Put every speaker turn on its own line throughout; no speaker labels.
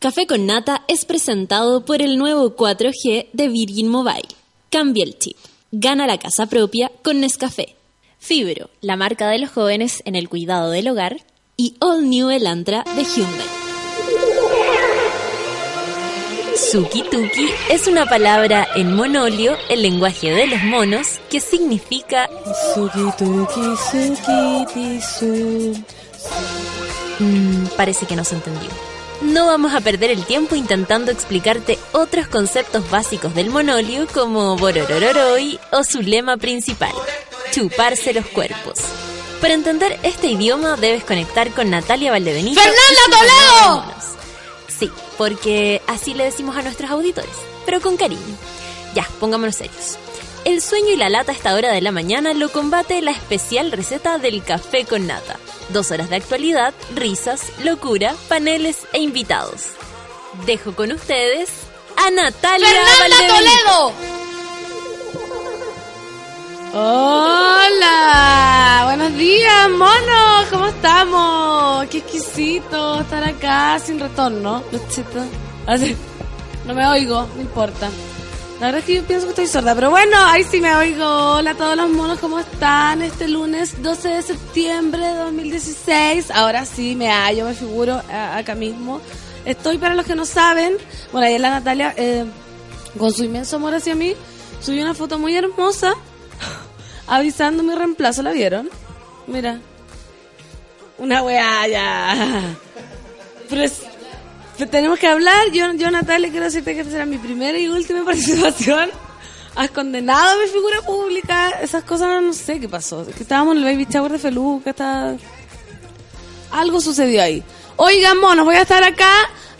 Café con Nata es presentado por el nuevo 4G de Virgin Mobile. Cambia el chip. Gana la casa propia con Nescafé. Fibro, la marca de los jóvenes en el cuidado del hogar. Y All New Elantra de Hyundai. Suki Tuki es una palabra en monolio, el lenguaje de los monos, que significa
Suki tuki suki su.
Mm, parece que no se entendió. No vamos a perder el tiempo intentando explicarte otros conceptos básicos del monolio como Bororororoi o su lema principal, chuparse los cuerpos. Para entender este idioma debes conectar con Natalia Valdebenito.
¡Fernanda Toledo!
Sí, porque así le decimos a nuestros auditores, pero con cariño. Ya, pongámonos serios. El sueño y la lata a esta hora de la mañana lo combate la especial receta del café con nata. Dos horas de actualidad, risas, locura, paneles e invitados. Dejo con ustedes a Natalia
¡Fernanda
Valdebenito.
Toledo! ¡Hola! Buenos días, monos. ¿Cómo estamos? Qué exquisito estar acá sin retorno. Luchito. Así. No me oigo, no importa. La verdad es que yo pienso que estoy sorda, pero bueno, ahí sí me oigo. Hola a todos los monos, ¿cómo están? Este lunes 12 de septiembre de 2016. Ahora sí me hallo, me figuro acá mismo. Estoy, para los que no saben, bueno, ayer la Natalia, eh, con su inmenso amor hacia mí, subió una foto muy hermosa avisando mi reemplazo. ¿La vieron? Mira. Una weá ya. Pero tenemos que hablar. Yo, yo, Natalia, quiero decirte que esta será mi primera y última participación. Has condenado mi figura pública. Esas cosas no sé qué pasó. Es que estábamos en el baby shower de Feluca. Está... Algo sucedió ahí. Oigan, monos, voy a estar acá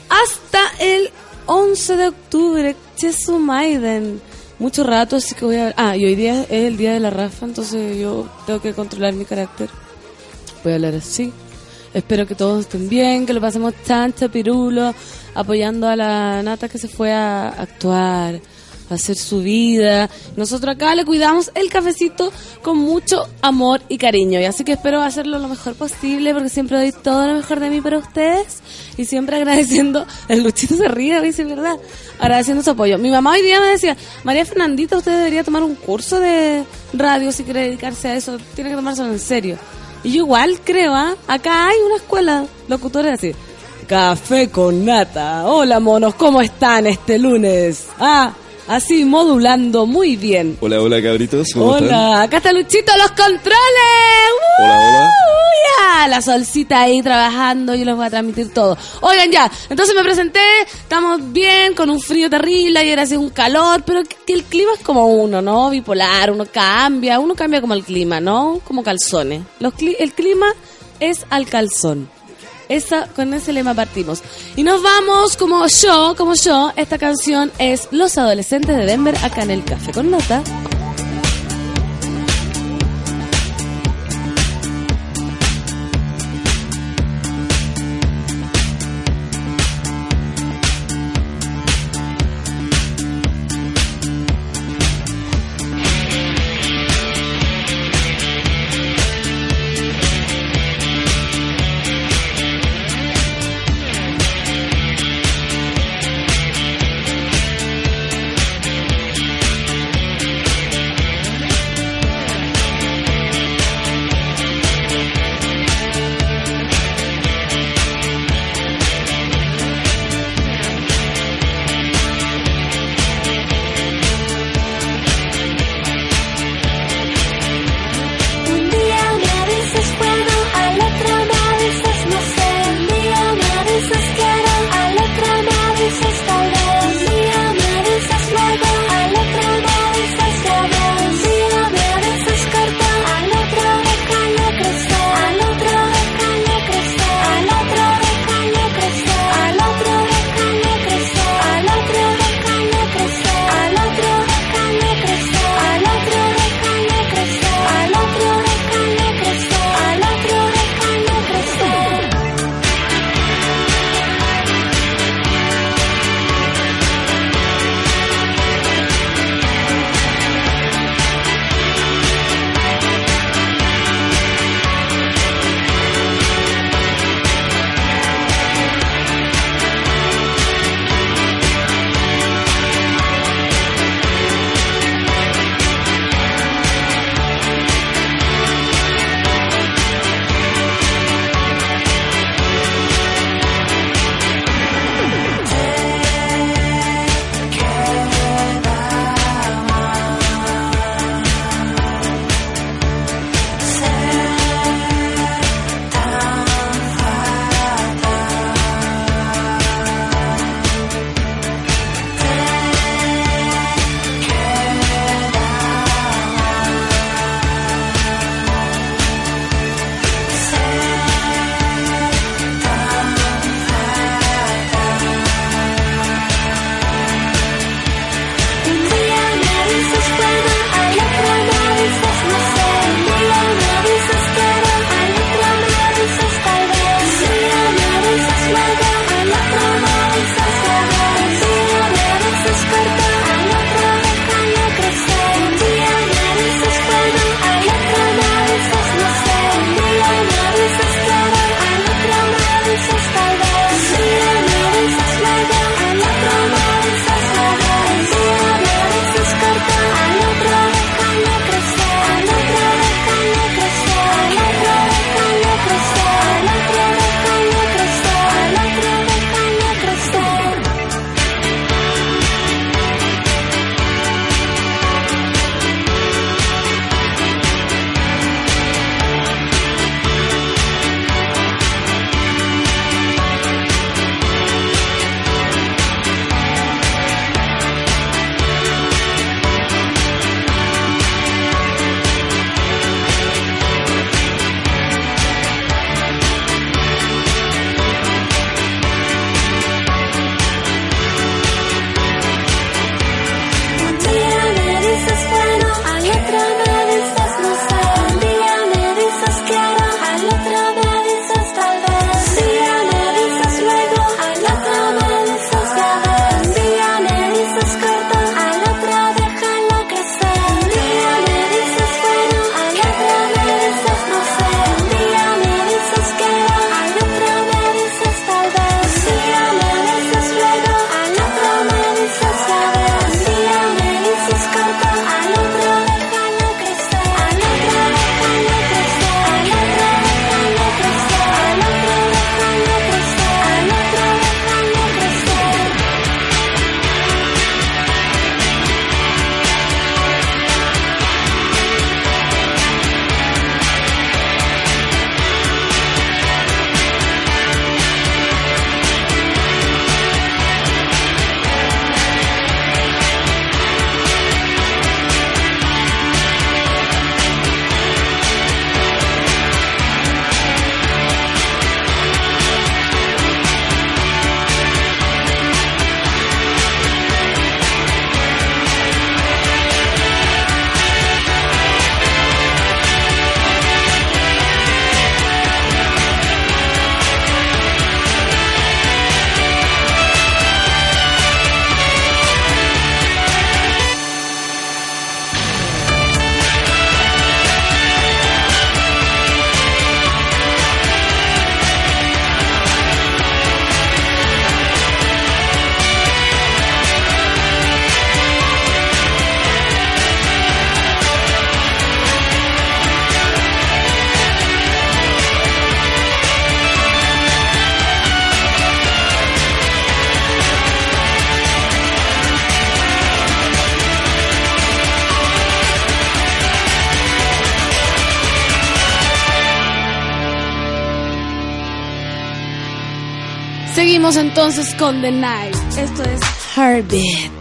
hasta el 11 de octubre. Chesu Maiden. Mucho rato, así que voy a. Ah, y hoy día es el día de la Rafa, entonces yo tengo que controlar mi carácter. Voy a hablar así. Espero que todos estén bien, que lo pasemos chancha, pirulo, apoyando a la nata que se fue a actuar, a hacer su vida. Nosotros acá le cuidamos el cafecito con mucho amor y cariño. Y así que espero hacerlo lo mejor posible porque siempre doy todo lo mejor de mí para ustedes. Y siempre agradeciendo, el Luchito se ríe, veces, ¿verdad? Agradeciendo su apoyo. Mi mamá hoy día me decía, María Fernandita, usted debería tomar un curso de radio si quiere dedicarse a eso. Tiene que tomárselo en serio. Y yo igual creo, ¿ah? Acá hay una escuela, locutores así. Café con nata. Hola monos, ¿cómo están este lunes? Ah, así modulando muy bien.
Hola, hola cabritos, ¿cómo
Hola,
están?
acá está Luchito, los controles.
Hola, hola.
¡Uh! ya! La solcita ahí trabajando, yo les voy a transmitir todo. Oigan ya, entonces me presenté, estamos bien, con un frío terrible, ayer hacía un calor, pero que, que el clima es como uno, ¿no? Bipolar, uno cambia, uno cambia como el clima, ¿no? Como calzones. Los cli- el clima es al calzón. Esa, con ese lema partimos. Y nos vamos como yo, como yo. Esta canción es Los Adolescentes de Denver acá en el Café con Nota.
Entonces con The. Esto es Heartbeat.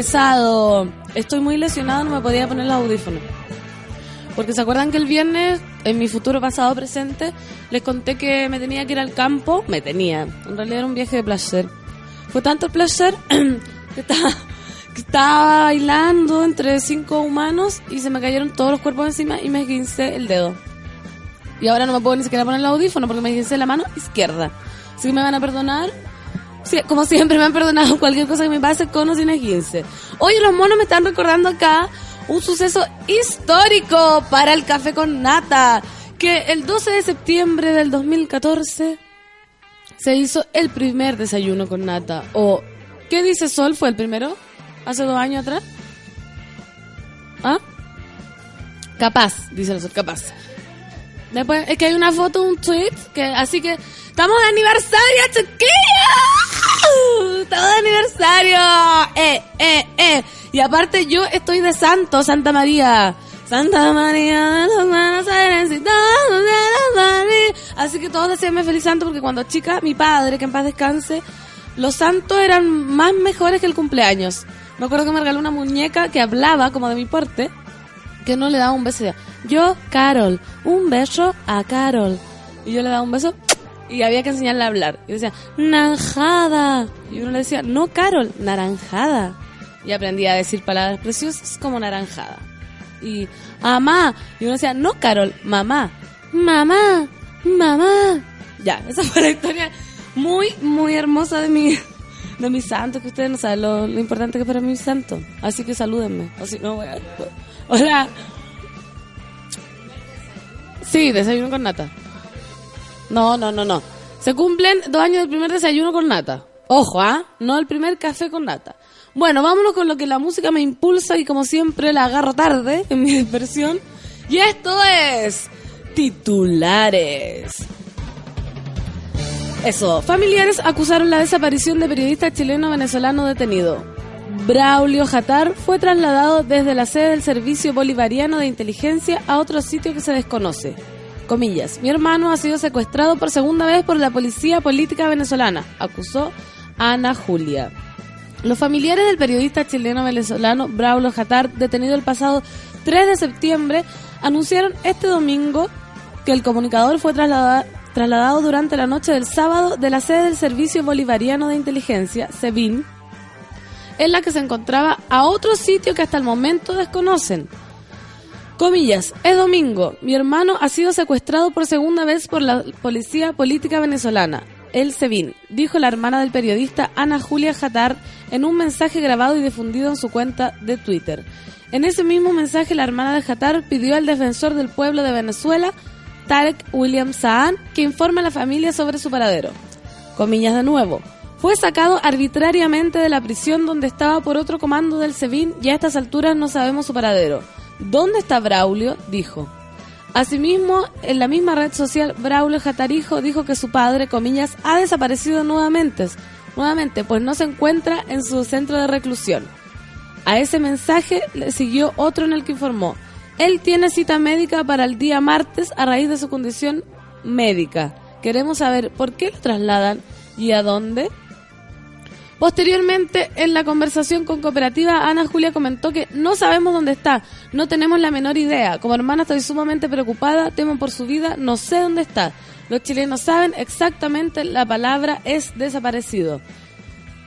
Regresado. Estoy muy lesionado, no me podía poner los audífonos. Porque se acuerdan que el viernes, en mi futuro pasado presente, les conté que me tenía que ir al campo. Me tenía. En realidad era un viaje de placer. Fue tanto el placer que estaba, que estaba bailando entre cinco humanos y se me cayeron todos los cuerpos encima y me esguincé el dedo. Y ahora no me puedo ni siquiera poner el audífono porque me esguincé la mano izquierda. Así que me van a perdonar Como siempre me han perdonado cualquier cosa que me pase con o sin esguince. Oye, los monos me están recordando acá un suceso histórico para el café con nata. Que el 12 de septiembre del 2014 se hizo el primer desayuno con nata. O, ¿qué dice Sol? ¿Fue el primero? ¿Hace dos años atrás? ¿Ah? Capaz, dice Sol, capaz. Después, es que hay una foto, un tweet, que así que estamos de aniversario, chiquillos. Estamos de aniversario. Eh, eh, eh. Y aparte yo estoy de santo, Santa María.
Santa María. Así que todos decíanme feliz santo porque cuando chica, mi padre, que en paz descanse, los santos eran más mejores que el cumpleaños. Me acuerdo que me regaló una muñeca que hablaba como de mi porte, que no le daba un beso. Yo, Carol, un beso a Carol. Y yo le daba un beso y había que enseñarle a hablar. Y decía, naranjada. Y uno le decía, no, Carol, naranjada. Y aprendí a decir palabras preciosas como naranjada. Y, mamá. Y uno decía, no, Carol, mamá. Mamá, mamá. Ya, esa fue la historia muy, muy hermosa de mi, de mi santo, que ustedes no saben lo, importante que es para mí mi santo. Así que salúdenme. Si no, voy a... Hola. Sí, desayuno con nata. No, no, no, no. Se cumplen dos años del primer desayuno con nata. Ojo, ¿ah? No el primer café con nata. Bueno, vámonos con lo que la música me impulsa y como siempre la agarro tarde en mi dispersión. Y esto es titulares. Eso, familiares acusaron la desaparición de periodista chileno-venezolano detenido. Braulio Jatar fue trasladado desde la sede del Servicio Bolivariano de Inteligencia a otro sitio que se desconoce. Comillas, mi hermano ha sido secuestrado por segunda vez por la policía política venezolana, acusó Ana Julia. Los familiares del periodista chileno-venezolano Braulio Jatar, detenido el pasado 3 de septiembre, anunciaron este domingo que el comunicador fue trasladado, trasladado durante la noche del sábado de la sede del Servicio Bolivariano de Inteligencia, SEBIN, en la que se encontraba a otro sitio que hasta el momento desconocen. Comillas, es domingo. Mi hermano ha sido secuestrado por segunda vez por la policía política venezolana, el SEBIN, dijo la hermana del periodista Ana Julia Jatar en un mensaje grabado y difundido en su cuenta de Twitter. En ese mismo mensaje, la hermana de Jatar pidió al defensor del pueblo de Venezuela, Tarek William Saan, que informe a la familia sobre su paradero. Comillas de nuevo. Fue sacado arbitrariamente de la prisión donde estaba por otro comando del SEBIN y a estas alturas no sabemos su paradero. ¿Dónde está Braulio? dijo. Asimismo, en la misma red social, Braulio Jatarijo dijo que su padre, comillas, ha desaparecido nuevamente, nuevamente, pues no se encuentra en su centro de reclusión. A ese mensaje le siguió otro en el que informó, él tiene cita médica para el día martes a raíz de su condición médica. Queremos saber por qué lo trasladan y a dónde. Posteriormente, en la conversación con Cooperativa, Ana Julia comentó que no sabemos dónde está, no tenemos la menor idea. Como hermana estoy sumamente preocupada, temo por su vida, no sé dónde está. Los chilenos saben exactamente la palabra es desaparecido.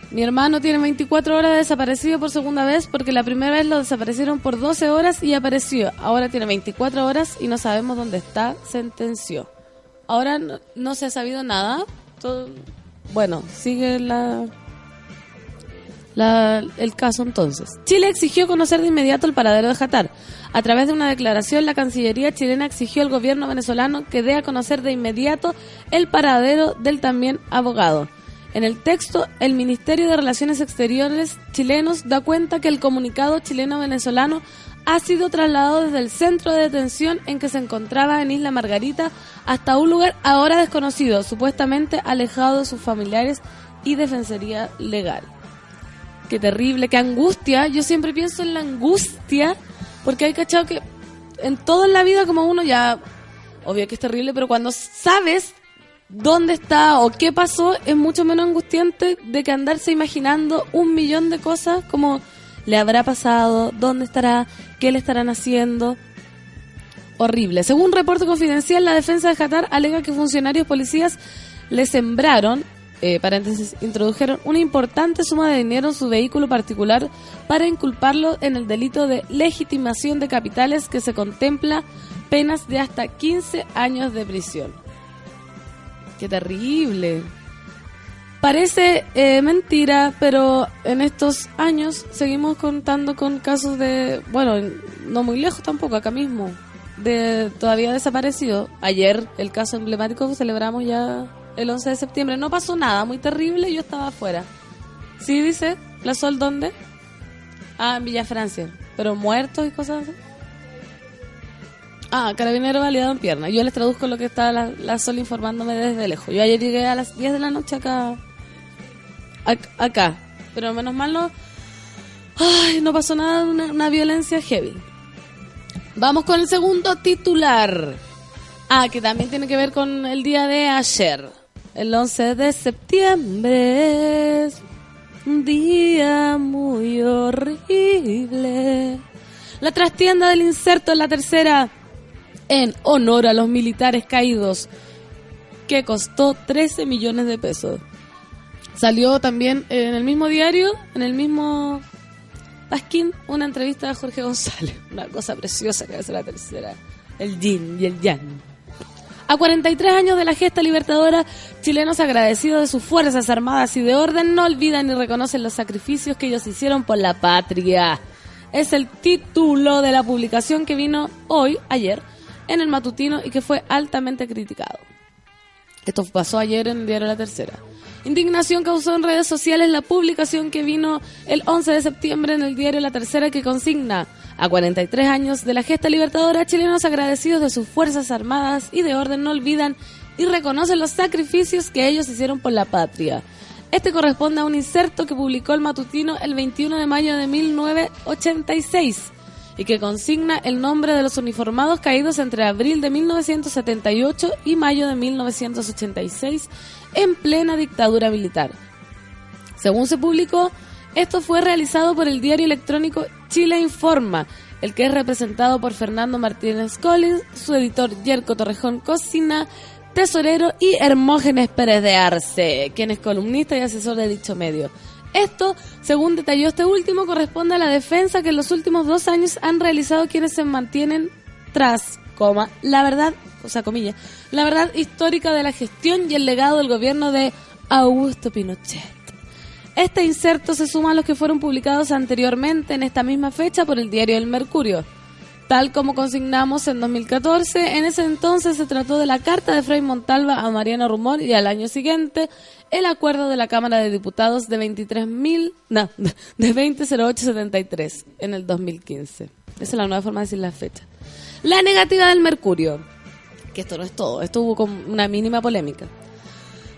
Mi hermano tiene 24 horas desaparecido por segunda vez porque la primera vez lo desaparecieron por 12 horas y apareció. Ahora tiene 24 horas y no sabemos dónde está, sentenció. Ahora no, se ha sabido nada. Bueno, sigue la, la- el caso entonces. Chile exigió conocer de inmediato el paradero de Jatar. A través de una declaración, la Cancillería chilena exigió al gobierno venezolano que dé a conocer de inmediato el paradero del también abogado. En el texto, el Ministerio de Relaciones Exteriores chilenos da cuenta que el comunicado chileno-venezolano ha sido trasladado desde el centro de detención en que se encontraba en Isla Margarita hasta un lugar ahora desconocido, supuestamente alejado de sus familiares y defensoría legal. Qué terrible, qué angustia. Yo siempre pienso en la angustia, porque hay cachado que en toda la vida como uno ya, obvio que es terrible, pero cuando sabes dónde está o qué pasó, es mucho menos angustiante de que andarse imaginando un millón de cosas como le habrá pasado, dónde estará, qué le estarán haciendo. Horrible. Según un reporte confidencial, la defensa de Qatar alega que funcionarios policías le sembraron, eh, paréntesis, introdujeron una importante suma de dinero en su vehículo particular para inculparlo en el delito de legitimación de capitales que se contempla penas de hasta 15 años de prisión. Qué terrible. Parece eh, mentira, pero en estos años seguimos contando con casos de, bueno, no muy lejos tampoco, acá mismo, de todavía desaparecido. Ayer el caso emblemático celebramos ya el 11 de septiembre. No pasó nada, muy terrible, yo estaba afuera. Sí, dice, ¿la Sol dónde? Ah, en Villa Francia. Pero muertos y cosas así. Ah, carabinero baleado en pierna. Yo les traduzco lo que está la, la Sol informándome desde lejos. Yo ayer llegué a las 10 de la noche acá. ac- acá. Pero menos mal no. Ay, no pasó nada, una, una violencia heavy. Vamos con el segundo titular. Ah, que también tiene que ver con el día de ayer. El 11 de septiembre es un día muy horrible. La trastienda del inserto en la tercera en honor a los militares caídos, que costó 13 millones de pesos. Salió también en el mismo diario, en el mismo Pasquín, una entrevista a Jorge González. Una cosa preciosa que hace la tercera. El yin y el yang. A 43 años de la gesta libertadora, chilenos agradecidos de sus Fuerzas Armadas y de orden no olvidan ni reconocen los sacrificios que ellos hicieron por la patria. Es el título de la publicación que vino hoy, ayer, en el matutino y que fue altamente criticado. Esto pasó ayer en el diario La Tercera. Indignación causó en redes sociales la publicación que vino el 11 de septiembre en el diario La Tercera que consigna a 43 años de la gesta libertadora, chilenos agradecidos de sus Fuerzas Armadas y de orden no olvidan y reconocen los sacrificios que ellos hicieron por la patria. Este corresponde a un inserto que publicó el matutino el 21 de mayo de 1986 y que consigna el nombre de los uniformados caídos entre abril de 1978 y mayo de 1986 en plena dictadura militar. Según se publicó, esto fue realizado por el diario electrónico Chile Informa, el que es representado por Fernando Martínez Collins, su editor Yerko Torrejón Cocina, tesorero y Hermógenes Pérez de Arce, quien es columnista y asesor de dicho medio. Esto, según detalló este último, corresponde a la defensa que en los últimos dos años han realizado quienes se mantienen tras, coma, la verdad, o sea, comillas, la verdad histórica de la gestión y el legado del gobierno de Augusto Pinochet. Este inserto se suma a los que fueron publicados anteriormente en esta misma fecha por el diario El Mercurio. Tal como consignamos en 2014, en ese entonces se trató de la carta de Frei Montalva a Mariano Rumor y al año siguiente el acuerdo de la Cámara de Diputados de 23.000, no, de 200873 en el 2015. Esa es la nueva forma de decir la fecha. La negativa del Mercurio, que esto no es todo, esto hubo como una mínima polémica.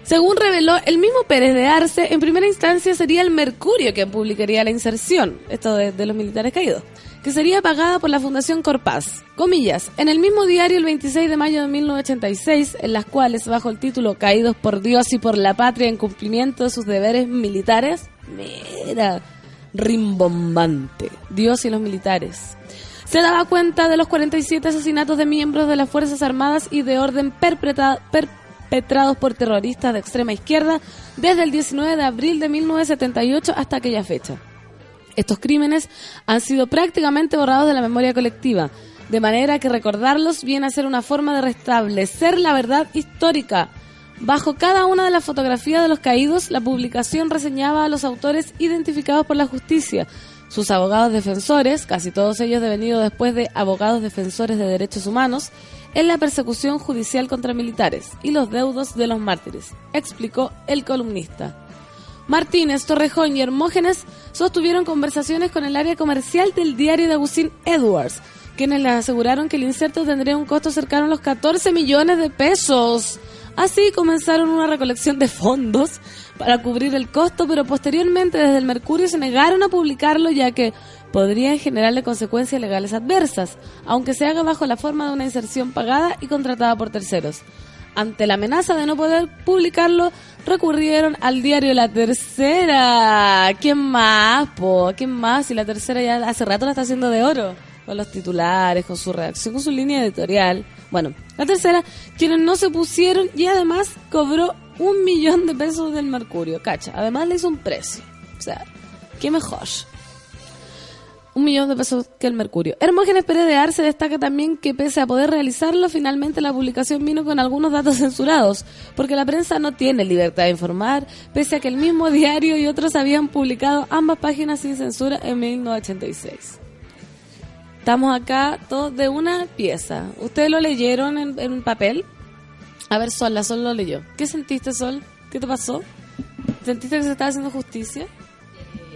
Según reveló el mismo Pérez de Arce, en primera instancia sería el Mercurio quien publicaría la inserción, esto de, de los militares caídos, que sería pagada por la Fundación Corpaz. Comillas, en el mismo diario el 26 de mayo de 1986, en las cuales, bajo el título Caídos por Dios y por la patria en cumplimiento de sus deberes militares, mira, rimbombante, Dios y los militares. Se daba cuenta de los 47 asesinatos de miembros de las Fuerzas Armadas y de orden perpetrados por terroristas de extrema izquierda desde el 19 de abril de 1978 hasta aquella fecha. Estos crímenes han sido prácticamente borrados de la memoria colectiva, de manera que recordarlos viene a ser una forma de restablecer la verdad histórica. Bajo cada una de las fotografías de los caídos, la publicación reseñaba a los autores identificados por la justicia, sus abogados defensores, casi todos ellos devenidos después de abogados defensores de derechos humanos, en la persecución judicial contra militares y los deudos de los mártires, explicó el columnista. Martínez, Torrejón y Hermógenes sostuvieron conversaciones con el área comercial del diario de Agustín Edwards, quienes les aseguraron que el inserto tendría un costo cercano a los 14 millones de pesos. Así comenzaron una recolección de fondos para cubrir el costo, pero posteriormente desde el Mercurio se negaron a publicarlo ya que podrían generarle consecuencias legales adversas, aunque se haga bajo la forma de una inserción pagada y contratada por terceros. Ante la amenaza de no poder publicarlo, recurrieron al diario La Tercera. ¿Quién más, po? ¿Quién más? Si La Tercera ya hace rato la está haciendo de oro. Con los titulares, con su redacción, con su línea editorial. Bueno, La Tercera, quienes no se pusieron y además cobró un millón de pesos del Mercurio. Cacha, además le hizo un precio. O sea, qué mejor un millón de pesos que el Mercurio. Hermógenes Pérez de Arce destaca también que pese a poder realizarlo, finalmente la publicación vino con algunos datos censurados, porque la prensa no tiene libertad de informar, pese a que el mismo diario y otros habían publicado ambas páginas sin censura en 1986. Estamos acá todos de una pieza. ¿Ustedes lo leyeron en, en papel? A ver, Sol, la Sol lo leyó. ¿Qué sentiste, Sol? ¿Qué te pasó? ¿Sentiste que se estaba haciendo justicia?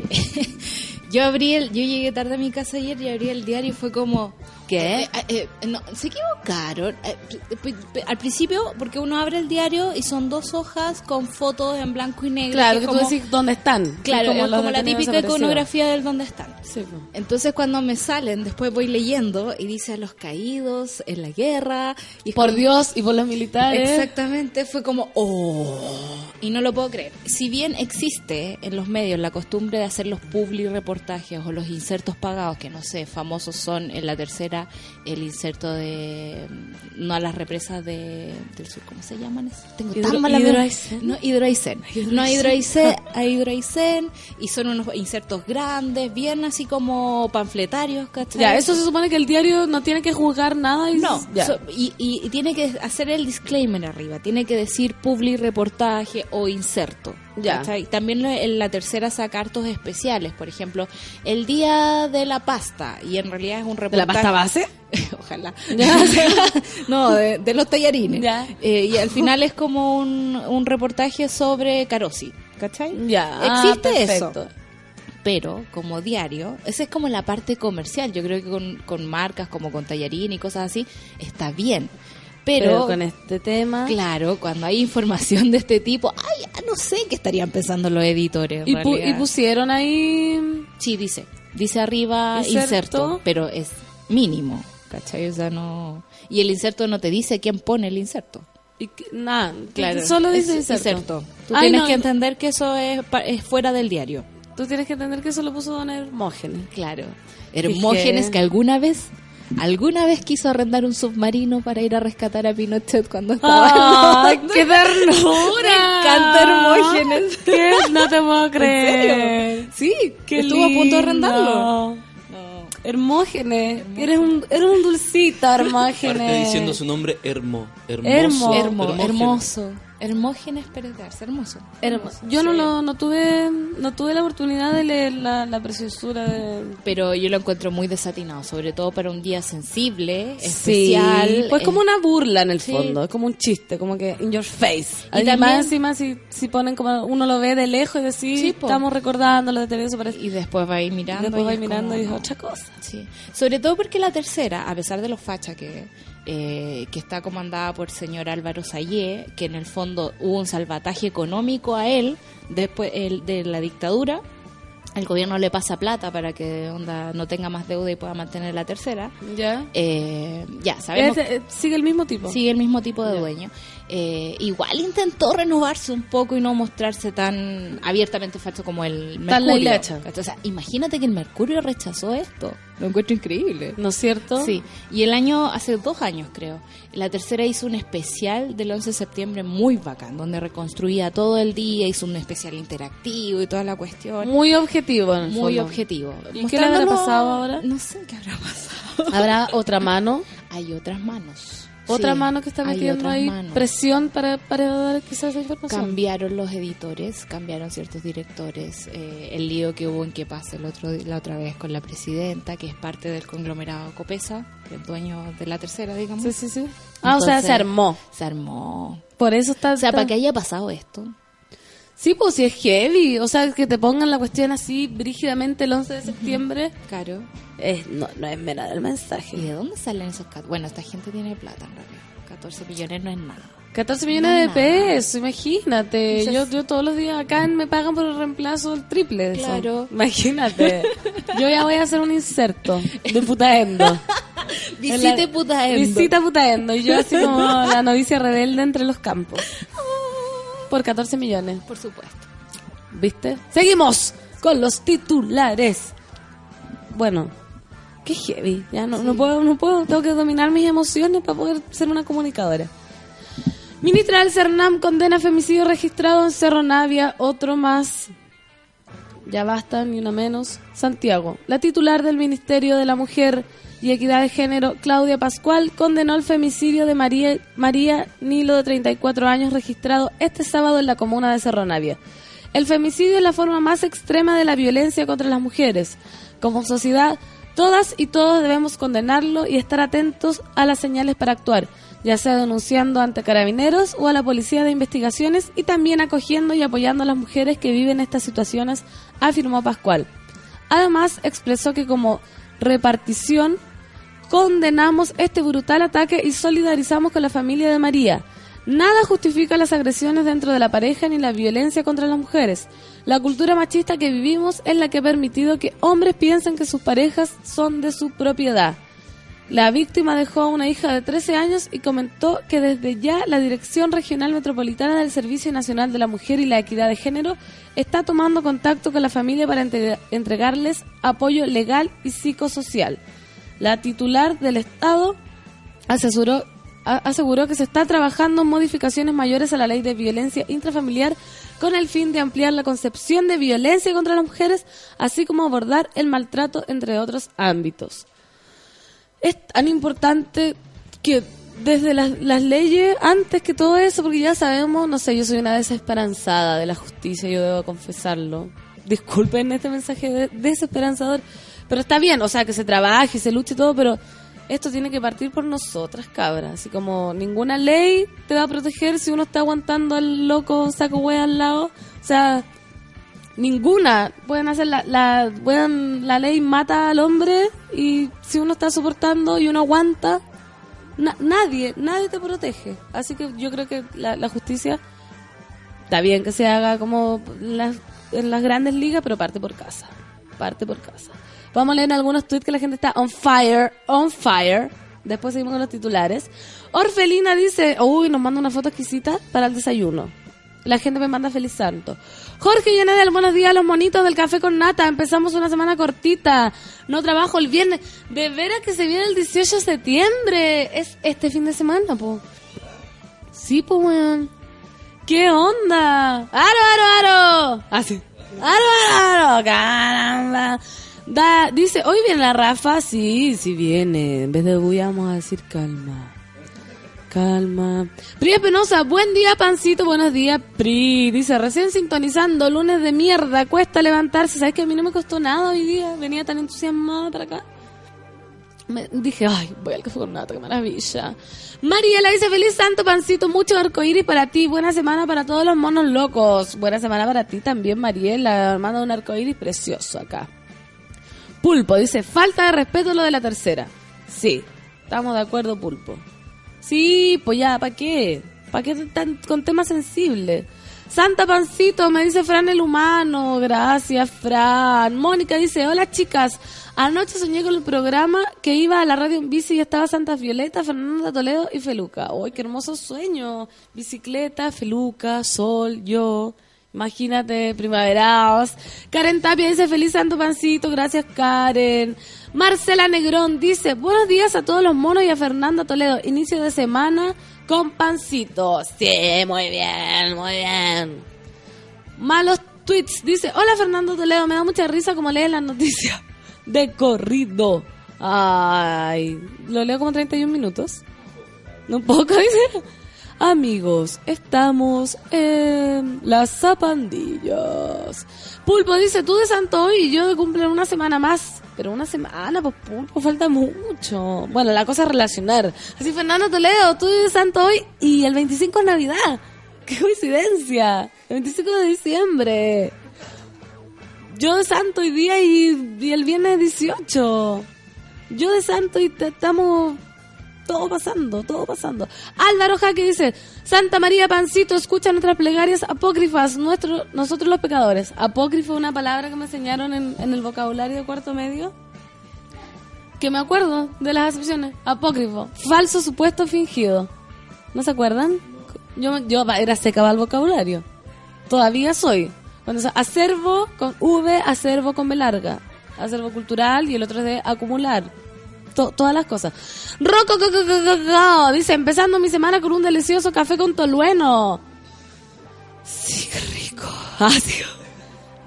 Yo abrí el, yo llegué tarde a mi casa ayer y abrí el diario y fue como,
¿Qué?
Eh, eh, eh, no, se equivocaron. Eh, al principio, porque uno abre el diario y son dos hojas con fotos en blanco y negro.
Claro,
que
tú
como-
decís dónde están.
Claro, como,
los
la típica iconografía del dónde están.
Sí, pues.
Entonces cuando me salen, después voy leyendo y dice a los caídos en la guerra. Y
Por
como-
Dios y por los militares.
Exactamente, fue como, oh, y no lo puedo creer. Si bien existe en los medios la costumbre de hacer los publi reportajes o los insertos pagados, que no sé, famosos son en la tercera el inserto de, no a las represas de, del sur, ¿cómo se llaman? esos? Tengo
Hidro-
tan mala.
Hidroaicén.
No, hidroaicén. No a hidroaicén, a hidroaicén, y son unos insertos grandes, bien así como panfletarios, ¿cachai?
Ya, eso se supone que el diario no tiene que juzgar nada y
No,
ya.
so- y, y- y tiene que hacer el disclaimer arriba, tiene que decir publi reportaje o inserto.
Ya.
¿cachai? También en la tercera saca hartos especiales, por ejemplo, el día de la pasta, y en realidad es un
¿De
reportaje.
la pasta base?
Ojalá. no, de, de los tallarines.
Ya.
Eh, y al final es como un, un reportaje sobre Carosi, ¿cachai?
Ya. ah,
Existe eso pero como diario, esa es como la parte comercial. Yo creo que con, con marcas como con Tallarín y cosas así, está bien. Pero,
Pero, con este tema.
claro, cuando hay información de este tipo, ay, no sé qué estarían pensando los editores.
Y, pu-
realidad.
y pusieron ahí.
Sí, dice. Dice arriba
Inserto.
inserto, pero es mínimo. ¿Cachai? O sea, no. Y el inserto no te dice quién pone el inserto.
Nada,
Claro.
Solo dice
es
inserto.
Tú
Ay,
tienes
no,
que entender que eso es, fuera del diario.
Tú tienes que entender que eso lo puso Don Hermógenes.
Claro. Hermógenes que alguna vez, alguna vez quiso arrendar un submarino para ir a rescatar a Pinochet cuando estaba.
¡Ay, qué ternura!
Me encanta Hermógenes.
¿Qué? No te puedo
¿En
creer.
serio? Sí,
Qué
estuvo a punto de arrendarlo.
Hermógenes. Eres un, eres un dulcito, Hermógenes.
Parte diciendo su nombre, Hermo.
Hermo.
Hermoso.
Hermo,
Hermógenes.
hermoso. Hermógenes Pérez Garza, hermoso.
Hermoso. Yo no, lo, no tuve no tuve la oportunidad de leer la, la preciosura de...
Pero yo lo encuentro muy desatinado, sobre todo para un día sensible,
Sí,
especial.
pues
eh,
como una burla en el
sí.
fondo, es como un chiste, como que in your face.
Y
Y
también-
más encima si, si ponen como uno lo ve de lejos y decir,
Sí, po.
estamos recordando lo de desaparecido.
Y después va a ir mirando.
Después va
es
mirando
como,
y dice
no.
otra cosa.
Sí, sobre todo porque la tercera, a pesar de los fachas que, eh, que está comandada por el señor Álvaro Sayé, que en el fondo hubo un salvataje económico a él después el- de la dictadura, el gobierno le pasa plata para que onda no tenga más deuda y pueda mantener la tercera.
¿Ya?
Eh, ya, sabemos
Es- eh, sigue el mismo tipo.
sigue el mismo tipo de dueño. Eh, igual intentó renovarse un poco y no mostrarse tan abiertamente facho como el
Tan
Mercurio.
la.
¿cachai? O sea, imagínate que el Mercurio rechazó esto. Lo encuentro increíble.
¿No es cierto?
Sí, y el año, hace dos años creo, la tercera hizo un especial del 11 de septiembre muy bacán, donde reconstruía todo el día, hizo un especial interactivo y toda la cuestión.
Muy objetivo en el
Muy
fondo.
objetivo.
¿Y qué le habrá pasado ahora?
No sé qué habrá pasado.
¿Habrá otra mano?
Hay otras manos.
Otra
Sí,
mano que está metiendo ahí
manos.
presión para, para dar quizás esa información.
Cambiaron los editores, cambiaron ciertos directores. eh, el lío que hubo en que pase el otro, la otra vez con la presidenta, que es parte del conglomerado Copesa, el dueño de la tercera, digamos.
Sí, sí, sí. Ah, o sea, se armó.
Se armó.
Por eso está...
O sea,
está-
para que haya pasado esto.
Sí, pues si es heavy. O sea, que te pongan la cuestión así brígidamente el 11 de septiembre.
Caro.
Es, no, no es menor el
¿Y
mensaje.
de dónde salen esos Bueno, esta gente tiene plata en realidad. 14 millones no es nada.
14 millones
No,
de
nada.
pesos, imagínate. Yo, yo todos los días acá me pagan por el reemplazo el triple de eso.
Claro.
Imagínate. yo ya voy a hacer un inserto de putaendo.
Visite Putaendo.
Visita putaendo. Y yo así como la novicia rebelde entre los campos. Por 14 millones.
Por supuesto.
¿Viste? Seguimos con los titulares. Bueno, qué heavy. Ya no, no puedo, no puedo. Tengo que dominar mis emociones para poder ser una comunicadora. Ministra del CERNAM condena femicidio registrado en Cerro Navia, otro más. Ya basta, ni una menos. Santiago. La titular del Ministerio de la Mujer y Equidad de Género, Claudia Pascual, condenó el femicidio de María, María Nilo, de 34 años, registrado este sábado en la comuna de Cerro Navia. El femicidio es la forma más extrema de la violencia contra las mujeres. Como sociedad, todas y todos debemos condenarlo y estar atentos a las señales para actuar, ya sea denunciando ante carabineros o a la policía de investigaciones y también acogiendo y apoyando a las mujeres que viven estas situaciones, afirmó Pascual. Además, expresó que como repartición condenamos este brutal ataque y solidarizamos con la familia de María. Nada justifica las agresiones dentro de la pareja ni la violencia contra las mujeres. La cultura machista que vivimos es la que ha permitido que hombres piensen que sus parejas son de su propiedad. La víctima dejó a una hija de 13 años y comentó que desde ya la Dirección Regional Metropolitana del Servicio Nacional de la Mujer y la Equidad de Género está tomando contacto con la familia para entre- entregarles apoyo legal y psicosocial. La titular del Estado aseguró que se está trabajando en modificaciones mayores a la ley de violencia intrafamiliar con el fin de ampliar la concepción de violencia contra las mujeres, así como abordar el maltrato, entre otros ámbitos es tan importante que desde las, las leyes, antes que todo eso, porque ya sabemos, no sé, yo soy una desesperanzada de la justicia, yo debo confesarlo. Disculpen este mensaje de- desesperanzador, pero está bien, o sea, que se trabaje, se luche y todo, pero esto tiene que partir por nosotras, cabras. Así como ninguna ley te va a proteger si uno está aguantando al loco saco wea al lado. O sea, ninguna pueden hacer la la pueden- la ley mata al hombre y si uno está soportando y uno aguanta na- nadie nadie te protege así que yo creo que la, la justicia está bien que se haga como las, en las grandes ligas pero parte por casa parte por casa vamos a leer algunos tweets que la gente está on fire on fire después seguimos con los titulares Orfelina dice uy nos manda una foto exquisita para el desayuno la gente me manda feliz santo. Jorge Yanedel, buenos días, los monitos del café con nata. Empezamos una semana cortita. No trabajo el viernes. De veras que se viene el 18 de septiembre. Es este fin de semana, po. Sí, po, weón. ¿Qué onda? ¡Aro, aro, aro! Así. ¡Aro, aro, aro! ¡Caramba! Da, dice, ¿hoy viene la Rafa? Sí, sí viene. En vez de uy, vamos a decir calma. Calma. Pri Espinosa, buen día, pancito, buenos días, Pri. Dice, recién sintonizando, lunes de mierda, cuesta levantarse. ¿Sabes que a mí no me costó nada hoy día? Venía tan entusiasmada para acá. Dije, ay, voy al café con nata, qué maravilla. Mariela dice, feliz santo, pancito, mucho arcoíris para ti. Buena semana para todos los monos locos. Buena semana para ti también, Mariela. Manda un arcoíris precioso acá. Pulpo dice, falta de respeto lo de la tercera. Sí, estamos de acuerdo, Pulpo. Sí, pues ya, ¿para qué? ¿Para qué tan con temas sensibles? Santa Pancito, me dice Fran el humano. Gracias, Fran. Mónica dice, hola chicas. Anoche soñé con el programa que iba a la radio en bici y estaba Santa Violeta, Fernanda Toledo y Feluca. ¡Uy, qué hermoso sueño! Bicicleta, Feluca, sol, yo. Imagínate, primaveraos. Karen Tapia dice, feliz santo pancito, gracias Karen. Marcela Negrón dice, buenos días a todos los monos y a Fernanda Toledo. Inicio de semana con pancito. Sí, muy bien, muy bien. Malos tweets. Dice, hola Fernando Toledo, me da mucha risa como lees las noticias de corrido. Ay, lo leo como 31 minutos. Un poco, dice. Amigos, estamos en las zapandillas. Pulpo dice, tú de santo y yo de cumple una semana más. Pero una semana, pues Pulpo, falta mucho. Bueno, la cosa es relacionar. Así, Fernando Toledo, tú de santo hoy y el 25 es Navidad. ¡Qué coincidencia! El 25 de diciembre. Yo de santo hoy día y, el viernes 18. Yo de santo y estamos todo pasando, todo pasando. Álvaro Jaque dice, Santa María Pancito, escucha nuestras plegarias apócrifas, nuestro, nosotros los pecadores. Apócrifo una palabra que me enseñaron en, el vocabulario de cuarto medio. Que me acuerdo de las acepciones. Apócrifo, falso supuesto fingido. ¿No se acuerdan? Yo, era seca el vocabulario. Todavía soy. Cuando se- acervo con V, acervo con B larga. Acervo cultural y el otro es de acumular. To- todas las cosas. Rocco co- co- co- co- co, dice, empezando mi semana con un delicioso café con tolueno. Sí, qué rico. Ah, sí.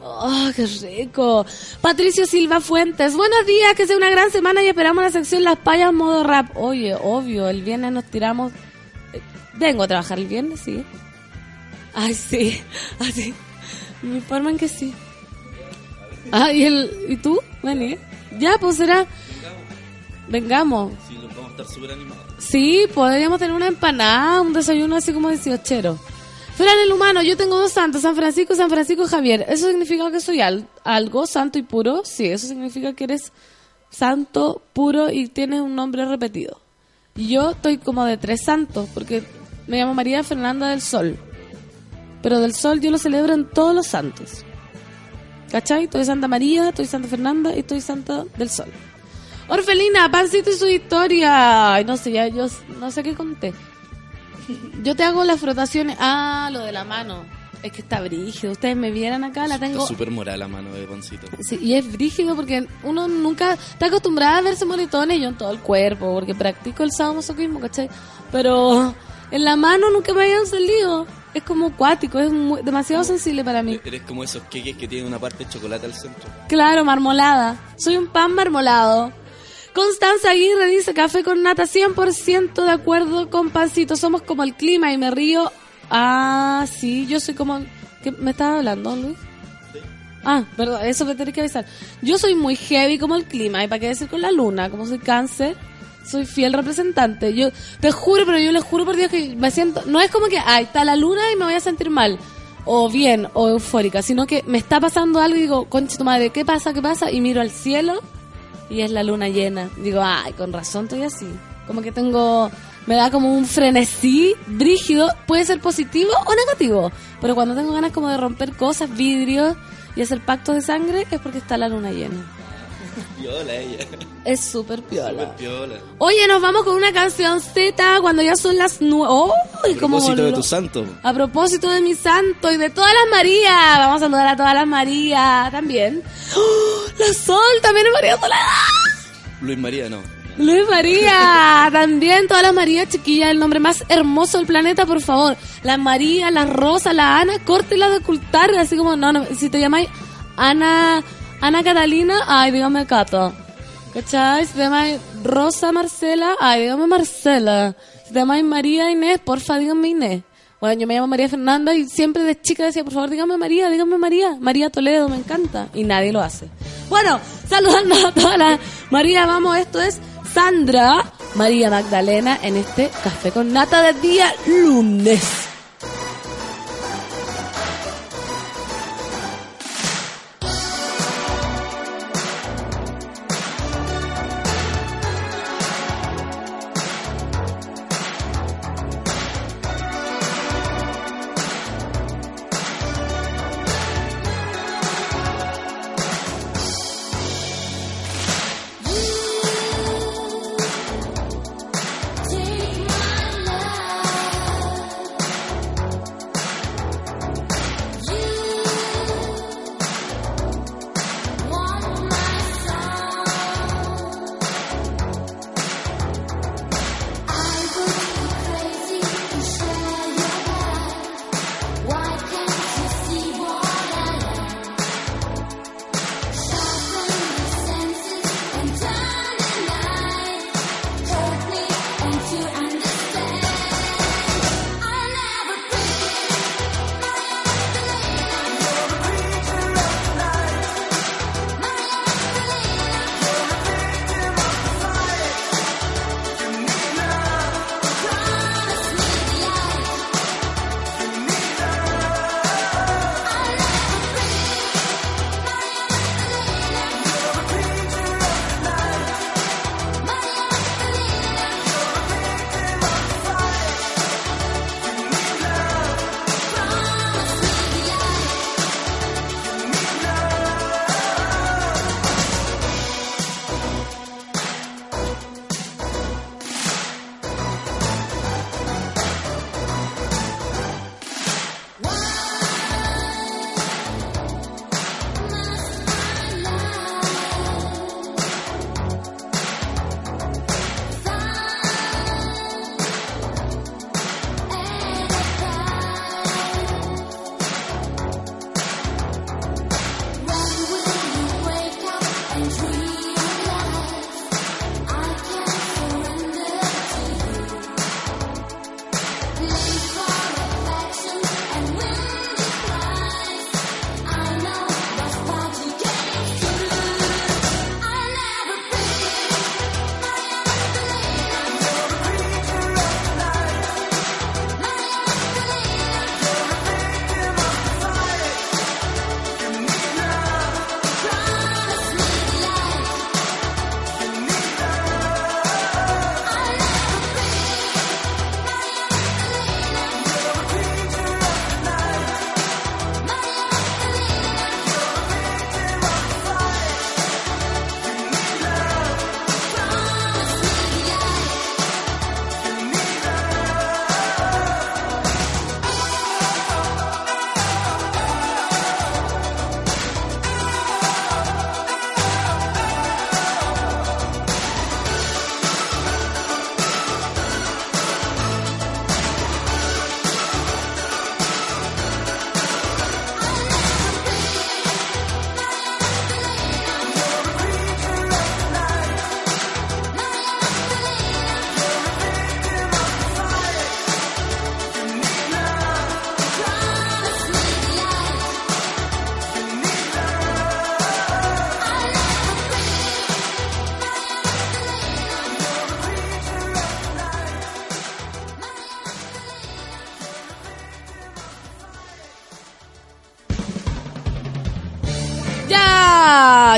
Oh, qué rico. Patricio Silva Fuentes. Buenos días, que sea una gran semana y esperamos la sección Las Payas modo rap. Oye, obvio, el viernes nos tiramos. eh, Vengo a trabajar el viernes, sí. Ay, sí. Así. Me informan que sí. Ah, ¿y, el, ¿y tú? Vení. Ya, pues será. Vengamos.
Sí, vamos a estar súper animados.
Sí, podríamos tener una empanada, un desayuno así como dieciochero. Fran el humano, yo tengo dos santos, San Francisco San Francisco Javier. ¿Eso significa que soy al- algo santo y puro? Sí, eso significa que eres santo puro y tiene un nombre repetido. Yo estoy como de tres santos, porque me llamo María Fernanda del Sol. Pero del Sol yo lo celebro en todos los santos. ¿Cachai? Estoy Santa María, estoy Santa Fernanda y estoy Santa del Sol. Orfelina, Pancito y su historia. Ay, no sé, ya yo no sé qué conté. Yo te hago las frotaciones. Ah, lo de la mano. Es que está brígido. Ustedes me vieran acá, la tengo.
Está súper moral la mano de pancito.
Sí, y es brígido porque uno nunca está acostumbrada a verse moretones, yo en todo el cuerpo, porque practico el sadomasoquismo, ¿cachai? Pero en la mano nunca me habían salido. Es como cuático, es muy- demasiado sensible para mí.
Eres como esos queques que tienen una parte de chocolate al centro.
Claro, marmolada. Soy un pan marmolado. Constanza Aguirre dice, café con nata, 100% de acuerdo con pancito. Somos como el clima y me río. Ah, sí, yo soy como... ¿Qué me estás hablando, Luis? Ah, perdón, eso me tenés que avisar. Yo soy muy heavy como el clima, y para qué decir con la luna, como soy cáncer, soy fiel representante. Yo te juro, pero yo le juro por Dios que me siento, no es como que, ah, está la luna y me voy a sentir mal, o bien, o eufórica, sino que me está pasando algo y digo, concha tu madre, ¿qué pasa? ¿Qué pasa? Y miro al cielo y es la luna llena. Digo, ay, con razón estoy así. Como que tengo, me da como un frenesí brígido, puede ser positivo o negativo, pero cuando tengo ganas como de romper cosas, vidrios y hacer pactos de sangre, es porque está la luna llena.
Piola ella.
Es súper piola.
Piola.
Oye, nos vamos con una canción Z cuando ya son las nueve. ¡Oh!
A propósito de tu santo.
A propósito de mi santo y de todas las Marías. Vamos a saludar a todas las Marías también. ¡Oh! La Sol también es María Soledad.
Luis María, no.
Luis María, también todas las Marías, chiquillas, el nombre más hermoso del planeta, por favor. La María, la Rosa, la Ana, córtela de ocultar, así como, no, no, si te llamáis Ana, Ana Catalina, ay, dígame Cata. ¿Cachai? Si te llamáis Rosa Marcela, ay, dígame Marcela. Si te llamáis María Inés, porfa, dígame Inés. Bueno, yo me llamo María Fernanda y siempre de chica decía, por favor, dígame María, dígame María. María Toledo, me encanta. Y nadie lo hace. Bueno, saludando a todas las María, vamos, esto es Sandra María Magdalena en este café con nata de día lunes.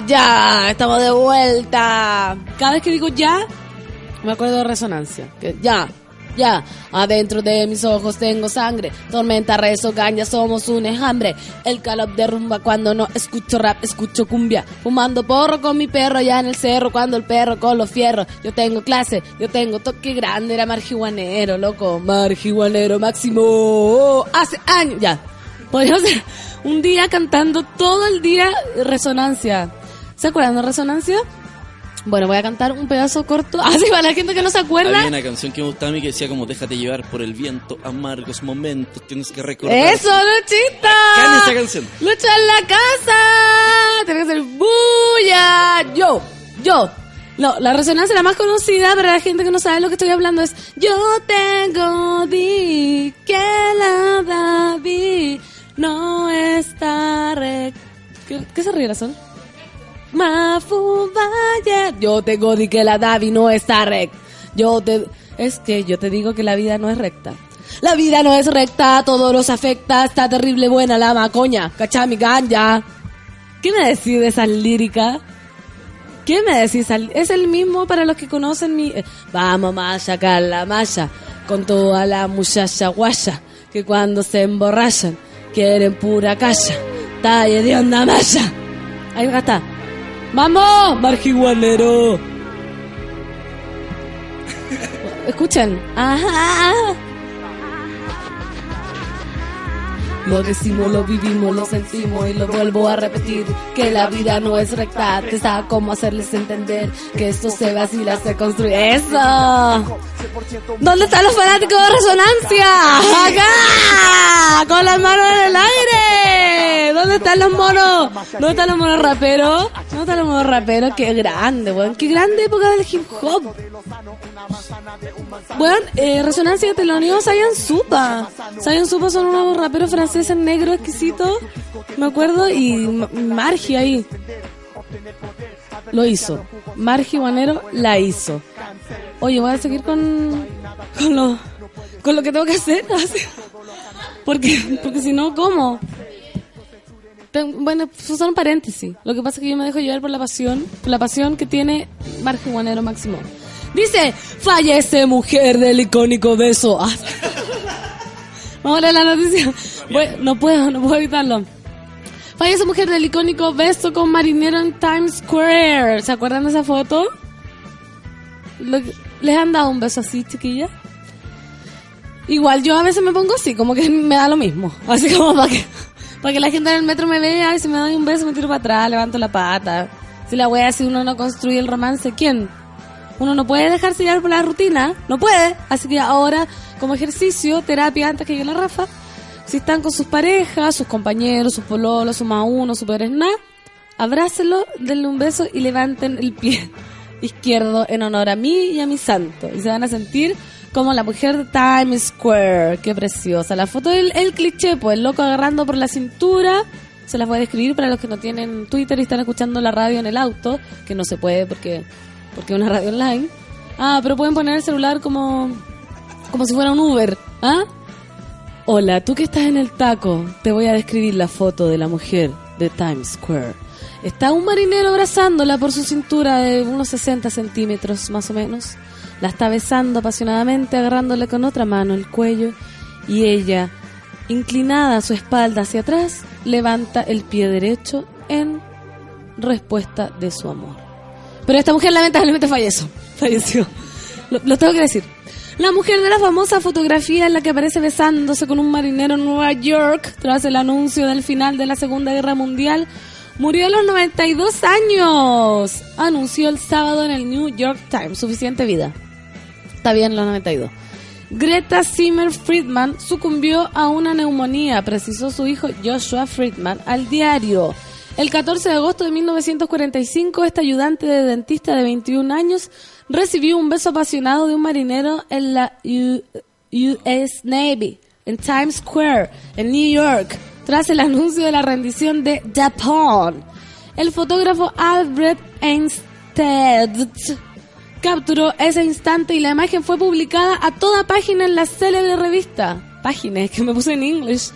Ya, estamos de vuelta. Cada vez que digo ya, me acuerdo de resonancia. Que ya, ya, adentro de mis ojos tengo sangre. Tormenta, rezo, gaña, somos un enjambre. El calor derrumba cuando no escucho rap, escucho cumbia. Fumando porro con mi perro allá en el cerro, cuando el perro con los fierros. Yo tengo clase, yo tengo toque grande, era marihuanero, loco. Marihuanero máximo. Hace años, ya. Podríamos un día cantando todo el día resonancia. ¿Se acuerdan de resonancia? Bueno, voy a cantar un pedazo corto. Así para la gente que no se acuerda.
Había una canción que me gustaba a mí que decía como déjate llevar por el viento, amargos momentos, tienes que recordar.
Eso, Luchita.
Bacán esa canción.
Lucha en la casa. Tiene que ser bulla. Yo, yo. No, la resonancia la más conocida para la gente que no sabe lo que estoy hablando es Yo tengo di que la David no está re... ¿Qué, qué se ríe la sol? Mafu vaya. Yo tengo di que la Davi no está recta. Yo te es que yo te digo que la vida no es recta. La vida no es recta, todo nos afecta, está terrible buena la macoña, cachami ganja. ¿Qué me decís de esa lírica? ¿Qué me decís? Es el mismo para los que conocen mi... eh, Vamos a sacar la malla con toda la muchacha guaya que cuando se emborrachan quieren pura calla. Talle de onda malla. Ahí está. ¡Vamos! ¡Marjiguanero! Escuchen. Ajá. Lo decimos, lo vivimos, lo sentimos y lo vuelvo a repetir. Que la vida no es recta, te sabe cómo hacerles entender que esto se vacila, se construye. ¡Eso! ¿Dónde están los fanáticos de resonancia? ¡Acá! ¡Con las manos en el aire! ¿Dónde están los monos? ¿Dónde están los monos raperos? ¿Dónde están los monos raperos? ¡Qué grande, weón! ¡Qué grande época del hip hop! Bueno, eh, Resonancia te lo unió Saiyan Supa. Saiyan Supa son unos raperos franceses negros exquisitos, me acuerdo, y M- Margi ahí. Lo hizo. Margi Guanero la hizo. Oye, voy a seguir con, con, lo, con lo que tengo que hacer. Porque, porque si no, ¿cómo? Ten- Bueno, son paréntesis. Lo que pasa es que yo me dejo llevar por la pasión, por la pasión que tiene Margi Guanero Máximo. Dice, fallece mujer del icónico beso. Vamos a leer la noticia. No puedo, no puedo evitarlo. Fallece mujer del icónico beso con marinero en Times Square. ¿Se acuerdan de esa foto? ¿Les han dado un beso así, chiquilla? Igual yo a veces me pongo así, como que me da lo mismo. Así como para que, para que la gente en el metro me vea y si me doy un beso me tiro para atrás, levanto la pata. Si la wea, si uno no construye el romance, ¿quién? Uno no puede dejarse llevar por la rutina, no puede. Así que ahora, como ejercicio, terapia antes que llegue la Rafa, si están con sus parejas, sus compañeros, sus pololos, su más uno, su peor nada, abrácelo, denle un beso y levanten el pie izquierdo en honor a mí y a mi santo. Y se van a sentir como la mujer de Times Square. Qué preciosa. La foto del el cliché, pues el loco agarrando por la cintura. Se las voy a describir para los que no tienen Twitter y están escuchando la radio en el auto, que no se puede porque porque es una radio online. Ah, pero pueden poner el celular como como si fuera un Uber, ¿ah? Hola, tú que estás en el taco, te voy a describir la foto de la mujer de Times Square. Está un marinero abrazándola por su cintura de unos 60 centímetros más o menos. La está besando apasionadamente, agarrándole con otra mano el cuello y ella, inclinada su espalda hacia atrás, levanta el pie derecho en respuesta de su amor. Pero esta mujer lamentablemente falleció. Falleció. Lo, tengo que decir. La mujer de la famosa fotografía en la que aparece besándose con un marinero en Nueva York tras el anuncio del final de la Segunda Guerra Mundial murió a los 92 años. Anunció el sábado en el New York Times. Suficiente vida. Está bien los 92. Greta Zimmer Friedman sucumbió a una neumonía, precisó su hijo Joshua Friedman al diario. El 14 de agosto de 1945, esta ayudante de dentista de 21 años recibió un beso apasionado de un marinero en la US Navy, en Times Square, en New York, tras el anuncio de la rendición de Japón. El fotógrafo Albert Einstein capturó ese instante y la imagen fue publicada a toda página en la célebre revista. Página, que me puse en inglés.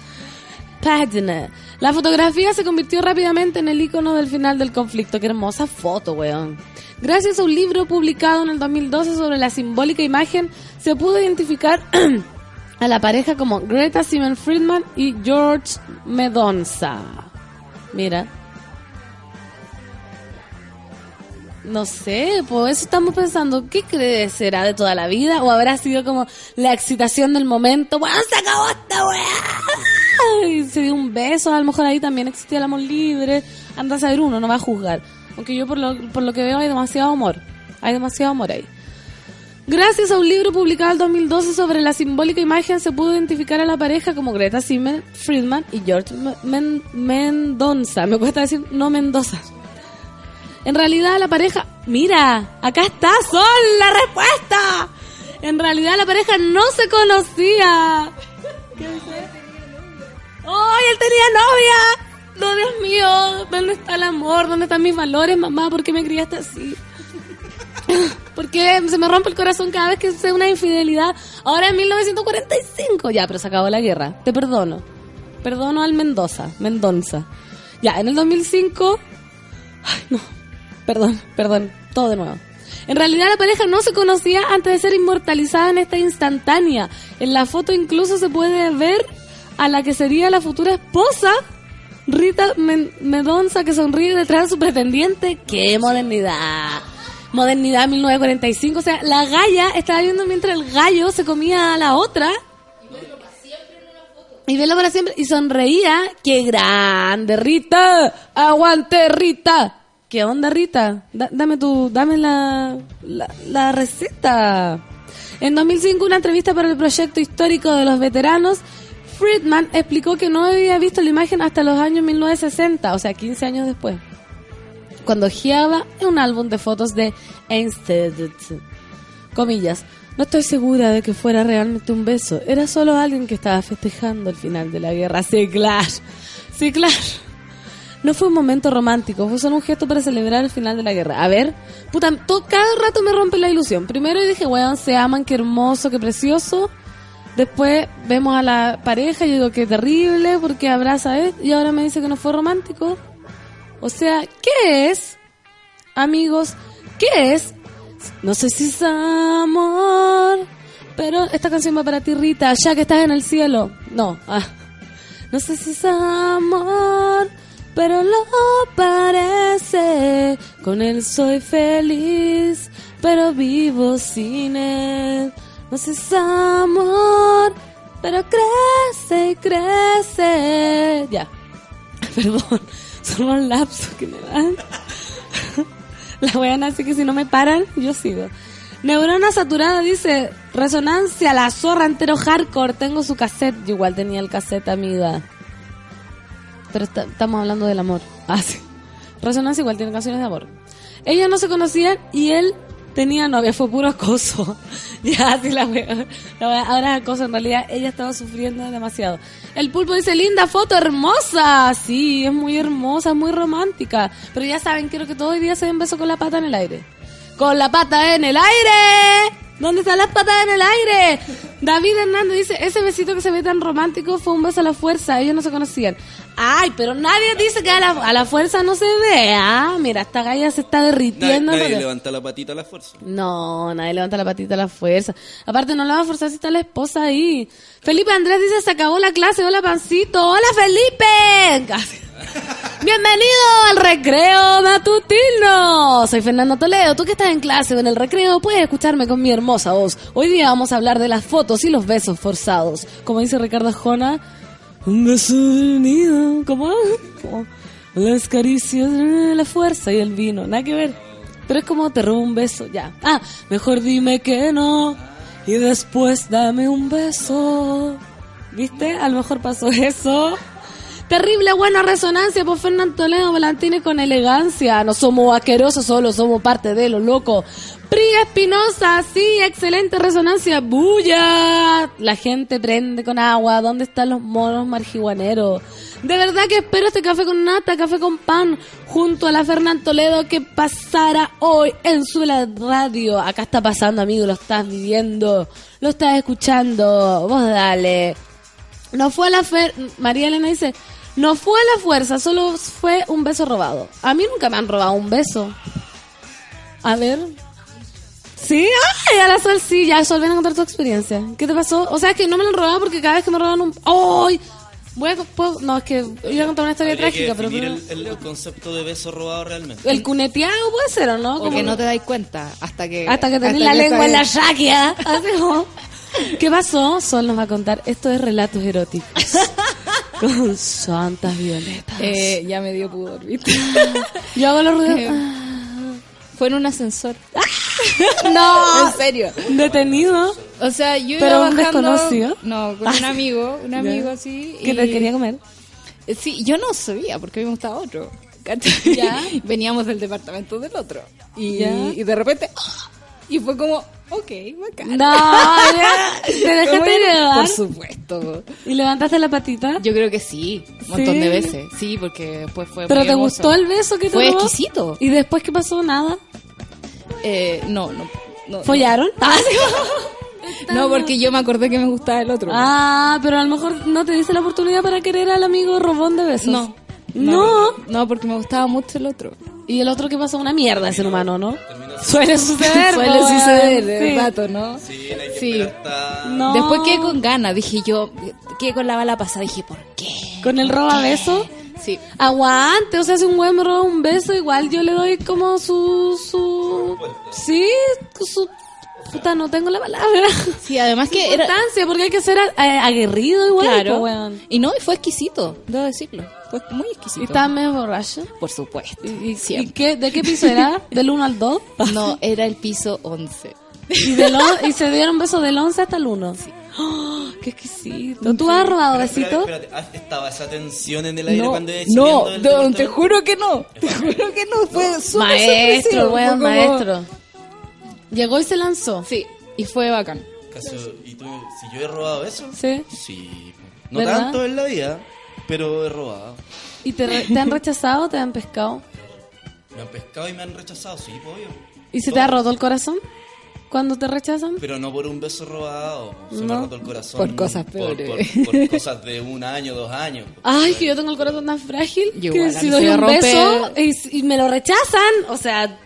Página. La fotografía se convirtió rápidamente en el icono del final del conflicto. Qué hermosa foto, weón. Gracias a un libro publicado en el 2012 sobre la simbólica imagen, se pudo identificar a la pareja como Greta Simon Friedman y George Medonza. Mira. No sé, por eso estamos pensando, ¿qué crees? ¿Será de toda la vida? ¿O habrá sido como la excitación del momento? ¡Bueno, se acabó esta weá! Y se dio un beso, a lo mejor ahí también existía el amor libre. Anda a saber uno, no va a juzgar. Aunque yo por lo, por lo que veo hay demasiado amor. Hay demasiado amor ahí. Gracias a un libro publicado en 2012 sobre la simbólica imagen se pudo identificar a la pareja como Greta Simon Friedman y George Men- Mendonza. Me cuesta decir no Mendoza. En realidad la pareja... Mira, acá está, Sol, la respuesta. En realidad la pareja no se conocía. ¿Qué dice? ¡Ay, él tenía novia! No, Dios mío, ¿dónde está el amor? ¿Dónde están mis valores, mamá? ¿Por qué me criaste así? Porque se me rompe el corazón cada vez que sé una infidelidad. Ahora en 1945. Ya, pero se acabó la guerra. Te perdono. Perdono al Mendoza. Mendonza. Ya, en el 2005. Ay, no. Perdón, perdón. Todo de nuevo. En realidad la pareja no se conocía antes de ser inmortalizada en esta instantánea. En la foto incluso se puede ver a la que sería la futura esposa Rita Medonza que sonríe detrás de su pretendiente. ¡Qué modernidad! Modernidad 1945. O sea, la galla estaba viendo mientras el gallo se comía a la otra. Y velo para siempre. Y sonreía. ¡Qué grande, Rita! ¡Aguante, Rita! ¿Qué onda, Rita? Da- dame tu, dame la, la, la receta. En 2005, una entrevista para el proyecto histórico de los veteranos, Friedman explicó que no había visto la imagen hasta los años 1960, o sea, 15 años después, cuando hojeaba un álbum de fotos de Einstein. Comillas. No estoy segura de que fuera realmente un beso. Era solo alguien que estaba festejando el final de la guerra. Sí, claro. Sí, claro. No fue un momento romántico, fue solo un gesto para celebrar el final de la guerra. A ver, puta, to- cada rato me rompe la ilusión. Primero dije, weón, se aman, qué hermoso, qué precioso. Después vemos a la pareja y digo, qué terrible, porque abraza él. Y ahora me dice que no fue romántico. O sea, ¿qué es? Amigos, ¿qué es? No sé si es amor, pero esta canción va para ti, Rita, ya que estás en el cielo. No, ah. No sé si es amor, pero lo parece. Con él soy feliz, pero vivo sin él. No sé si es amor, pero crece y crece. Ya, perdón, son los lapsos que me dan. La weón así que si no me paran, yo sigo. Neurona saturada dice, resonancia, la zorra entero hardcore, tengo su cassette. Yo igual tenía el cassette, amiga. Pero estamos hablando del amor. Ah, sí. Resonancia igual tiene canciones de amor. Ellos no se conocían y él tenía novia, fue puro acoso. ya, sí. La wea, Ahora es acoso, en realidad ella estaba sufriendo demasiado. El pulpo dice, linda foto, hermosa. Sí, es muy hermosa, muy romántica. Pero ya saben, quiero que todo el día se den beso con la pata en el aire. ¡Con la pata en el aire! ¿Dónde están las patas en el aire? David Hernández dice, ese besito que se ve tan romántico fue un beso a la fuerza, ellos no se conocían. Ay, pero nadie dice que a la, a la fuerza no se ve. Ah, mira, esta galla se está
Nadie,
derritiendo.
nadie
porque-
levanta la patita a la fuerza.
no, nadie levanta la patita a la fuerza. Aparte, no la va a forzar si está la esposa ahí. Felipe Andrés dice, se acabó la clase. Hola, Pancito. Hola, Felipe. Casi. Bienvenido al recreo matutino. Soy Fernando Toledo. Tú que estás en clase o en el recreo, puedes escucharme con mi hermosa voz. Hoy día vamos a hablar de las fotos y los besos forzados. Como dice Ricardo Jona, un beso del nido. Como las caricias la fuerza y el vino. Nada que ver. Pero es como te robo un beso, ya. Ah, mejor dime que no. Y después dame un beso. ¿Viste? A lo mejor pasó eso. Terrible buena resonancia por Fernando Toledo Volantines con elegancia. No somos asquerosos, solo somos parte de lo loco. Pri Espinosa, sí, excelente resonancia. ¡Bulla! La gente prende con agua. ¿Dónde están los monos marihuaneros? De verdad que espero este café con nata, café con pan, junto a la Fernán Toledo que pasara hoy en su radio. Acá está pasando, amigo, lo estás viviendo, lo estás escuchando. Vos dale. No fue la fer... María Elena dice, No fue a la fuerza, solo fue un beso robado. A mí nunca me han robado un beso. A ver. Sí, ay, a la sol sí, ya Sol, ven a contar tu experiencia. ¿Qué te pasó? O sea, es que no me lo han robado porque cada vez que me roban un... ¡Ay! Voy a... puedo- No, es que iba a contar una historia
Habría
trágica,
que
pero... pero-
el, el concepto de beso robado realmente.
El cuneteado puede ser, ¿o no?
Porque
Como-
no te dais cuenta hasta que...
Hasta que tenés
hasta
la
que
lengua en la shakia. ¿Qué pasó? Sol nos va a contar. Esto es relatos eróticos. Con santas violetas.
Eh, ya me dio pudor, ¿viste?
Yo hago los ruidos.
Eh, Fue en un ascensor.
no,
en serio.
detenido.
O sea, yo
¿Pero
iba
un
bajando...
desconocido?
No, con un amigo, un amigo así.
Que
y-
te quería comer.
Eh, Sí, yo no sabía porque a mí me gustaba otro.
Ya.
Veníamos del departamento del otro. Y de repente... ¡ah! Y fue como, ok, bacán.
No, ya, te dejaste llevar.
Por supuesto.
Y levantaste la patita.
Yo creo que sí, un montón
¿Sí?
de veces. Sí, porque después fue
¿Pero
muy
te
hermoso.
gustó el beso que te
Fue
robó?
exquisito.
¿Y después qué pasó? Nada.
Eh, no, no. no
¿Follaron? Ah,
No, porque yo me acordé que me gustaba el otro.
Ah, pero a lo mejor no te dice la oportunidad para querer al amigo robón de besos.
no.
No.
No, porque me gustaba mucho el otro.
Y el otro que pasó una mierda ese humano, ¿no? Suele suceder.
Suele suceder de
Sí.
rato, ¿no?
Sí, no hay que
Sí.
hasta-
No.
Después quedé con ganas, dije yo, quedé con la bala pasada, dije, ¿por qué?
Con el roba beso.
Sí.
Aguante, o sea, si un güey me roba un beso, igual yo le doy como su. su sí, su. Puta, no tengo la palabra.
Sí, además que era...
Porque hay que ser aguerrido igual.
Claro.
weón.
Y no, y fue exquisito, debo decirlo. Fue muy exquisito.
Y estaba medio borracho.
Por supuesto.
¿Y, y
Siempre.
qué, de qué piso era? ¿Del 1 al 2?
No, era el piso 11.
Y, del on- y se dieron besos del 11 hasta el 1. ¡Qué exquisito! ¿Tú has robado besitos?
¿Estaba esa tensión en el aire
No,
cuando
no, no, te
departamento?
juro que no. Te juro que no. Fue súper
Maestro, weón,
fue como-
maestro. Llegó y se lanzó.
Sí, y fue bacán.
¿Acaso- ¿Y tú, si yo he robado eso?
Sí.
Sí. No
¿Verdad?
tanto en la vida, pero he robado.
¿Y te, re- te han rechazado o te han pescado?
Me han pescado y me han rechazado, sí, pues, obvio.
¿Y se te ha roto el corazón cuando te rechazan?
Pero no por un beso robado. Se me ha roto el corazón.
Por cosas peores.
Por, por cosas de un año, dos años.
Ay, que yo tengo el corazón tan frágil
Yo
que si doy un beso y, y me lo rechazan, o sea,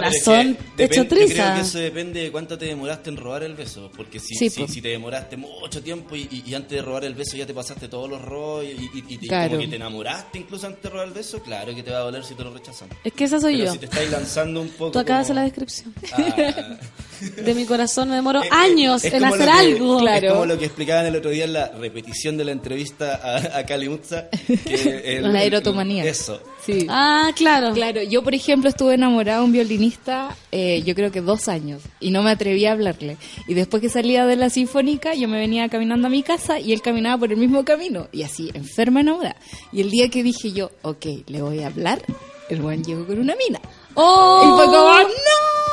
corazón
pero es que
hecho
Yo creo que eso depende de cuánto te demoraste en robar el beso. Porque si,
Sí,
si, si te demoraste mucho tiempo y, y- y antes de robar el beso ya te pasaste todos los rollos y, te-
Claro.
como que te enamoraste incluso antes de robar el beso, claro que te va a doler si te lo rechazan.
Es que esa soy
Pero
yo.
si te estáis lanzando un poco.
Tú acabas
como-
la descripción.
Ah.
De mi corazón me demoro
Eh, eh,
años
es
en hacer
que-
algo.
Es como lo que explicaban el otro día en la repetición de la entrevista a, a que el-
La erotomanía.
Eso.
Sí.
Ah, claro.
Claro, yo por ejemplo estuve enamorada de un violinista, eh, yo creo que dos años, y no me atreví a hablarle. Y después que salía de la sinfónica, yo me venía caminando a mi casa y él caminaba por el mismo camino, y así, enferma enamorada. Y el día que dije yo, ok, le voy a hablar, el buen llegó con una mina.
¡Oh!
Y fue como, ¡no!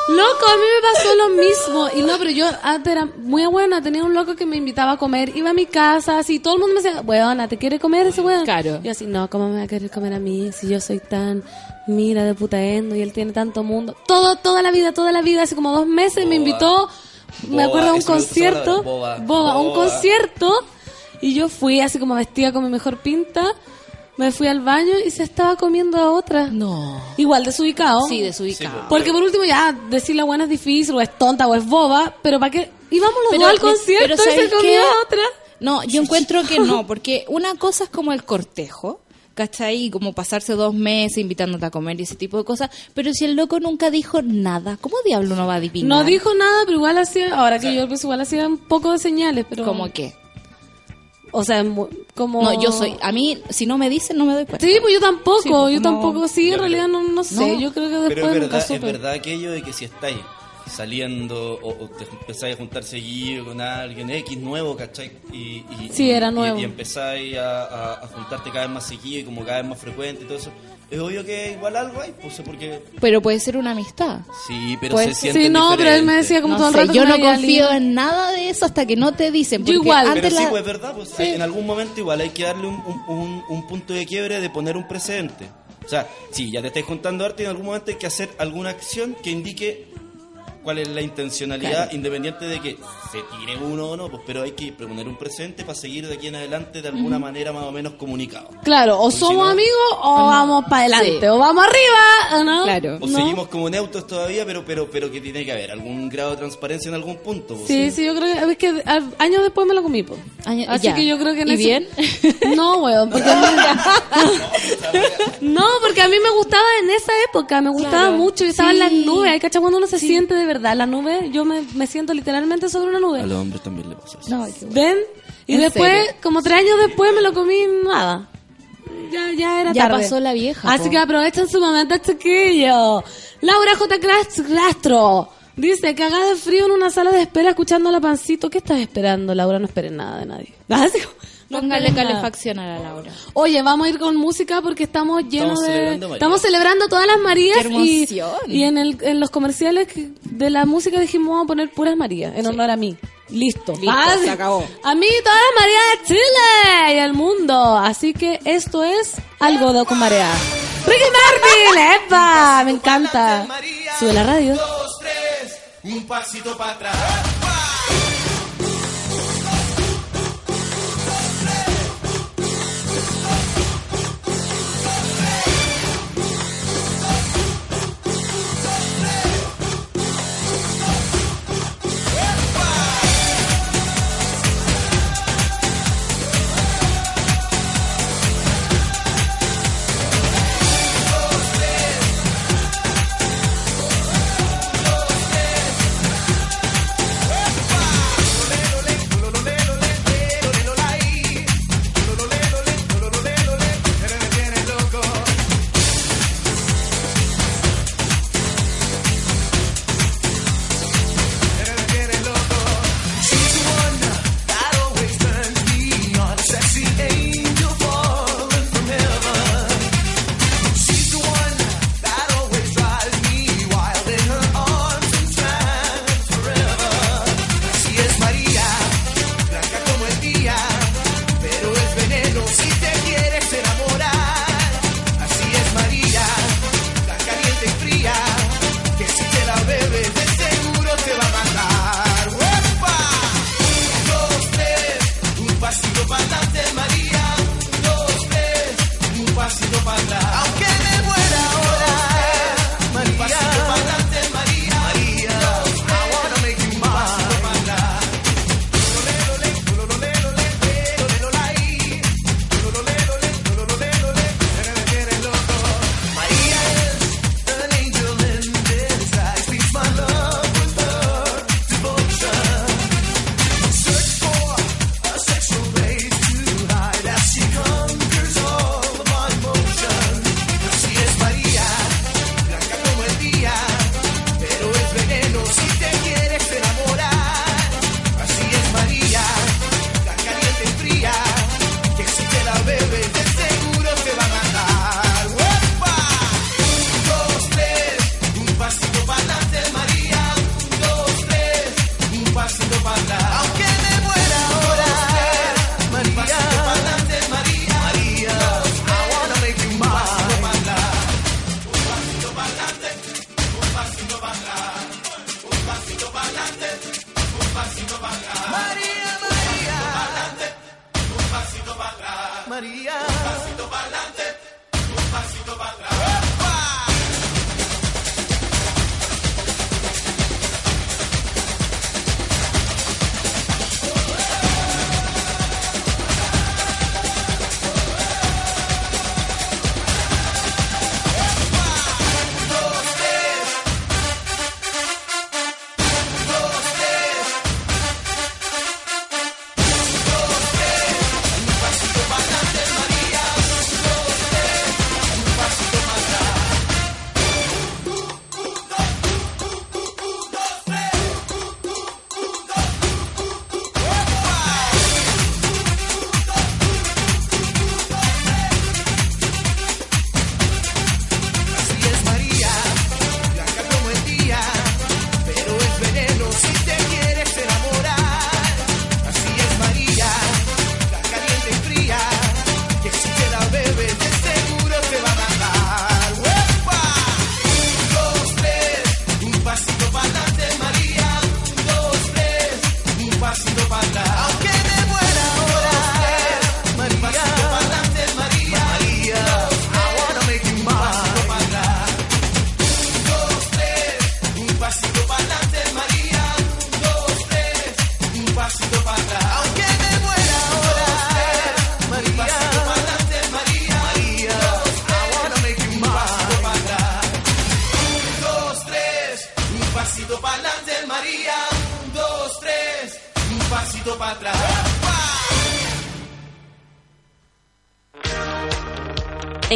Loco, a mí me pasó lo mismo. Y no, pero yo antes era muy buena. Tenía un loco que me invitaba a comer. Iba a mi casa, así. Todo el mundo me decía, weona, ¿te quiere comer ese weón?
Claro.
Yo así, no, ¿cómo me va a querer comer a mí? Si yo soy tan mira de putaendo y él tiene tanto mundo. Todo, toda la vida, toda la vida. Hace como dos meses me
Boba.
invitó. Me acuerdo a un concierto.
boba.
boba, un concierto. Y yo fui así como vestida con mi mejor pinta. Me fui al baño y se estaba comiendo a otra.
No.
Igual desubicado.
Sí, desubicado.
Porque por último ya decir la buena es difícil, o es tonta, o es boba, pero ¿para qué? Íbamos los
Pero-
dos al
pero
concierto y
¿sabes
se comió a otra.
No, yo encuentro que no, porque una cosa es como el cortejo, ¿cachai? Y Como pasarse dos meses invitándote a comer y ese tipo de cosas, pero si el loco nunca dijo nada, ¿cómo diablo no va a adivinar?
No dijo nada, pero igual hacía, ahora que yo pues igual hacía un poco de señales, pero...
¿Cómo qué?
O sea, mu- como...
No, yo soy, a mí, si no me dicen, no me doy cuenta.
Sí, pues yo tampoco,
Sí, pues,
yo
no.
tampoco, sí, en realidad no, no sé,
No.
yo creo que
Pero
después
es
nunca
verdad, es
supe.
verdad aquello de que si estáis saliendo o, o te empezáis a juntar seguido con alguien X nuevo, ¿cachai? Y, y-
Sí, era
y-
nuevo.
Y, empezáis a, a- a juntarte cada vez más seguido y como cada vez más frecuente y todo eso. Es obvio que igual algo hay, pues porque...
Pero puede ser una amistad.
Sí, pero
Pues,
se siente
Sí, no, pero él me decía como
No
todo el
sé,
rato
yo
que
no
me
confío en nada de eso hasta que no te dicen.
Yo
porque
igual.
Pero
antes
sí,
la-
pues es verdad, pues en algún momento igual hay que darle un, un- un- un punto de quiebre de poner un precedente. O sea, sí, ya te estáis juntando arte en algún momento hay que hacer alguna acción que indique cuál es la intencionalidad, independiente de que se tire uno o no, pues, pero hay que poner un presente para seguir de aquí en adelante de alguna manera más o menos comunicado.
Claro, o
Porque si
somos
no-
amigos o vamos para adelante,
Sí.
o vamos arriba, ¿o ¿no?
Claro.
O
¿No?
seguimos como neutros todavía, pero, pero, pero que tiene que haber algún grado de transparencia en algún punto. pues,
Sí, sí, yo creo que, es que años después me lo comí.
Año-
Así
ya.
que yo creo que en
¿Y
ese-
bien?
No, weón, porque a mí- No, porque a mí me gustaba en esa época, me gustaba
Claro.
mucho, yo estaba en las
Sí.
nubes, ¿hay cachai? Cuando uno se siente de verdad, la nube, yo me, me siento literalmente sobre una
A
nube.
los hombres también le pasa eso.
No, qué bueno.
¿Ven? Y
¿En
después,
serio?
como tres años después, me lo comí nada. Ya, ya era
Ya
tarde.
pasó la vieja,
Así
po.
que aprovechen su momento, chiquillo. Laura J. Castro dice, cagada de frío en una sala de espera escuchando la pancito. ¿Qué estás esperando, Laura? No esperes nada de nadie. Así
Póngale calefacción a la Laura.
Oye, vamos a ir con música porque estamos llenos
Estamos
de...
celebrando.
Estamos celebrando todas las Marías
¡Qué
y, en, el, en los comerciales de la música dijimos vamos a poner puras Marías en honor a mí. Listo.
Listo,
Fácil.
se acabó.
A mí todas las Marías de Chile y el mundo. Así que esto es algo de con marea. Ricky Martin, ¡epa! Me encanta. Sube la radio.
dos, tres, un pasito para atrás.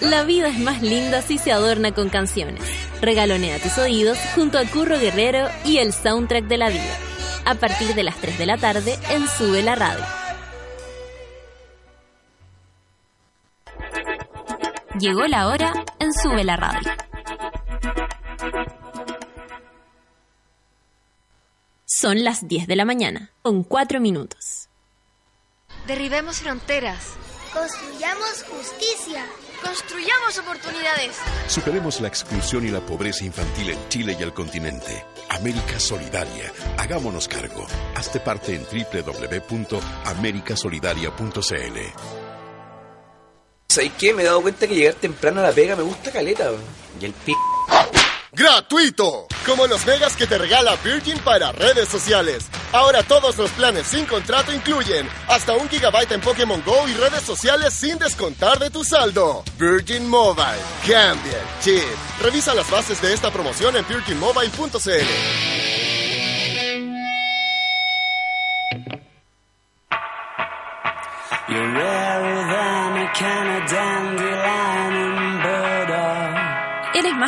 La vida es más linda si se adorna con canciones. Regalonea tus oídos junto a Curro Guerrero y el soundtrack de la vida. A partir de las 3 de la tarde en Sube la Radio. Llegó la hora en Sube la Radio. Son las 10 de la mañana, con 4 minutos.
Derribemos fronteras.
Construyamos justicia.
Construyamos oportunidades.
Superemos la exclusión y la pobreza infantil en Chile y el continente. América Solidaria. Hagámonos cargo. Hazte parte en www.americasolidaria.cl.
¿Sabes qué? Me he dado cuenta que llegar temprano a la pega me gusta caleta. Y el p...
¡Gratuito! Como los megas que te regala Virgin para redes sociales. Ahora todos los planes sin contrato incluyen hasta un gigabyte en Pokémon Go y redes sociales sin descontar de tu saldo. Virgin Mobile. Cambia el chip. Revisa las bases de esta promoción en virginmobile.cl.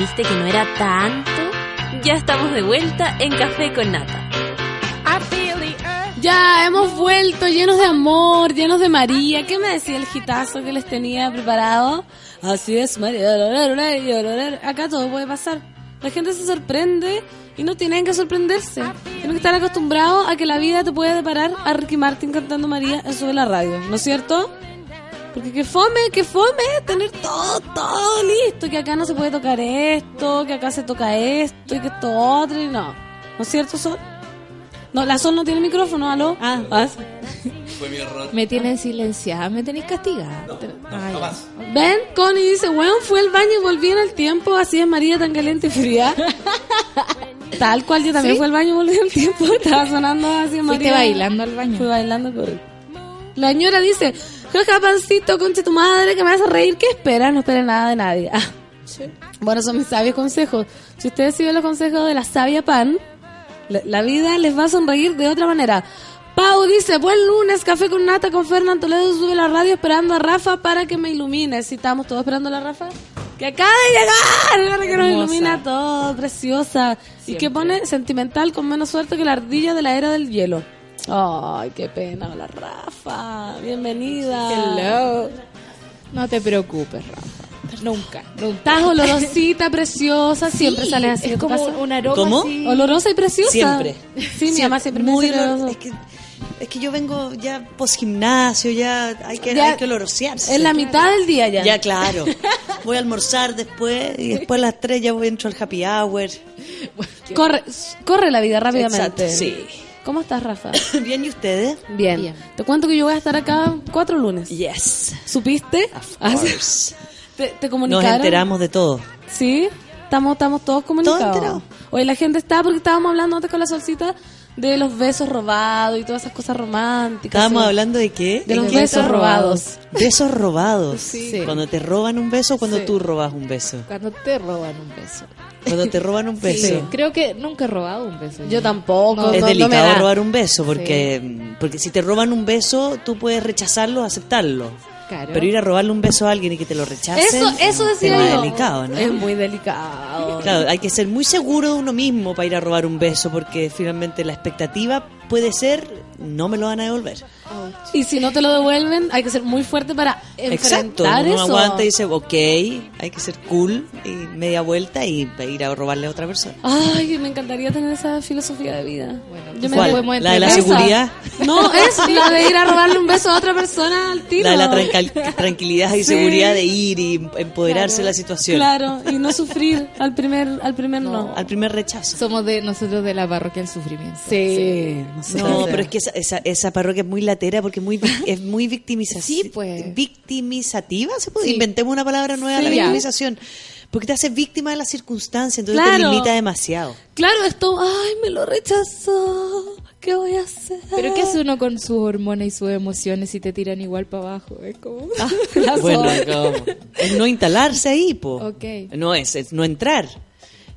¿Viste que no era tanto? Ya estamos de vuelta en Café con Nata.
Ya, hemos vuelto llenos de amor, llenos de María. ¿Qué me decía el gitazo que les tenía preparado? Así es, María. Acá todo puede pasar. La gente se sorprende y no tienen que sorprenderse. Tienen que estar acostumbrados a que la vida te puede deparar a Ricky Martin cantando María en Sube la Radio. ¿No es cierto? Porque que fome, que fome tener todo, todo listo. Que acá no se puede tocar esto, que acá se toca esto y que esto otro y no. ¿No es cierto, Sol? No, la Sol no tiene micrófono, ¿aló?
Ah.
Ah,
Fue mi error.
Me tienen silenciada, me tenéis castigada. Ay,
Jamás.
Ven, Connie dice, weón, fue al baño y volví en el tiempo, así es María tan caliente y fría. Tal cual, yo también
¿Sí?
fui al baño y volví en el tiempo, estaba sonando así es
Fuiste
María.
bailando al baño.
Fui bailando, correcto. La señora dice, jaja, pancito, conche tu madre, que me vas a reír, ¿qué esperas? No esperes nada de nadie. Ah. Bueno, son mis sabios consejos. Si ustedes siguen los consejos de la sabia pan, la, la vida les va a sonreír de otra manera. Pau dice, buen lunes, café con nata con Fernando Toledo, sube la radio esperando a Rafa para que me ilumine. Si estamos todos esperando a la Rafa. Que acaba de llegar, para que nos ilumina todo, preciosa. Y que pone sentimental con menos suerte que la ardilla de la era del hielo. Ay, qué pena, la Rafa. Bienvenida.
Hello. No te preocupes, Rafa. Nunca, nunca.
Estás olorosita, preciosa, siempre sales así
es como
casa.
un aroma
¿Cómo?
así.
Olorosa y preciosa.
Siempre.
Sí, mi mamá siempre me
muy
dice
olor-
olorosa.
es que es que yo vengo ya post gimnasio, ya hay que
Ya-
hay que olorosearse.
En la mitad del día ya.
Ya claro. Voy a almorzar después y después a las 3 ya voy entro al happy hour.
Corre, corre la vida rápidamente.
Exacto, sí.
¿Cómo estás, Rafa?
Bien, ¿y ustedes?
Bien.
Bien.
Te cuento que yo voy a estar acá cuatro lunes.
Yes.
¿Supiste?
Of course.
¿Te, te
Nos enteramos de todo.
Sí, estamos, estamos todos comunicados.
Todos enterados.
Hoy la gente está, porque estábamos hablando antes con la solcita de los besos robados y todas esas cosas románticas.
Estábamos
sí.
hablando de qué?
de
¿En
los besos robados.
Besos robados.
Sí.
Cuando te roban un beso o cuando
Sí.
tú robas un beso.
Cuando te roban un beso.
Cuando te roban un beso.
Sí. Creo que nunca he robado un beso.
Yo tampoco.
No,
es
no- no me
delicado robar un beso porque, porque si te roban un beso tú puedes rechazarlo o aceptarlo.
Claro.
Pero ir a robarle un beso a alguien y que te lo rechacen
Eso, eso
es un
decía
tema
yo.
delicado, ¿no?
Es muy delicado.
Claro, hay que ser muy seguro de uno mismo para ir a robar un beso porque finalmente la expectativa puede ser, no me lo van a devolver.
Y si no te lo devuelven, hay que ser muy fuerte para
Exacto,
enfrentar
uno
eso.
aguanta y dice, ok, hay que ser cool y media vuelta y ir a robarle a otra persona.
Ay, me encantaría tener esa filosofía de vida. Yo me
¿Cuál? ¿La de la seguridad?
No, es la de ir a robarle un beso a otra persona al tiro.
La de la tranquilidad y
Sí.
seguridad de ir y empoderarse de la situación.
Claro, y no sufrir al primer, al primer no.
Al primer rechazo.
Somos de nosotros de la parroquia del sufrimiento.
Sí.
No, pero es que esa, esa, esa parroquia es muy latera porque es muy, es muy victimizativa.
Sí, pues.
Victimizativa, ¿se puede?
Sí.
Inventemos una palabra nueva,
Sí.
la
Ya.
victimización. Porque te haces víctima de las circunstancias, entonces
Claro.
te limita demasiado.
Claro, esto, ay, me lo rechazó. ¿Qué voy a hacer?
Pero ¿qué hace uno con sus hormonas y sus emociones si te tiran igual para abajo? Es como...
La
Bueno, es no instalarse ahí, po.
Ok.
No es, es no entrar.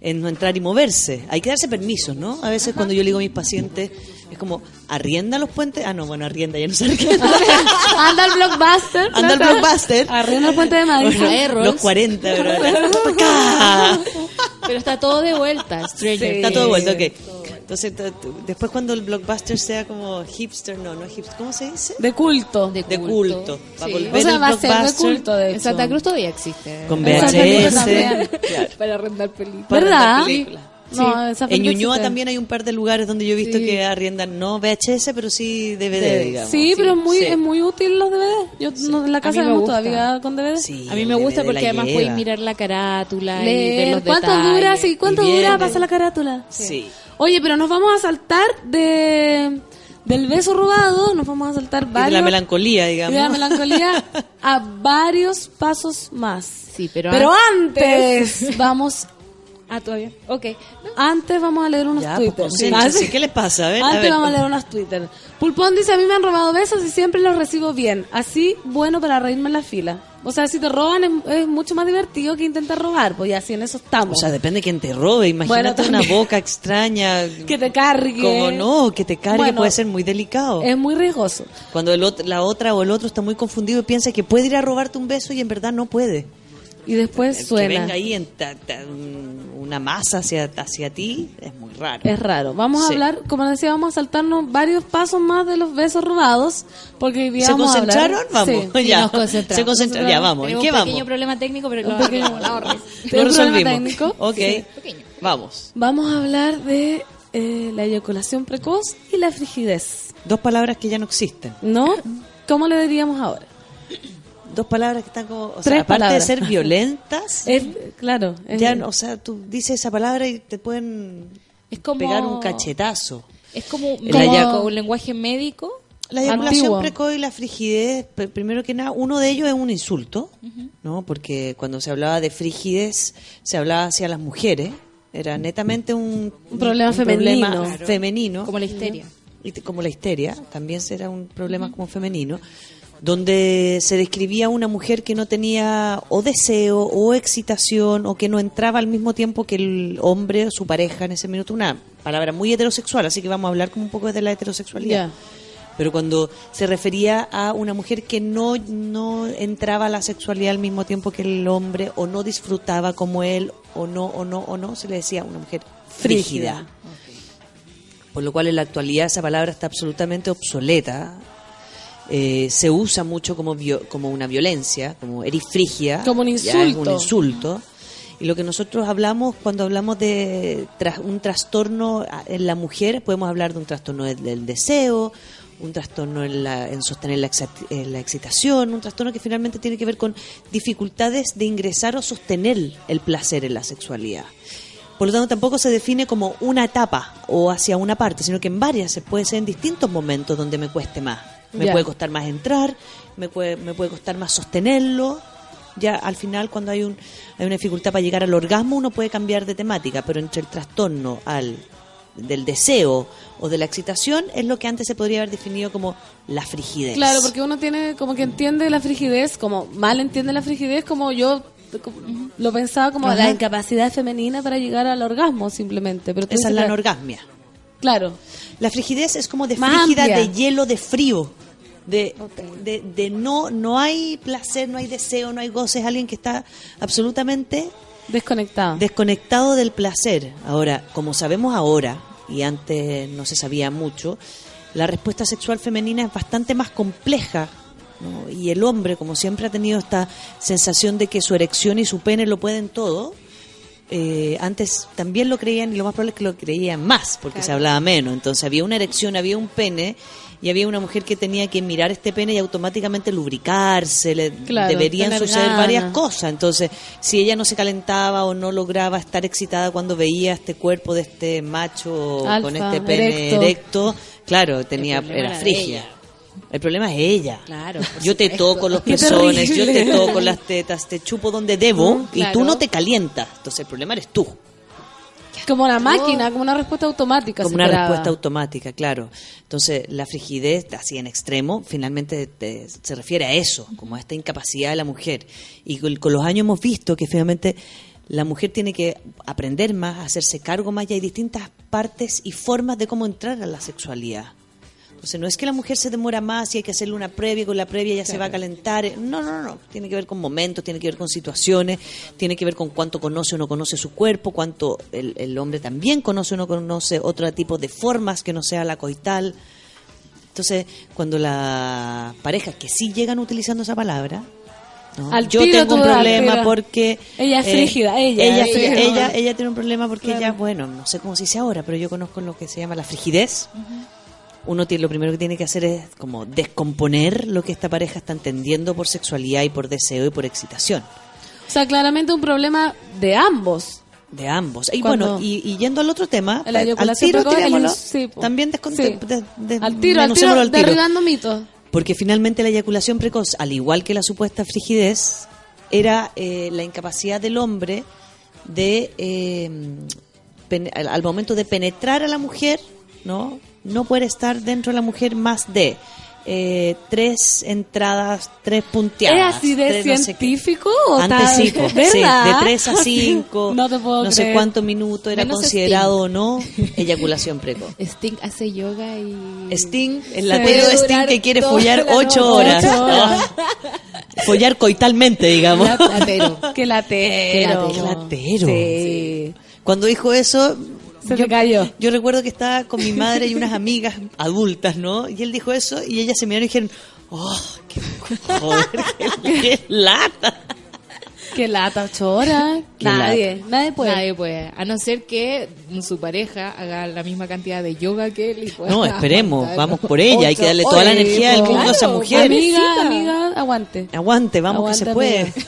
Es no entrar y moverse. Hay que darse permisos, ¿no? A veces cuando yo le digo a mis pacientes, es como, ¿arrienda los puentes? Ah, no, bueno, arrienda, ya no se arrienda.
Anda al blockbuster.
Anda al blockbuster.
Arrienda el puente de Madrid.
Bueno, los 40, bro. Acá.
Pero está todo de vuelta, Stranger.
Está todo
Things.
vuelto, ok. Entonces, después cuando el blockbuster sea como hipster, no, no es hipster, ¿cómo se dice?
De culto.
De
De
culto.
culto. Para
Sí.
volver
O sea,
el
va a ser de
blockbuster
culto, de
En
hecho.
Santa Cruz todavía existe.
con
En Santa Cruz
VHS. Claro.
Para arrendar películas.
Para
¿Verdad?
rentar películas.
No,
En Ñuñoa también hay un par de lugares donde yo he visto
Sí.
que arriendan no VHS, pero sí DVD, digamos.
Sí, pero es muy,
Sí.
es muy útil los DVD. Yo no, en la casa vemos
gusta.
todavía con DVD.
Sí,
A mí me gusta
DVD
porque además puedes mirar la carátula y ver
Leer.
los
¿Cuánto
detalles.
dura? Sí, ¿cuánto
Y
dura?
viene.
Pasa la carátula.
Sí.
Oye, pero nos vamos a saltar de del beso robado, nos vamos a saltar
Y de
varios
la melancolía,
y
digamos.
de la melancolía a varios pasos más.
Sí, pero,
Pero
antes...
antes vamos
Ah, todavía. Ok.
antes vamos a leer unos
Ya, pues,
Twitter.
concéntrense. ¿Qué les pasa? A ver, a
Antes
ver.
vamos a leer unos Twitter. Pulpón dice, a mí me han robado besos y siempre los recibo bien. Así, bueno para reírme en la fila. O sea, si te roban es, es mucho más divertido que intentar robar, pues ya así en eso estamos.
O sea, depende de quién te robe. Imagínate
Bueno,
una boca extraña.
que te cargue.
Como no, que te cargue
Bueno,
puede ser muy delicado.
Es muy riesgoso.
Cuando el la otra o el otro está muy confundido y piensa que puede ir a robarte un beso y en verdad no puede.
Y después
Que
suena.
venga ahí en ta- ta- un- una masa hacia, hacia ti es muy raro.
Es raro. Vamos a
Sí.
hablar, como decía, vamos a saltarnos varios pasos más de los besos robados. Porque hoy día
¿Se
vamos a
concentraron? Vamos,
Sí.
ya.
nos concentramos.
Se concentraron. Ya, vamos. ¿En qué
un
vamos?
pequeño problema técnico, pero
Un
lo
pequeño-.
Lo
¿Tengo un problema
resolvimos.
técnico?
Ok.
Sí.
Vamos.
Vamos a hablar de eh, la eyaculación precoz y la frigidez.
Dos palabras que ya no existen.
¿No? ¿Cómo le diríamos ahora?
Dos palabras que están como. O sea,
Tres
aparte
palabras.
de ser violentas,
Es, claro. es-
ya, o sea, tú dices esa palabra y te pueden
Es como...
pegar un cachetazo.
Es como, como un lenguaje médico.
La eyaculación precoz y la frigidez, pr- primero que nada, uno de ellos es un insulto, ¿no? Porque cuando se hablaba de frigidez, se hablaba hacia las mujeres. Era netamente un,
Un problema femenino.
problema
Claro.
femenino.
Como la histeria.
Y como la histeria, también será un problema como femenino, donde se describía una mujer que no tenía o deseo o excitación o que no entraba al mismo tiempo que el hombre o su pareja en ese minuto, una palabra muy heterosexual, así que vamos a hablar como un poco de la heterosexualidad. Pero cuando se refería a una mujer que no, no entraba a la sexualidad al mismo tiempo que el hombre o no disfrutaba como él o no, o no, o no, se le decía una mujer frígida.
Frígida.
Por lo cual en la actualidad esa palabra está absolutamente obsoleta. Eh, se usa mucho como, vio- como una violencia, como eres frígida.
Como un
es un
insulto.
insulto. Y lo que nosotros hablamos cuando hablamos de un trastorno en la mujer, podemos hablar de un trastorno del, del deseo, un trastorno en, la- en sostener la, eh, la excitación, un trastorno que finalmente tiene que ver con dificultades de ingresar o sostener el placer en la sexualidad. Por lo tanto, tampoco se define como una etapa o hacia una parte, sino que en varias, se puede ser en distintos momentos donde me cueste más. Me
Ya.
puede costar más entrar, me puede, me puede costar más sostenerlo. Ya al final, cuando hay, un, hay una dificultad para llegar al orgasmo, uno puede cambiar de temática, pero entre el trastorno al del deseo o de la excitación es lo que antes se podría haber definido como la frigidez.
Claro, porque uno tiene como que entiende la frigidez, como mal entiende la frigidez, como yo como- lo pensaba como
Ajá.
la incapacidad femenina para llegar al orgasmo simplemente. Pero
Esa es la anorgasmia.
Claro.
La frigidez es como de
Más
frígida,
amplia.
de hielo, de frío. De, de, de no, no hay placer, no hay deseo, no hay goce. Es alguien que está absolutamente
Desconectado.
desconectado del placer. Ahora, como sabemos ahora, y antes no se sabía mucho, la respuesta sexual femenina es bastante más compleja. ¿no? Y el hombre, como siempre ha tenido esta sensación de que su erección y su pene lo pueden todo, eh, antes también lo creían y lo más probable es que lo creían más, porque se hablaba menos. Entonces había una erección, había un pene y había una mujer que tenía que mirar este pene y automáticamente lubricarse, le
Claro,
deberían suceder varias cosas. Entonces, si ella no se calentaba o no lograba estar excitada cuando veía este cuerpo de este macho
Alfa,
con este pene
erecto.
erecto, claro, tenía era frigia. El problema es ella.
Claro,
Yo te
supuesto.
toco los pezones, yo te toco las tetas, te chupo donde debo
Mm,
y tú no te calientas. Entonces el problema eres tú.
Como una máquina, como una respuesta automática.
Como una
esperaba.
respuesta automática, claro. Entonces, la frigidez, así en extremo, finalmente te- se refiere a eso, como a esta incapacidad de la mujer. Y con, con los años hemos visto que finalmente la mujer tiene que aprender más, hacerse cargo más, y hay distintas partes y formas de cómo entrar a la sexualidad. Entonces, no es que la mujer se demora más y hay que hacerle una previa, y con la previa ya se va a calentar. No, no, no. Tiene que ver con momentos, tiene que ver con situaciones, tiene que ver con cuánto conoce o no conoce su cuerpo, cuánto el, el hombre también conoce o no conoce otro tipo de formas que no sea la coital. Entonces, cuando las parejas que sí llegan utilizando esa palabra, ¿no?
Al
yo tengo un problema porque...
Ella es
eh,
frígida, ella,
Ella,
ella.
ella, ella tiene un problema porque
Claro.
ella, bueno, no sé cómo se dice ahora, pero yo conozco lo que se llama la frigidez uno tiene, lo primero que tiene que hacer es como descomponer lo que esta pareja está entendiendo por sexualidad y por deseo y por excitación
O sea, claramente un problema de ambos.
de ambos. Y
Cuando-
bueno, y, y yendo al otro tema, al tiro
el sí,
también
Sí.
de- de-
Al tiro, al tiro,
menucémoslo al tiro.
derribando mitos.
Porque finalmente la eyaculación precoz, al igual que la supuesta frigidez, era eh, la incapacidad del hombre de, eh, al momento de penetrar a la mujer, ¿no? No puede estar dentro de la mujer más de eh, tres entradas, tres punteadas.
¿Es así de
tres no sé
científico o
Antes
tal?
sí, de 3 a 5,
No te puedo
sé
creer.
cuántos minutos era
Menos
considerado o no eyaculación precoz.
Sting hace yoga y...
Sting, el latero Sting que quiere follar
la
8
noche.
horas.
Ocho horas.
¿no? follar coitalmente, digamos.
Latero.
Qué latero.
Qué
Qué latero.
Sí.
Cuando dijo eso,
Se te cayó.
yo recuerdo que estaba con mi madre y unas amigas adultas, ¿no? Y él dijo eso y ellas se miraron y dijeron, oh, qué, joder, qué, qué lata.
Qué lata, ocho horas.
Qué
Nadie, nadie puede.
Nadie puede. A no ser que su pareja haga la misma cantidad de yoga que él. y pueda
No, esperemos, vamos por ella, hay que darle toda la energía del mundo a esa mujer.
Amiga, amiga, aguante.
Aguante, vamos que se puede.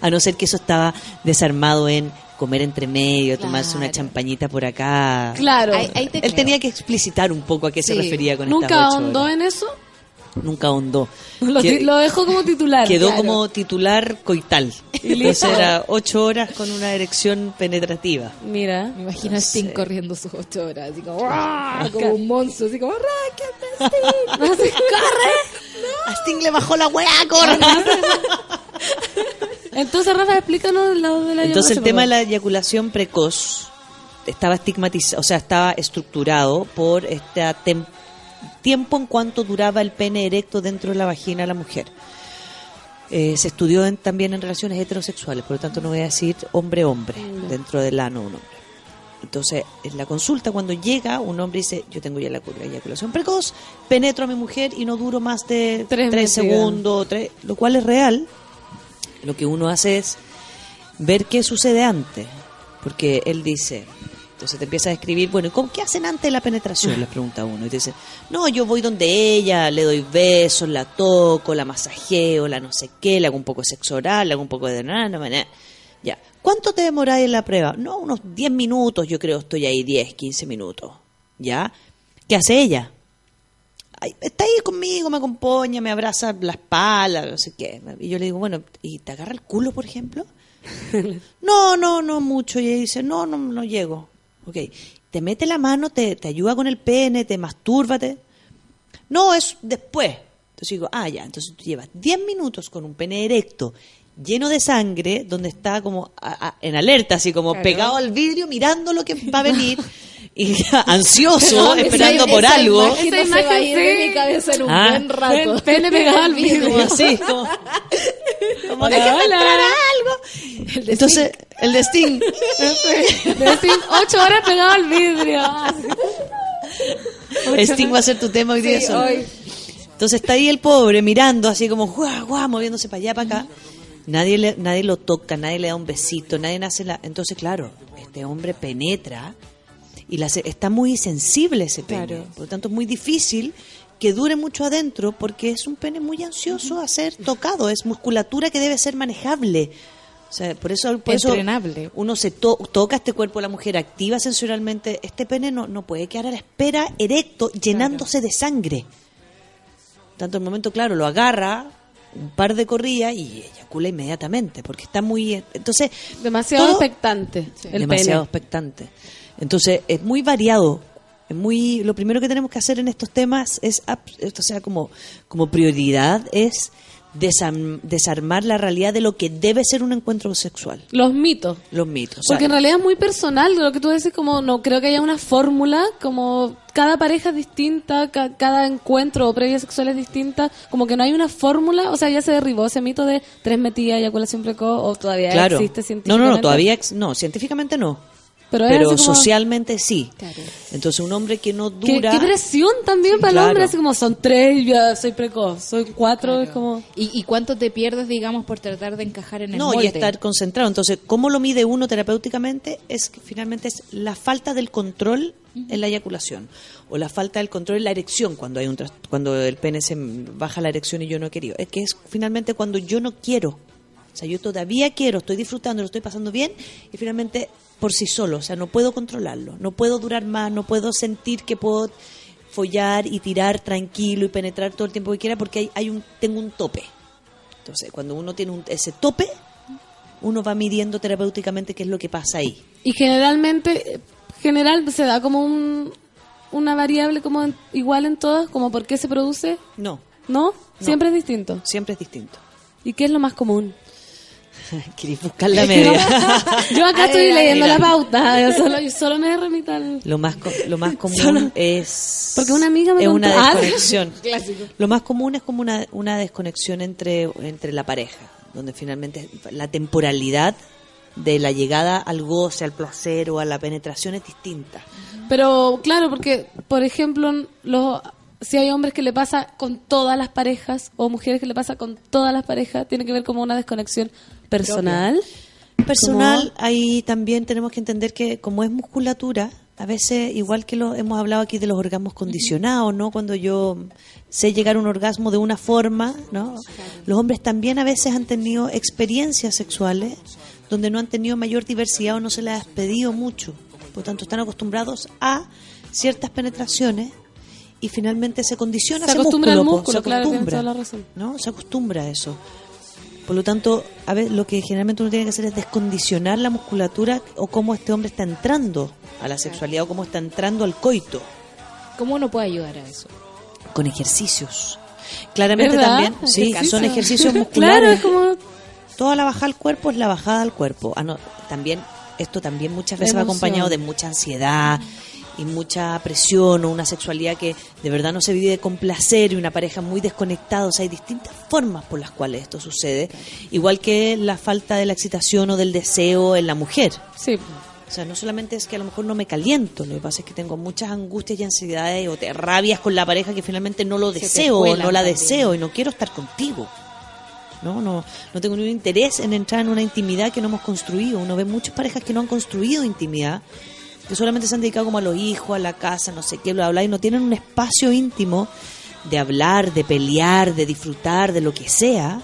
A no ser que eso estaba desarmado en comer entre medio, tomarse una
Claro.
champañita por acá.
Claro.
Ahí- ahí te
Él
creo.
tenía que explicitar un poco a qué se
Sí.
refería con
¿Nunca
estas ocho
ahondó
horas.
en eso?
Nunca ahondó.
Lo, lo dejó como titular.
quedó
Claro.
como titular coital. Entonces era ocho horas con una erección penetrativa.
Mira.
Me imagino a Sting corriendo sus ocho horas, así como, ¡ah! como un monstruo, así como, ¡ráquete, Sting!
Así, ¡Corre!
A Sting le bajó la weá, corre.
Entonces, Rafa, explícanos lo de la
Entonces el tema de la eyaculación precoz estaba estigmatizado, o sea, estaba estructurado por este tiempo en cuanto duraba el pene erecto dentro de la vagina de la mujer. Eh, se estudió en- también en relaciones heterosexuales, por lo tanto no voy a decir hombre-hombre, dentro del ano un hombre. Entonces, en la consulta, cuando llega, un hombre dice, yo tengo ya la la eyaculación precoz, penetro a mi mujer y no duro más de
Tres
tres, segundos, tres, lo cual es real. Lo que uno hace es ver qué sucede antes, porque él dice, entonces te empieza a describir, bueno, ¿y cómo, ¿qué hacen antes de la penetración? Le pregunta uno, y te dice, no, yo voy donde ella, le doy besos, la toco, la masajeo, la no sé qué, le hago un poco de sexo oral, le hago un poco de nada, nada, ya. ¿Cuánto te demoráis en la prueba? No, unos 10 minutos, yo creo, estoy ahí 10, 15 minutos, ¿ya? ¿Qué hace ella? Ay, está ahí conmigo, me acompaña, me abraza la espalda, no sé qué. Y yo le digo, bueno, ¿y te agarra el culo, por ejemplo? no, no, no mucho. Y ella dice, no, no, no llego. Ok. ¿Te mete la mano, te, te ayuda con el pene, te mastúrbate? No, es después. Entonces digo, ah, ya. Entonces tú llevas 10 minutos con un pene erecto, lleno de sangre, donde está como a- a- en alerta, así como
Claro.
pegado al vidrio, mirando lo que va a venir. Y ansioso,
No, esa-
esperando
esa
por algo.
imagen no
Esa
se va a
imagen,
ir de
sí.
mi cabeza en un
Ah.
buen rato.
El pene pegado al vidrio.
Como así, como, como
Hola, hola.
algo. Entonces, el de Sting.
De decir, ocho horas pegado al vidrio.
Sting va a ser tu tema hoy día. Solo.
hoy.
Entonces está ahí el pobre mirando así como guau, guau, moviéndose para allá, para acá. Nadie, le, nadie lo toca, nadie le da un besito, nadie hace la... Entonces, claro, este hombre penetra y la, está muy sensible ese pene.
Claro.
Por lo tanto, es muy difícil que dure mucho adentro porque es un pene muy ansioso a ser tocado. Es musculatura que debe ser manejable. O sea, por eso, por eso uno se to- toca este cuerpo de la mujer, activa sensorialmente. Este pene no, no puede quedar a la espera erecto, llenándose de sangre. Tanto el momento, claro, lo agarra un par de corridas y eyacula inmediatamente, porque está muy... Entonces,
Demasiado
todo-
expectante. El
demasiado
pene.
expectante. Entonces, es muy variado. Es muy, lo primero que tenemos que hacer en estos temas es, esto sea como, como prioridad, es desarmar la realidad de lo que debe ser un encuentro sexual.
Los mitos.
Los mitos. o
Porque en realidad es muy personal lo que tú dices, como no creo que haya una fórmula, como cada pareja es distinta, ca- cada encuentro o previa sexual es distinta, como que no hay una fórmula, o sea, ya se derribó ese mito de tres metidas, eyaculación precoz, o todavía
claro.
existe
No,
científicamente.
no, no, todavía ex- no, científicamente no.
Pero, como-
socialmente sí. Entonces, un hombre que no
¿Qué,
dura.
qué presión también para el
Claro.
hombre, así como son tres, ya soy precoz, soy cuatro, es como...
¿Y, y cuánto te pierdes, digamos, por tratar de encajar en el
No, y estar concentrado. Entonces, ¿cómo lo mide uno terapéuticamente? Es que finalmente es la falta del control en la eyaculación o la falta del control en la erección cuando hay un cuando el pene se baja la erección y yo no he querido. Es que es finalmente cuando yo no quiero. O sea, yo todavía quiero, estoy disfrutando, lo estoy pasando bien y finalmente por sí solo, o sea, no puedo controlarlo, no puedo durar más, no puedo sentir que puedo follar y tirar tranquilo y penetrar todo el tiempo que quiera porque hay, hay un tengo un tope. Entonces, cuando uno tiene un- ese tope, uno va midiendo terapéuticamente qué es lo que pasa ahí.
Y generalmente, general se da como un, una variable como en- igual en todas, como por qué se produce,
No,
¿no? Siempre es distinto.
siempre es distinto.
¿Y qué es lo más común?
Queréis buscar la media.
Yo acá estoy leyendo la pauta, yo solo, yo solo me remito al...
lo más co- lo más común
Solo-
es
Porque una amiga me
es
contó-
una
Ah,
desconexión.
Clásico.
Lo más común es como una, una desconexión entre, entre la pareja, donde finalmente la temporalidad de la llegada al goce, al placer o a la penetración es distinta.
Pero claro, porque, por ejemplo, los, si hay hombres que le pasa con todas las parejas o mujeres que le pasa con todas las parejas, tiene que ver como una desconexión personal.
Personal, ahí también tenemos que entender que como es musculatura, a veces, igual que lo hemos hablado aquí de los orgasmos condicionados, ¿no? Cuando yo sé llegar a un orgasmo de una forma, ¿no? Los hombres también a veces han tenido experiencias sexuales donde no han tenido mayor diversidad o no se les ha pedido mucho. Por tanto, están acostumbrados a ciertas penetraciones y finalmente se condiciona
Se acostumbra al
músculo, po,
músculo,
se
claro, tienes
acostumbra,
toda la razón.
¿no? Se acostumbra a eso. Por lo tanto, a ver, lo que generalmente uno tiene que hacer es descondicionar la musculatura o cómo este hombre está entrando a la sexualidad o cómo está entrando al coito
¿Cómo uno puede ayudar a eso?
con ejercicios. Claramente
¿Verdad?
también, sí,
Ejercicio.
son ejercicios
Claro,
musculares.
es como...
Toda la bajada al cuerpo es la bajada al cuerpo. Ah, no, también esto también muchas veces va acompañado de mucha ansiedad y mucha presión o una sexualidad que de verdad no se vive con placer y una pareja muy desconectada. O sea, hay distintas formas por las cuales esto sucede. Igual que la falta de la excitación o del deseo en la mujer.
Sí.
O sea, no solamente es que a lo mejor no me caliento, lo que pasa es que tengo muchas angustias y ansiedades o te rabias con la pareja que finalmente no lo
Se
deseo,
cuelan
no la
también.
deseo y no quiero estar contigo. No, no, no tengo ningún interés en entrar en una intimidad que no hemos construido. Uno ve muchas parejas que no han construido intimidad, que solamente se han dedicado como a los hijos, a la casa, no sé qué, bla, bla, y no tienen un espacio íntimo de hablar, de pelear, de disfrutar, de lo que sea.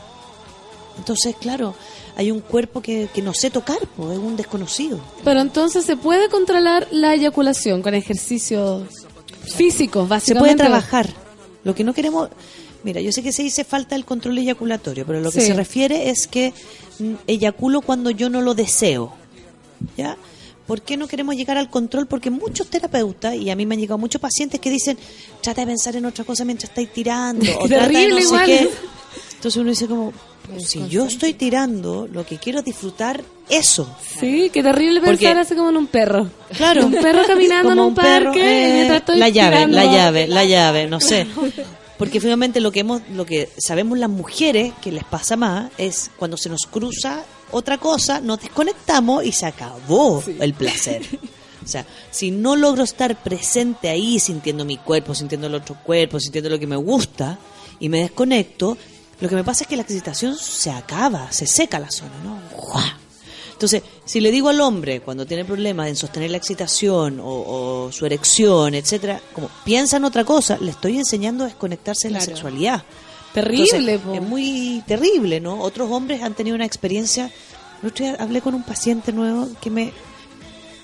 Entonces, claro, hay un cuerpo que, que no sé tocar, pues, es un desconocido.
Pero entonces se puede controlar la eyaculación con ejercicios físicos,
Se
básicamente.
puede trabajar. Lo que no queremos. Mira, yo sé que se dice falta el control eyaculatorio, pero lo que
Sí.
se refiere es que mm, eyaculo cuando yo no lo deseo. ¿Ya? ¿Por qué no queremos llegar al control? Porque muchos terapeutas, y a mí me han llegado muchos pacientes que dicen, trata de pensar en otra cosa mientras estáis tirando, o trata de no
Terrible
sé
igual.
qué. Entonces uno dice como, si yo estoy tirando, lo que quiero es disfrutar eso.
Sí, qué terrible
Porque-
pensar así como en un perro.
Claro.
Un perro caminando
Como
en un,
un perro,
parque
eh,
estoy
la llave,
tirando.
la llave, la llave, no sé. Porque finalmente lo que hemos, lo que sabemos las mujeres que les pasa más es cuando se nos cruza otra cosa, nos desconectamos y se acabó el placer. O sea, si no logro estar presente ahí, sintiendo mi cuerpo, sintiendo el otro cuerpo, sintiendo lo que me gusta, y me desconecto, lo que me pasa es que la excitación se acaba, se seca la zona, ¿no? Entonces, si le digo al hombre cuando tiene problemas en sostener la excitación o, o su erección, etcétera, como piensa en otra cosa, le estoy enseñando a desconectarse de la sexualidad.
Terrible,
Entonces, es muy terrible, ¿no? Otros hombres han tenido una experiencia. El otro día hablé con un paciente nuevo que me.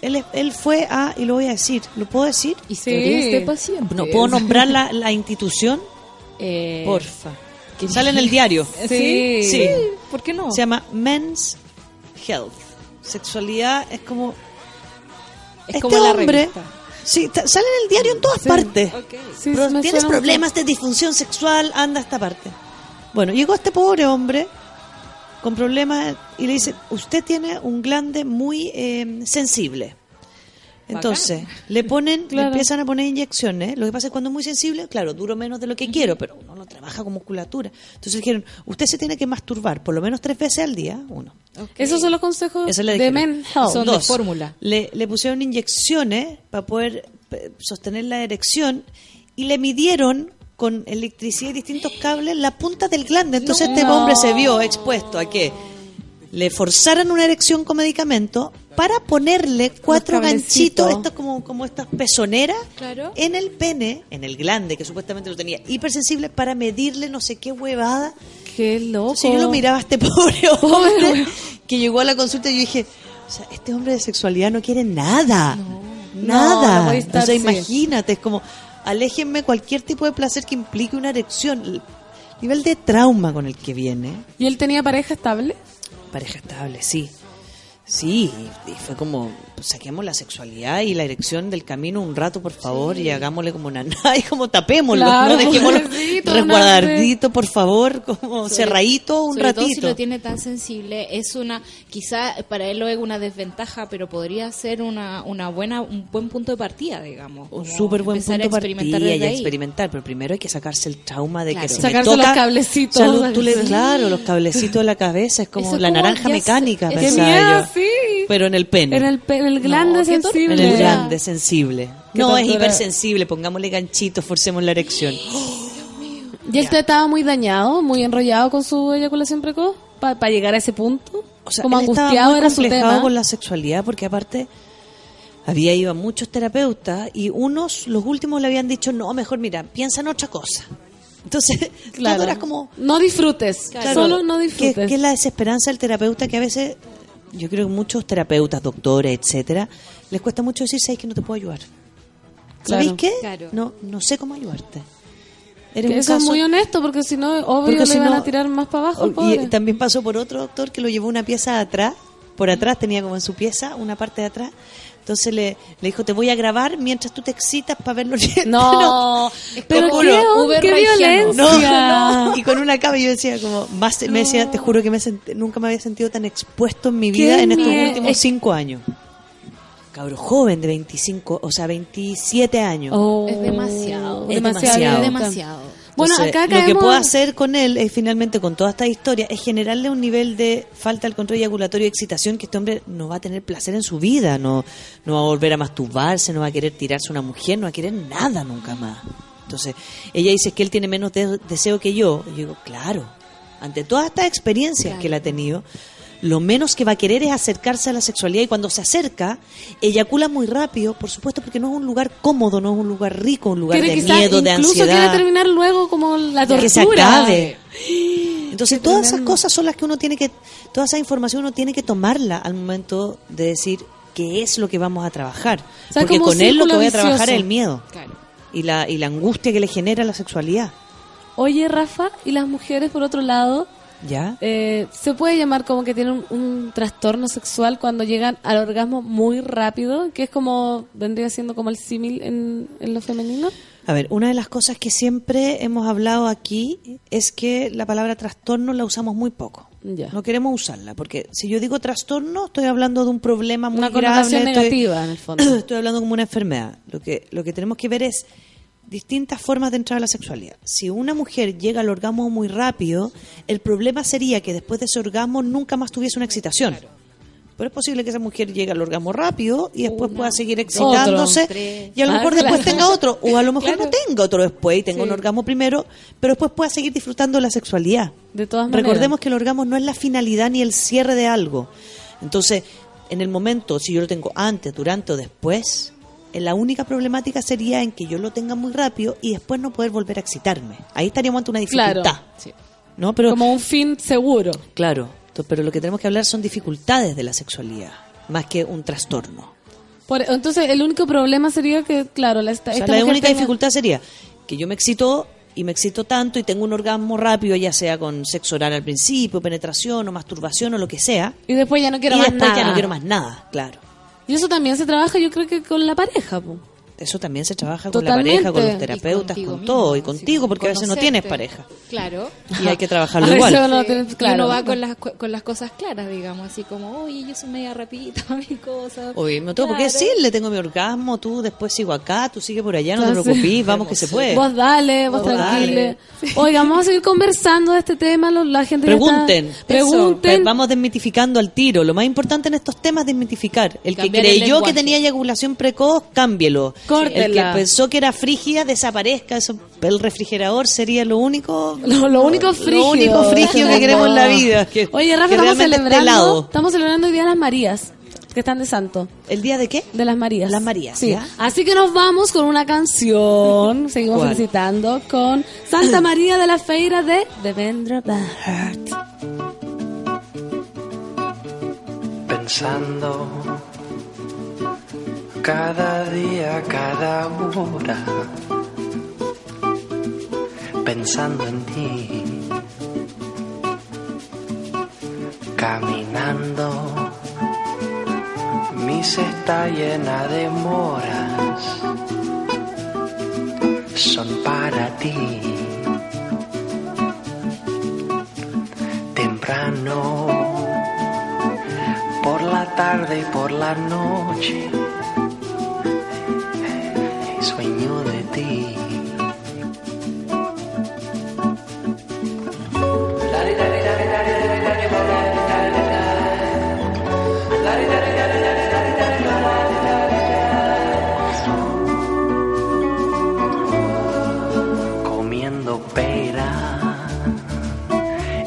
Él, él fue a, y lo voy a decir, ¿lo puedo decir?
Historias de pacientes.
No, ¿puedo nombrar la, la institución?
Eh,
Porfa. Que sale en el diario.
Sí.
Sí.
¿Por qué no?
Se llama Men's Health. Sexualidad es como.
Es
este
como la
hombre.
revista.
Sí, sale en el diario en todas partes.
Sí,
Pero
me
tienes problemas de disfunción sexual, anda a esta parte. Bueno, llegó este pobre hombre con problemas y le dice, usted tiene un glande muy eh, sensible. Entonces, le ponen, le
Claro.
empiezan a poner inyecciones. Lo que pasa es que cuando es muy sensible, claro, duro menos de lo que quiero, pero uno lo trabaja con musculatura. Entonces dijeron, usted se tiene que masturbar por lo menos tres veces al día, uno.
Esos son los consejos
Eso le
de. Men Health.
Son de
Dos,
fórmula.
Le, le pusieron inyecciones para poder eh, sostener la erección y le midieron con electricidad y distintos cables la punta del glande. Entonces este hombre se vio expuesto a que le forzaran una erección con medicamento para ponerle cuatro ganchitos, esto como, como estas pezoneras,
Claro.
en el pene, en el glande, que supuestamente lo tenía hipersensible, para medirle no sé qué huevada.
Qué loco.
Entonces yo lo miraba a este pobre hombre que llegó a la consulta y yo dije, o sea, este hombre de sexualidad no quiere nada. Nada.
no puede estar,
o sea,
sí.
imagínate, es como, aléjenme cualquier tipo de placer que implique una erección. El nivel de trauma con el que viene.
¿Y él tenía pareja estable?
Pareja estable, sí. Sí, y fue como, saquemos la sexualidad y la erección del camino un rato, por favor, y hagámosle como una y como tapémoslo,
Claro,
no dejémoslo resguardadito, por favor, como cerradito un
Sobre todo si
ratito.
lo tiene tan sensible, es una, quizá para él lo es una desventaja, pero podría ser una, una buena, un buen punto de partida, digamos.
un súper buen punto de partida y
ahí.
experimentar, pero primero hay que sacarse el trauma de
Claro.
que si
Sacarse
me toca,
los cablecitos.
o sea, tú le- claro, los cablecitos de la cabeza, es como
Eso
la
como
naranja mecánica,
se-
¡Qué
pensaba yo.
sí!
Pero en el pene.
En el, pe- en el glande
No,
sensible.
En el grande, sensible. No, es hipersensible, pongámosle ganchitos, forcemos la erección.
¿Y él te estaba muy dañado, muy enrollado con su eyaculación precoz? ¿Para llegar a ese punto?
O sea,
Como
él estaba
angustiado
muy
era su tema.
con la sexualidad porque aparte había ido a muchos terapeutas y unos, los últimos le habían dicho, no, mejor mira, piensa en otra cosa. Entonces,
Claro.
todo era como...
No disfrutes.
Claro,
Solo no
que,
disfrutes.
que es la desesperanza del terapeuta que a veces, yo creo que muchos terapeutas, doctores, etcétera, les cuesta mucho decir, ¿sabes que no te puedo ayudar? ¿Sabéis qué?
Claro.
No, no sé cómo ayudarte. Eres
Que es muy honesto, porque si no, obvio le van
no-
a tirar más para abajo. al
Y también pasó por otro doctor que lo llevó una pieza atrás, por atrás tenía como en su pieza una parte de atrás. Entonces le, le dijo, te voy a grabar mientras tú te excitas para verlo.
No, pero
Te
qué,
juro.
qué
No,
violencia.
no. Y con una cama yo decía como, más, me decía, te juro que me sent- nunca me había sentido tan expuesto en mi
Qué
vida en estos últimos
es-
cinco años. Cabro joven de 25, o sea, 27 años.
Oh,
Es demasiado.
Es
demasiado.
demasiado.
Es demasiado.
Bueno, acá
lo que puedo hacer con él es finalmente con toda esta historia es generarle un nivel de falta del control eyaculatorio y excitación que este hombre no va a tener placer en su vida, no, no va a volver a masturbarse, no va a querer tirarse a una mujer, no va a querer nada nunca más. Entonces, ella dice que él tiene menos de- deseo que yo. Y yo digo, claro, ante todas estas experiencias que él ha tenido, lo menos que va a querer es acercarse a la sexualidad y cuando se acerca, eyacula muy rápido, por supuesto, porque no es un lugar cómodo, no es un lugar rico, un lugar
Quiere
de miedo, de
incluso
ansiedad.
quiere terminar luego como la tortura.
Que se acabe. Entonces,
Qué
todas esas cosas son las que uno tiene que, toda esa información uno tiene que tomarla al momento de decir qué es lo que vamos a trabajar.
O sea,
Porque con él lo que voy a trabajar
vicioso.
es el miedo
Claro.
y la, y la angustia que le genera la sexualidad.
Oye, Rafa, y las mujeres, por otro lado,
¿Ya?
eh, se puede llamar como que tienen un, un trastorno sexual cuando llegan al orgasmo muy rápido, que es como, vendría siendo como el símil en, en lo femenino.
A ver, una de las cosas que siempre hemos hablado aquí es que la palabra trastorno la usamos muy poco.
Ya.
No queremos usarla, porque si yo digo trastorno, estoy hablando de un problema muy
Una
grave. estoy-
negativa, en el fondo.
Estoy hablando como una enfermedad. Lo que, lo que tenemos que ver es distintas formas de entrar a la sexualidad. Si una mujer llega al orgasmo muy rápido, el problema sería que después de ese orgasmo nunca más tuviese una excitación. Pero es posible que esa mujer llegue al orgasmo rápido y después pueda seguir excitándose
tres.
y a lo mejor después tenga otro. O a lo mejor
Claro.
no tenga otro después y tenga un orgasmo primero, pero después pueda seguir disfrutando de la sexualidad.
De todas maneras.
Recordemos que el orgasmo no es la finalidad ni el cierre de algo. Entonces, en el momento, si yo lo tengo antes, durante o después, la única problemática sería en que yo lo tenga muy rápido y después no poder volver a excitarme. Ahí estaríamos ante una
Claro.
dificultad. ¿no? Pero,
Como un fin seguro.
Claro, pero lo que tenemos que hablar son dificultades de la sexualidad, más que un trastorno.
Por- entonces, el único problema sería que, claro, la, esta,
O sea,
esta
la única
tenga-
dificultad sería que yo me excito y me excito tanto y tengo un orgasmo rápido, ya sea con sexo oral al principio, penetración o masturbación o lo que sea.
Y después ya no quiero
y
más
después
nada.
ya no quiero más nada, claro.
Y eso también se trabaja, yo creo que con la pareja, po.
Eso también se trabaja con la pareja, con los terapeutas, con
mismo,
todo y contigo, porque a veces no tienes pareja.
Claro.
Y hay que trabajarlo
A veces
igual.
uno
Sí,
tiene-
y
claro.
uno va con las, con las cosas claras, digamos, así como, oye, yo soy media rapidita para mi cosa.
Oye, no tengo por qué
Claro.
decirle, tengo mi orgasmo, tú después sigo acá, tú sigue por allá, no te
Entonces-
preocupes, vamos que se puede.
Vos dale, vos
Vos
tranquile.
dale.
Vamos a seguir conversando de este tema. lo- La gente ya está-
Pregunten,
Pregunten.
Eso, vamos desmitificando al tiro. Lo más importante en estos temas es desmitificar. El que
el
creyó que tenía eyaculación precoz, cámbielo.
Córtela.
El que pensó que era frígida, desaparezca. Eso, el refrigerador sería lo único
Lo, lo único frígido.
Lo único frígido que queremos en la vida. Que,
Oye, Rafa,
que
estamos celebrando, estamos celebrando el Día de las Marías, que están de santo.
¿El día de qué?
De las Marías.
Las Marías,
Sí.
¿ya?
Así que nos vamos con una canción. Seguimos
¿Cuál?
felicitando con Santa María de la Feira de Devendra Banhart.
pensando cada día, cada hora, pensando en ti, caminando, mi cesta llena de moras, son para ti. Temprano. Por la tarde y por la noche. Comiendo pera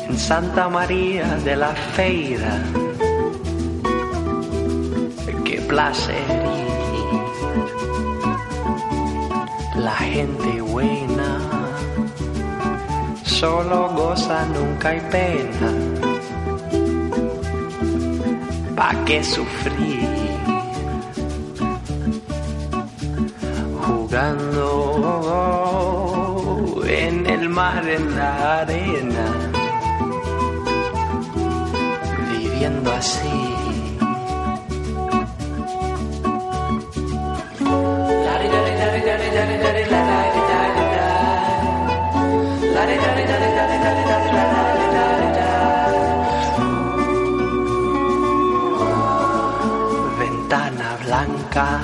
en Santa María de la Feira qué placer. La gente buena solo goza, nunca hay pena. ¿Pa' qué sufrir? Jugando en el mar, en la arena, viviendo así. Blanca,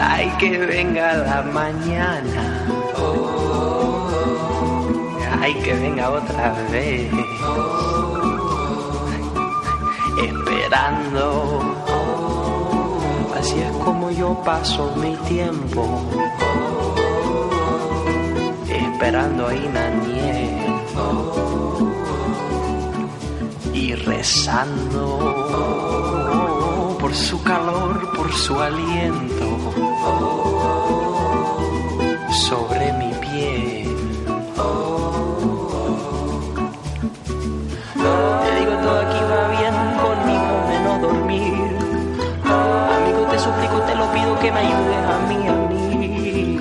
ay que venga la mañana, ay que venga otra vez, esperando, así es como yo paso mi tiempo, esperando a Inaniel y rezando por su calor, por su aliento sobre mi piel. Te digo todo aquí va bien conmigo de no dormir. Amigo, te suplico, te lo pido que me ayudes a mí, a mí.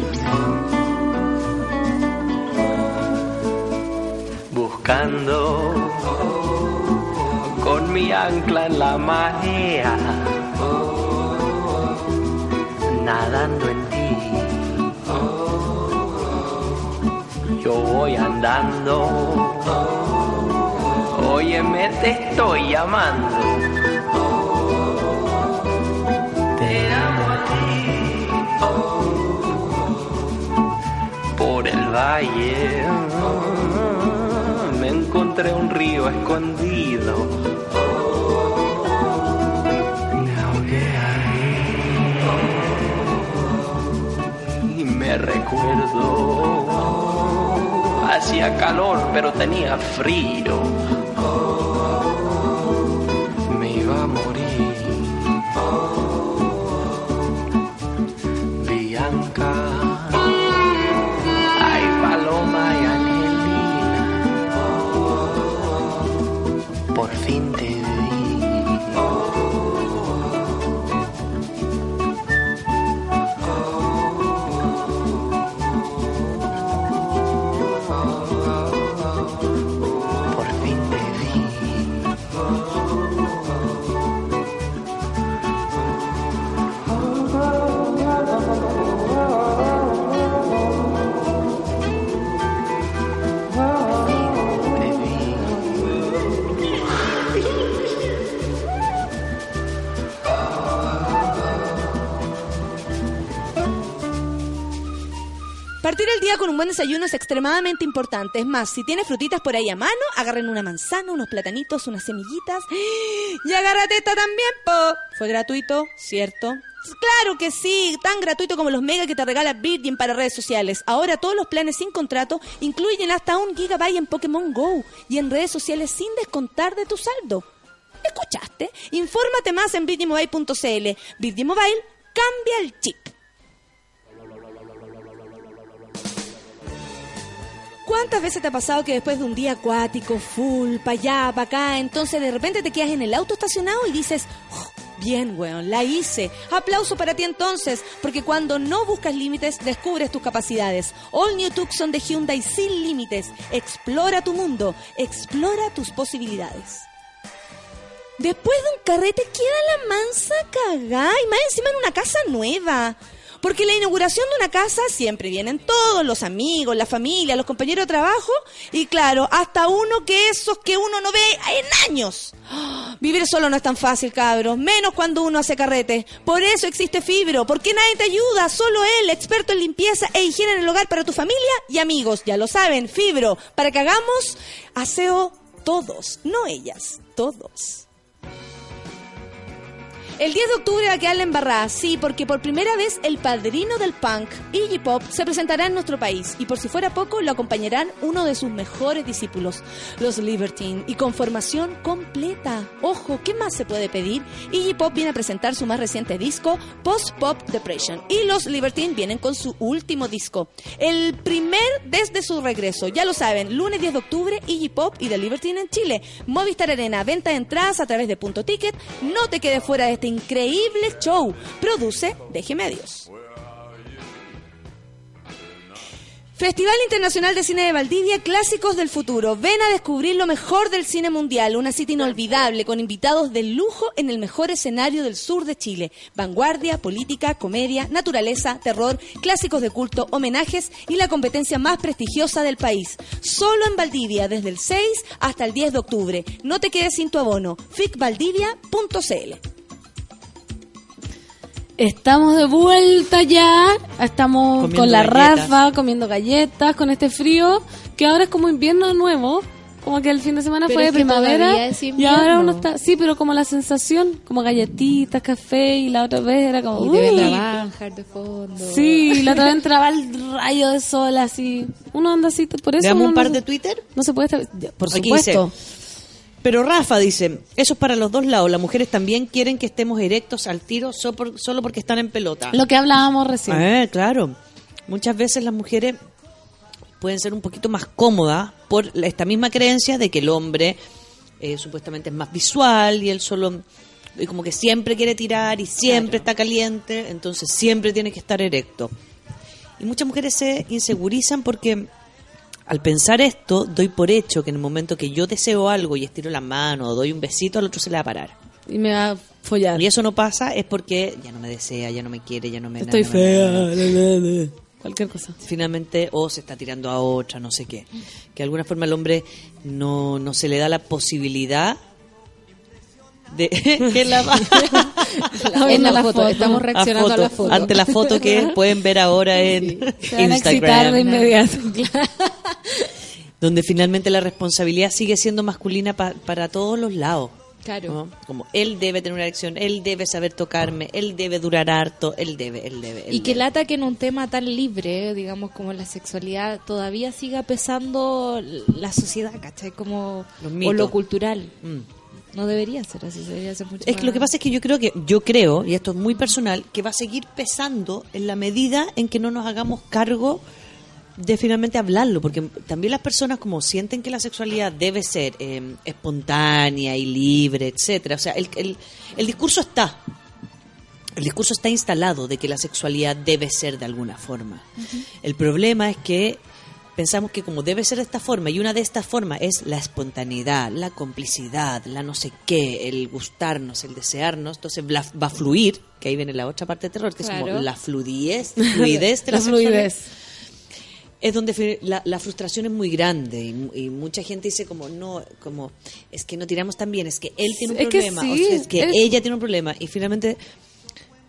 Buscando con mi ancla en la marea, nadando en ti. Yo voy andando, óyeme, te estoy llamando. Te amo a ti. Por el valle me encontré un río escondido me recuerdo. Hacía calor, pero tenía frío.
Partir el día con un buen desayuno es extremadamente importante. Es más, si tienes frutitas por ahí a mano, agarren una manzana, unos platanitos, unas semillitas. Y agárrate esta también, po. Fue gratuito, ¿cierto? Claro que sí, tan gratuito como los mega que te regala Virgin para redes sociales. Ahora todos los planes sin contrato incluyen hasta un gigabyte en Pokémon Go y en redes sociales sin descontar de tu saldo. ¿Escuchaste? Infórmate más en virginmobile.cl. Virgin Mobile cambia el chip. ¿Cuántas veces te ha pasado que después de un día acuático, full, pa' allá, pa' acá, entonces de repente te quedas en el auto estacionado y dices, "Oh, bien, weón, la hice. Aplauso para ti entonces, porque cuando no buscas límites, descubres tus capacidades. All New Tucson de Hyundai sin límites. Explora tu mundo, explora tus posibilidades. Después de un carrete queda la mansa cagá y más encima en una casa nueva. Porque la inauguración de una casa siempre vienen todos, los amigos, la familia, los compañeros de trabajo y claro, hasta uno que esos que uno no ve en años. Vivir solo no es tan fácil, cabros, menos cuando uno hace carrete. Por eso existe Fibro, porque nadie te ayuda, solo él, experto en limpieza e higiene en el hogar para tu familia y amigos. Ya lo saben, Fibro, para que hagamos aseo todos, no ellas, todos. El 10 de octubre va a quedar la embarrada, sí, porque por primera vez el padrino del punk, Iggy Pop, se presentará en nuestro país y por si fuera poco lo acompañarán uno de sus mejores discípulos, los Libertine, y con formación completa. Ojo, ¿qué más se puede pedir? Iggy Pop viene a presentar su más reciente disco, Post Pop Depression, y los Libertine vienen con su último disco, el primer desde su regreso. Ya lo saben, lunes 10 de octubre, Iggy Pop y The Libertine en Chile. Movistar Arena, venta de entradas a través de Punto Ticket. No te quedes fuera de este increíble show. Produce Deje Medios. Festival Internacional de Cine de Valdivia, Clásicos del Futuro. Ven a descubrir lo mejor del cine mundial, una cita inolvidable con invitados de lujo en el mejor escenario del sur de Chile. Vanguardia, política, comedia, naturaleza, terror, clásicos de culto, homenajes y la competencia más prestigiosa del país. Solo en Valdivia, desde el 6 hasta el 10 de octubre. No te quedes sin tu abono. ficvaldivia.cl
Estamos de vuelta ya. Estamos
Comiendo
con la
galletas.
Rafa, comiendo galletas, con este frío, que ahora es como invierno nuevo. Como que el fin de semana
Pero
fue de primavera.
es
y ahora uno está. Sí, pero como la sensación, como galletitas, café, y la otra vez era como.
Y la Banjar de fondo.
Sí, la otra vez entraba el rayo de sol así. Uno anda así, por eso.
¿Veamos
uno
un par
no-
de Twitter?
No se puede estar. Por
Aquí
supuesto.
dice, pero Rafa dice, eso es para los dos lados. Las mujeres también quieren que estemos erectos al tiro so- por- solo porque están en pelota.
Lo que hablábamos recién.
Eh, claro. Muchas veces las mujeres pueden ser un poquito más cómodas por esta misma creencia de que el hombre eh, supuestamente es más visual y él solo y como que siempre quiere tirar y siempre está caliente, entonces siempre tiene que estar erecto. Y muchas mujeres se insegurizan porque al pensar esto, doy por hecho que en el momento que yo deseo algo y estiro la mano o doy un besito, al otro se le va a parar.
Y me va a follar.
Y eso no pasa es porque ya no me desea, ya no me quiere, ya no me...
Estoy
na,
fea.
na.
Cualquier cosa.
Finalmente, o se está tirando a otra, no sé qué. Que de alguna forma al hombre no, no se le da la posibilidad de... que la,
En la foto, estamos reaccionando a la foto.
Ante la foto que pueden ver ahora en
Se de
Instagram. Donde finalmente la responsabilidad sigue siendo masculina pa- para todos los lados.
Claro.
¿no? Como él debe tener una erección, él debe saber tocarme, él debe durar harto, él debe, él debe. él
Y que
debe.
lata que en un tema tan libre, digamos, como la sexualidad, todavía siga pesando la sociedad, ¿cachai? Como, o lo cultural.
Mm.
No debería ser así, debería ser mucho
Es que
más-
lo que pasa es que yo creo que, yo creo, y esto es muy personal, que va a seguir pesando en la medida en que no nos hagamos cargo de finalmente hablarlo, porque también las personas como sienten que la sexualidad debe ser eh, espontánea y libre, etcétera. O sea, el, el, el discurso está, el discurso está instalado de que la sexualidad debe ser de alguna forma. El problema es que pensamos que como debe ser de esta forma, y una de estas formas es la espontaneidad, la complicidad, la no sé qué, el gustarnos, el desearnos, entonces va a fluir, que ahí viene la otra parte de terror, que es como la fluidez, fluidez de la,
La fluidez.
Es donde la, la frustración es muy grande y, y mucha gente dice como no, como es que no tiramos tan bien, es que él tiene un
Es que
problema, o sea, es que
es-
ella tiene un problema y finalmente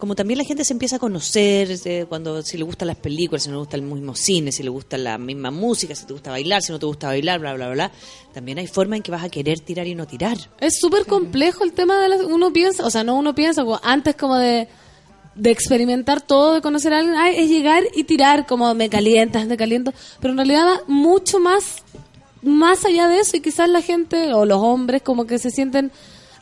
como también la gente se empieza a conocer, eh, cuando si le gustan las películas, si no le gusta el mismo cine, si le gusta la misma música, si te gusta bailar, si no te gusta bailar, bla, bla, bla, también hay forma en que vas a querer tirar y no tirar.
Es súper complejo el tema de la, uno piensa, o sea, no uno piensa, antes como de, de experimentar todo, de conocer a alguien, ay, es llegar y tirar como me calientas, me caliento, pero en realidad va mucho más, más allá de eso y quizás la gente o los hombres como que se sienten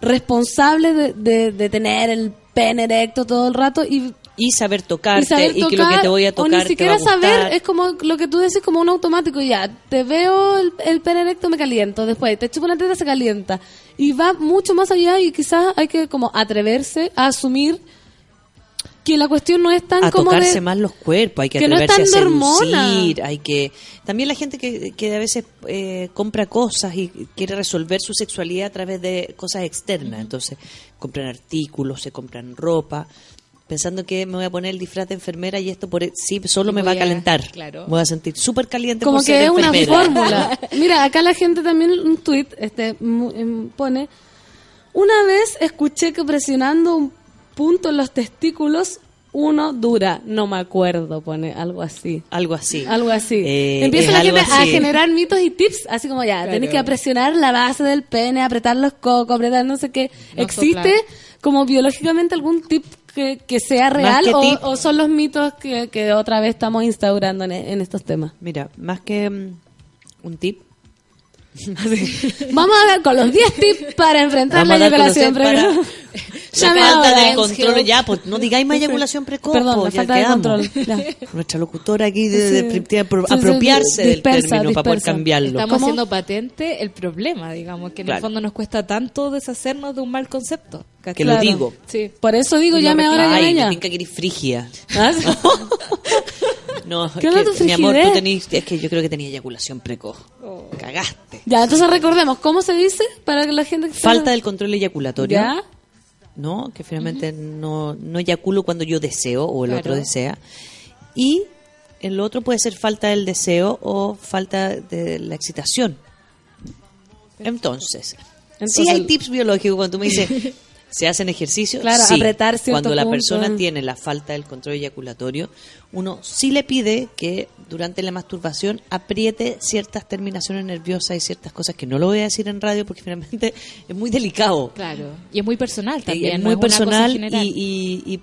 responsables de, de, de tener el pene erecto todo el rato y
Y saber tocarte, y,
saber
que lo que
tocar,
te voy a
o
tocar
ni
te va a
siquiera saber es como lo que tú decís como un automático ya te veo el, el pene erecto me caliento después te chupo la teta se calienta. Y va mucho más allá y quizás hay que como atreverse a asumir que la cuestión no es tan
a
como
tocarse
de
más los cuerpos, hay que,
que no es tan
a seducir, hay que también la gente que, que a veces eh, compra cosas y quiere resolver su sexualidad a través de cosas externas, entonces compran artículos, se compran ropa, pensando que me voy a poner el disfraz de enfermera y esto por sí solo me va a calentar,
claro.
me voy a sentir súper caliente
como
por ser
que es una fórmula. Mira, acá la gente también un tweet este em, pone una vez escuché que presionando un punto en los testículos uno dura, no me acuerdo, pone algo así.
Algo así.
Algo así.
Eh,
Empieza la gente a generar mitos y tips, así como ya,
Claro.
tenés que presionar la base del pene, apretar los cocos, apretar no sé qué.
No
¿Existe
soplar.
como biológicamente algún tip que, que sea real
que
o,
tip.
o son los mitos que, que otra vez estamos instaurando en, en estos temas?
Mira, más que mm, un tip,
Vamos a ver con los 10 tips para enfrentar
Vamos
la eyaculación
10 para-
precoz.
la
Llame
falta de control, ya, pues no digáis más eyaculación precoz,
Perdón,
po,
la
ya
falta de control. ya.
Nuestra locutora aquí de, de-
Sí.
de apro-
Sí, sí,
apropiarse
sí,
del
dispersa,
término para poder cambiarlo.
Estamos
¿Cómo?
haciendo patente el problema, digamos, que en
Claro.
el fondo nos cuesta tanto deshacernos de un mal concepto.
Que lo digo.
Sí.
Por eso digo,
Y lo
llame ahora,
Ay, me
ya.
tinca que eres frigia.
¿Ah?
No, es
¿Qué onda tu
que, mi amor, tú tenís, es que yo creo que tenía eyaculación precoz. Cagaste.
Ya, entonces recordemos, ¿cómo se dice para que la gente... que
Falta del control eyaculatorio.
¿Ya?
¿no? Que finalmente no, no eyaculo cuando yo deseo o el
Claro.
otro desea. Y el otro puede ser falta del deseo o falta de la excitación. Entonces,
Entonces-
sí hay tips biológicos cuando tú me dices, ¿se hacen ejercicios?
Claro,
Sí.
apretar
Cuando la
punto.
persona tiene la falta del control eyaculatorio, uno sí le pide que durante la masturbación apriete ciertas terminaciones nerviosas y ciertas cosas que no lo voy a decir en radio porque finalmente es muy delicado.
Claro. Y es muy personal
Y
también.
es
no
muy
una cosa
personal y, y, y-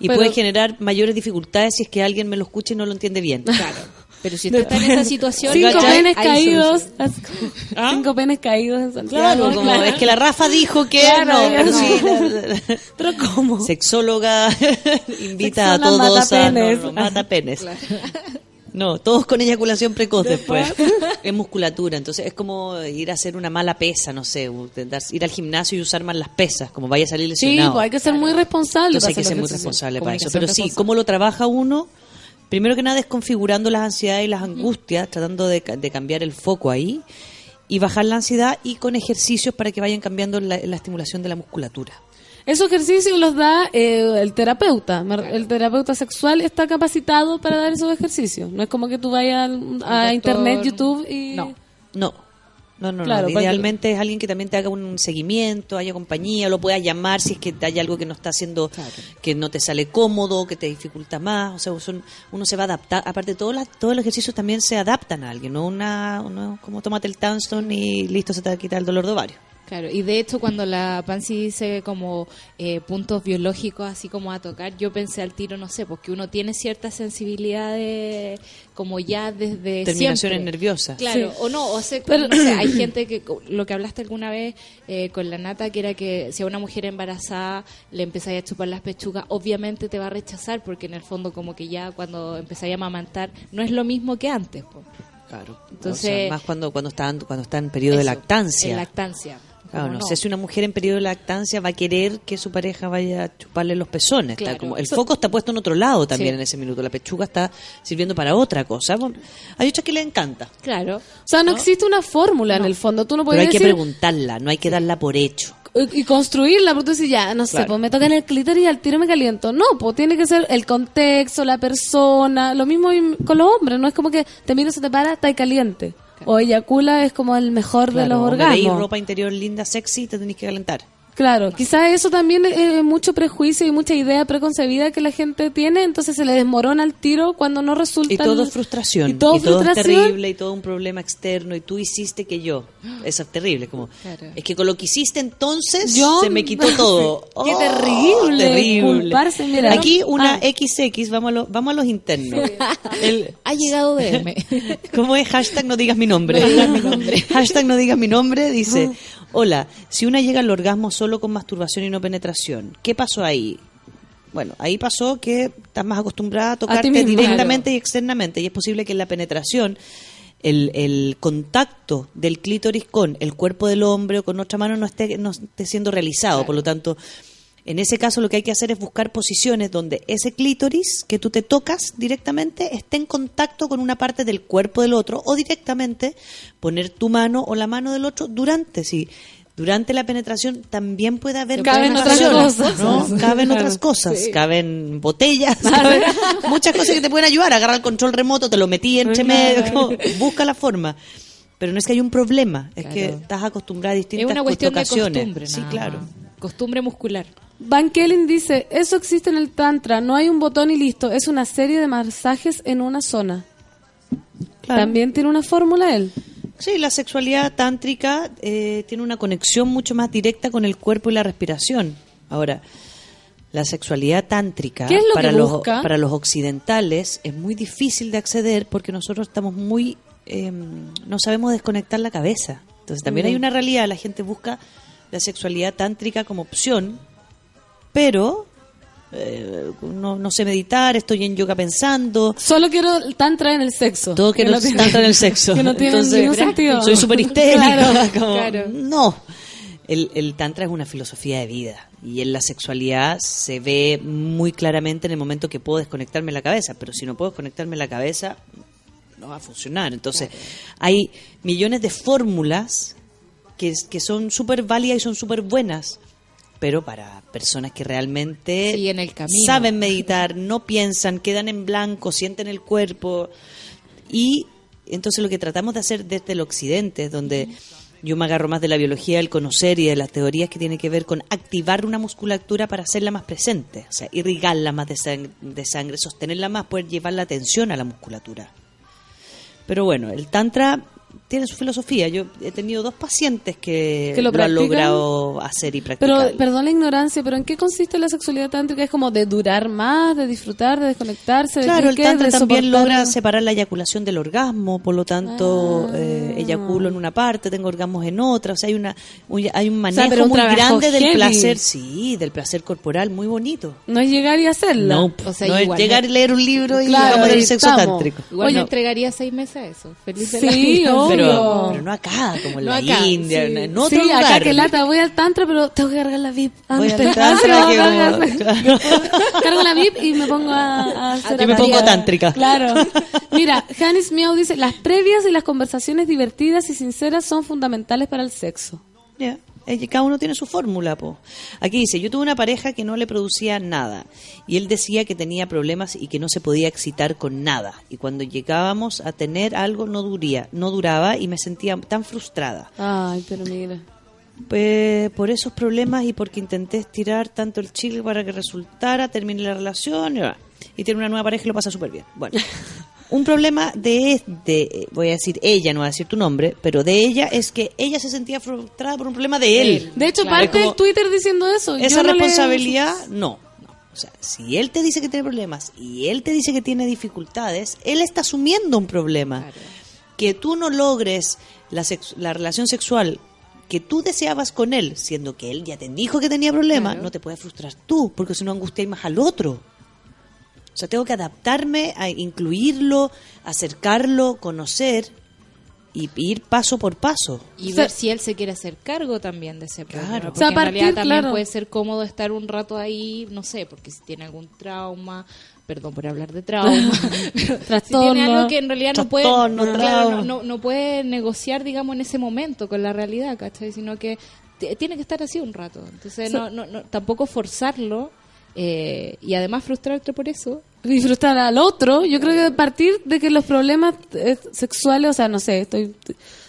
y
Pero-
puede generar mayores dificultades si es que alguien me lo escucha y no lo entiende bien.
Claro. Pero si usted está en esa situación...
Cinco penes caídos. como- Cinco penes caídos en Santiago.
Claro, como es que la Rafa dijo que
Claro,
no, pero
no.
sí, la- la-
Pero ¿cómo?
sexóloga invita a
Sexóloga
todos
mata
a no,
penes.
no, mata penes. No, todos con eyaculación precoz después. Es musculatura, entonces es como ir a hacer una mala pesa, no sé, ir al gimnasio y usar mal las pesas, como vaya a salir
Sí,
lesionado.
pues hay que ser muy responsable.
Entonces hay que ser muy responsable para eso. Pero sí. ¿cómo lo trabaja uno? Primero que nada, desconfigurando las ansiedades y las angustias, tratando de, ca- de cambiar el foco ahí y bajar la ansiedad y con ejercicios para que vayan cambiando la, la estimulación de la musculatura.
Esos ejercicios los da eh, el terapeuta. El terapeuta sexual está capacitado para dar esos ejercicios. No es como que tú vayas a
doctor-
internet, YouTube y...
No.
No, no, no,
Claro,
no.
porque-
Idealmente es alguien que también te haga un seguimiento, haya compañía, lo puedas llamar si es que hay algo que no está haciendo, que no te sale cómodo, que te dificulta más. O sea, son- uno se va a adaptar. Aparte, todos los ejercicios también se adaptan a alguien, no una, no como tómate el Tanston y listo, se te va a quitar el dolor de ovario.
Claro, y de hecho cuando la Pansy dice como eh, puntos biológicos así como a tocar, yo pensé al tiro, no sé, porque uno tiene cierta sensibilidad de, como ya desde
Terminaciones
siempre.
nerviosas.
Claro,
Sí.
o no, o sea,
Pero-
no sé, hay gente que, lo que hablaste alguna vez eh, con la nata, que era que si a una mujer embarazada le empezáis a chupar las pechugas, obviamente te va a rechazar, porque en el fondo como que ya cuando empezáis a amamantar no es lo mismo que antes. po.
Claro.
Entonces-
O sea, más cuando, cuando, está, cuando está en periodo de lactancia.
En lactancia.
Claro, no, sé si una mujer en periodo de lactancia va a querer que su pareja vaya a chuparle los pezones. Está
Claro.
como- el foco está puesto en otro lado también
Sí.
en ese minuto. La pechuga está sirviendo para otra cosa. Bueno, hay otras que le encanta.
Claro.
O sea, no, existe una fórmula en el fondo. Tú no
Pero
puedes
hay que preguntarla, no hay que darla por hecho.
y y construirla, porque tú dices, ya, no sé, pues me tocan el clítoris y al tiro me caliento. No, pues tiene que ser el contexto, la persona, lo mismo con los hombres, no es como que te miras, se te para, está ahí caliente. O eyacula es como el mejor de los orgasmos.
ropa interior linda, sexy, te tenéis que calentar.
Claro, quizás eso también es mucho prejuicio y mucha idea preconcebida que la gente tiene, entonces se le desmorona el tiro cuando no resulta.
Y todo es frustración.
Y todo,
es
frustración.
terrible y todo un problema externo y tú hiciste que yo. Eso es terrible. Como,
Claro.
Es que con lo que hiciste entonces
Yo-
se me quitó todo.
Qué
Oh,
terrible,
terrible.
culparse, mira.
Aquí una
Ah.
XX, vamos a, lo- vamos a los internos. El-
Ha llegado DM.
¿Cómo es? Hashtag no digas mi nombre. Hashtag no digas mi nombre dice, hola, si una llega al orgasmo solo con masturbación y no penetración, ¿qué pasó ahí? Bueno, ahí pasó que estás más acostumbrada a tocarte
mismo.
directamente y externamente y es posible que en la penetración el, el contacto del clítoris con el cuerpo del hombre o con otra mano no esté, no esté siendo realizado. Por lo tanto, en ese caso lo que hay que hacer es buscar posiciones donde ese clítoris que tú te tocas directamente esté en contacto con una parte del cuerpo del otro o directamente poner tu mano o la mano del otro durante, sí. Durante la penetración también puede haber
Caben otras cosas.
¿no? Caben otras cosas,
sí.
caben botellas, caben muchas cosas que te pueden ayudar. Agarra el control remoto, te lo metí entre medio, como, busca la forma. Pero no es que hay un problema, es que estás acostumbrada a
Es
distintas
una cuestión de costumbre.
Sí, claro.
Costumbre muscular.
Van Kellen dice, eso existe en el tantra, no hay un botón y listo, es una serie de masajes en una zona.
Claro.
También tiene una fórmula él.
Sí, la sexualidad tántrica eh, tiene una conexión mucho más directa con el cuerpo y la respiración. Ahora, la sexualidad tántrica
¿Qué es lo
para, los, para los occidentales es muy difícil de acceder porque nosotros estamos muy... eh, no sabemos desconectar la cabeza. Entonces también hay una realidad, la gente busca la sexualidad tántrica como opción, pero eh, no, no sé meditar, estoy en yoga pensando.
Solo quiero el tantra en el sexo.
Todo quiero
no tiene-
tantra en el sexo.
Que no tiene
Entonces,
ningún sentido.
Soy súper histérica.
Claro,
como,
claro.
No. El, el tantra es una filosofía de vida y en la sexualidad se ve muy claramente en el momento que puedo desconectarme la cabeza, pero si no puedo desconectarme la cabeza no va a funcionar. Entonces hay millones de fórmulas que, que son súper válidas y son súper buenas, pero para personas que realmente
Sí, en el camino.
saben meditar, no piensan, quedan en blanco, sienten el cuerpo. Y entonces lo que tratamos de hacer desde el occidente, donde yo me agarro más de la biología del conocer y de las teorías que tienen que ver con activar una musculatura para hacerla más presente, o sea, irrigarla más de sang- de sangre, sostenerla más, poder llevar la atención a la musculatura. Pero bueno, el tantra tiene su filosofía. Yo he tenido dos pacientes que,
¿Que lo
lo, han logrado hacer y practicar.
Pero, perdón la ignorancia, pero ¿en qué consiste la sexualidad tántrica? ¿Es como de durar más, de disfrutar, de desconectarse? de
Claro,
qué-
el tantra
de
también logra separar la eyaculación del orgasmo, por lo tanto,
Ah.
eh, eyaculo en una parte, tengo orgasmos en otra, o sea, hay una un- hay un manejo
pero un
muy grande del
heavy.
placer, sí, del placer corporal, muy bonito.
No es llegar y hacerla.
No,
O sea,
no es
igual
llegar
me-
y leer un libro y
Claro,
vamos a sexo
estamos.
tántrico.
Igual
Bueno,
me entregaría seis meses a eso. Feliz de la
Sí,
vida.
Pero, pero no acá, como en
No
la
acá,
India,
sí.
en- otro
sí, acá que lata, voy al tantra, pero tengo que cargar la VIP.
Voy al tantra que como-
Cargo la VIP y me pongo a, a hacer
Yo me pongo tántrica.
Claro. Mira, Janis Miau dice, las previas y las conversaciones divertidas y sinceras son fundamentales para el sexo.
Ya, eh, Cada uno tiene su fórmula, po. Aquí dice, yo tuve una pareja que no le producía nada y él decía que tenía problemas y que no se podía excitar con nada y cuando llegábamos a tener algo no duría, no duraba y me sentía tan frustrada.
Ay, pero mira.
Pues por esos problemas y porque intenté estirar tanto el chile para que resultara, terminé la relación y, y tiene una nueva pareja y lo pasa súper bien. Bueno, un problema de, de, voy a decir ella, no voy a decir tu nombre, pero de ella es que ella se sentía frustrada por un problema de él.
De hecho,
Claro.
parte del Twitter diciendo eso.
Esa
no
responsabilidad, no. no. O sea, si él te dice que tiene problemas y él te dice que tiene dificultades, él está asumiendo un problema. Que tú no logres la, la relación sexual que tú deseabas con él, siendo que él ya te dijo que tenía problemas, no te puedes frustrar tú, porque si no angustias más al otro. O sea, tengo que adaptarme a incluirlo, acercarlo, conocer y ir paso por paso.
Y
O sea-
ver si él se quiere hacer cargo también de ese problema.
Claro.
Porque
O sea,
en realidad también
claro.
puede ser cómodo estar un rato ahí, no sé, porque si tiene algún trauma, perdón por hablar de trauma, pero si
Trastorno.
tiene algo que en realidad no puede,
Trastorno,
no, claro, no, puede negociar, digamos, en ese momento con la realidad, ¿cachai? Sino que tiene que estar así un rato. Entonces, no, no, no- tampoco forzarlo eh, y además frustrarte por eso.
y frustrar al otro, yo creo que a partir de que los problemas eh, sexuales, o sea, no sé, estoy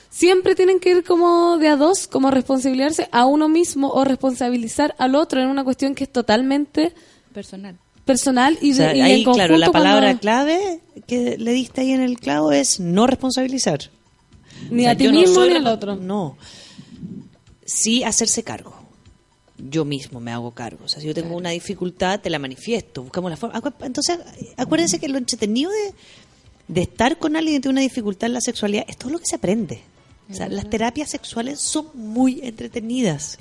siempre tienen que ir como de a dos, como responsabilizarse a uno mismo o responsabilizar al otro en una cuestión que es totalmente
Personal.
personal y,
O sea,
de, y
ahí,
en
claro, la palabra
cuando-
clave que le diste ahí en el clavo es no responsabilizar.
Ni
O sea,
a ti
no
mismo ni al otro.
No. Sí hacerse cargo. Yo mismo me hago cargo. O sea, si yo tengo una dificultad, te la manifiesto. Buscamos la forma. Entonces, acuérdense que lo entretenido de, de estar con alguien que tiene una dificultad en la sexualidad es todo lo que se aprende. O sea, las terapias sexuales son muy entretenidas.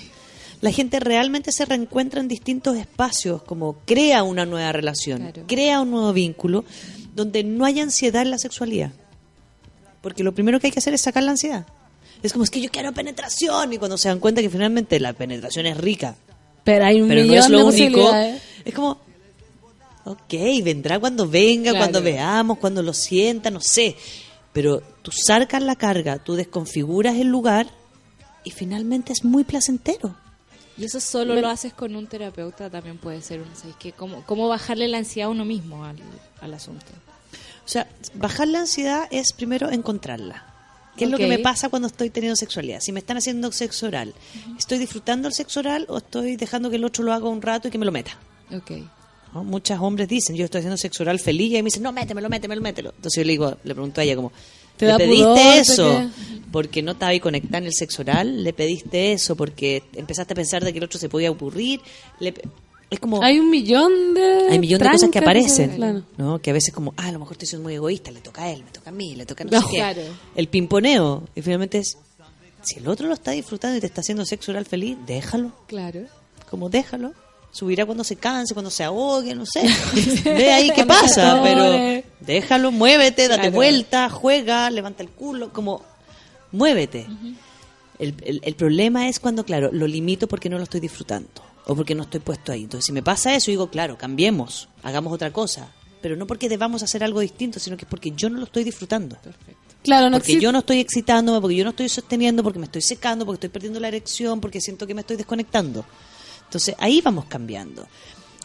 La gente realmente se reencuentra en distintos espacios, como crea una nueva relación, crea un nuevo vínculo, donde no hay ansiedad en la sexualidad. Porque lo primero que hay que hacer es sacar la ansiedad. Es como, es que yo quiero penetración. Y cuando se dan cuenta que finalmente la penetración es rica,
Pero hay un
pero no
millón
es lo
de
único, es como, ok, vendrá cuando venga,
Claro.
cuando veamos, cuando lo sienta, no sé. Pero tú sacas la carga, tú desconfiguras el lugar y finalmente es muy placentero.
Y eso solo lo haces con un terapeuta, también puede ser un, ¿sabes qué? ¿Cómo, cómo bajarle la ansiedad a uno mismo al, al asunto?
O sea, bajar la ansiedad es primero encontrarla. ¿Qué es lo que me pasa cuando estoy teniendo oral? Si me están haciendo sexo oral, ¿estoy disfrutando el sexo oral o estoy dejando que el otro lo haga un rato y que me lo meta?
Ok.
¿no? Muchos hombres dicen, yo estoy haciendo sexo oral feliz y me dicen, no, métemelo, métemelo, mételo. Entonces yo le digo, le pregunto a ella como,
¿Te
¿le pediste
pudor,
eso porque no estaba ahí conectada en el sexo oral? ¿Le pediste eso porque empezaste a pensar de que el otro se podía ocurrir? Le es como...
Hay un millón de
Hay un millón de cosas que aparecen,
claro.
¿no? Que a veces como, ah, a lo mejor estoy siendo muy egoísta, le toca a él, me toca a mí, le toca a no,
No,
sé qué.
claro.
El pimponeo. Y finalmente es, si el otro lo está disfrutando y te está haciendo sexo oral feliz, déjalo.
Claro.
Como déjalo. Subirá cuando se canse, cuando se ahogue, no sé. Ve ahí qué pasa, pero déjalo, muévete, date
Claro.
vuelta, juega, levanta el culo, como muévete. el, el- el problema es cuando, claro, lo limito porque no lo estoy disfrutando o porque no estoy puesto ahí. Entonces, si me pasa eso, digo, claro, cambiemos, hagamos otra cosa. Pero no porque debamos hacer algo distinto, sino que es porque yo no lo estoy disfrutando.
Claro, no
porque
existe-
yo no estoy excitándome, porque yo no estoy sosteniendo, porque me estoy secando, porque estoy perdiendo la erección, porque siento que me estoy desconectando. Entonces ahí vamos cambiando.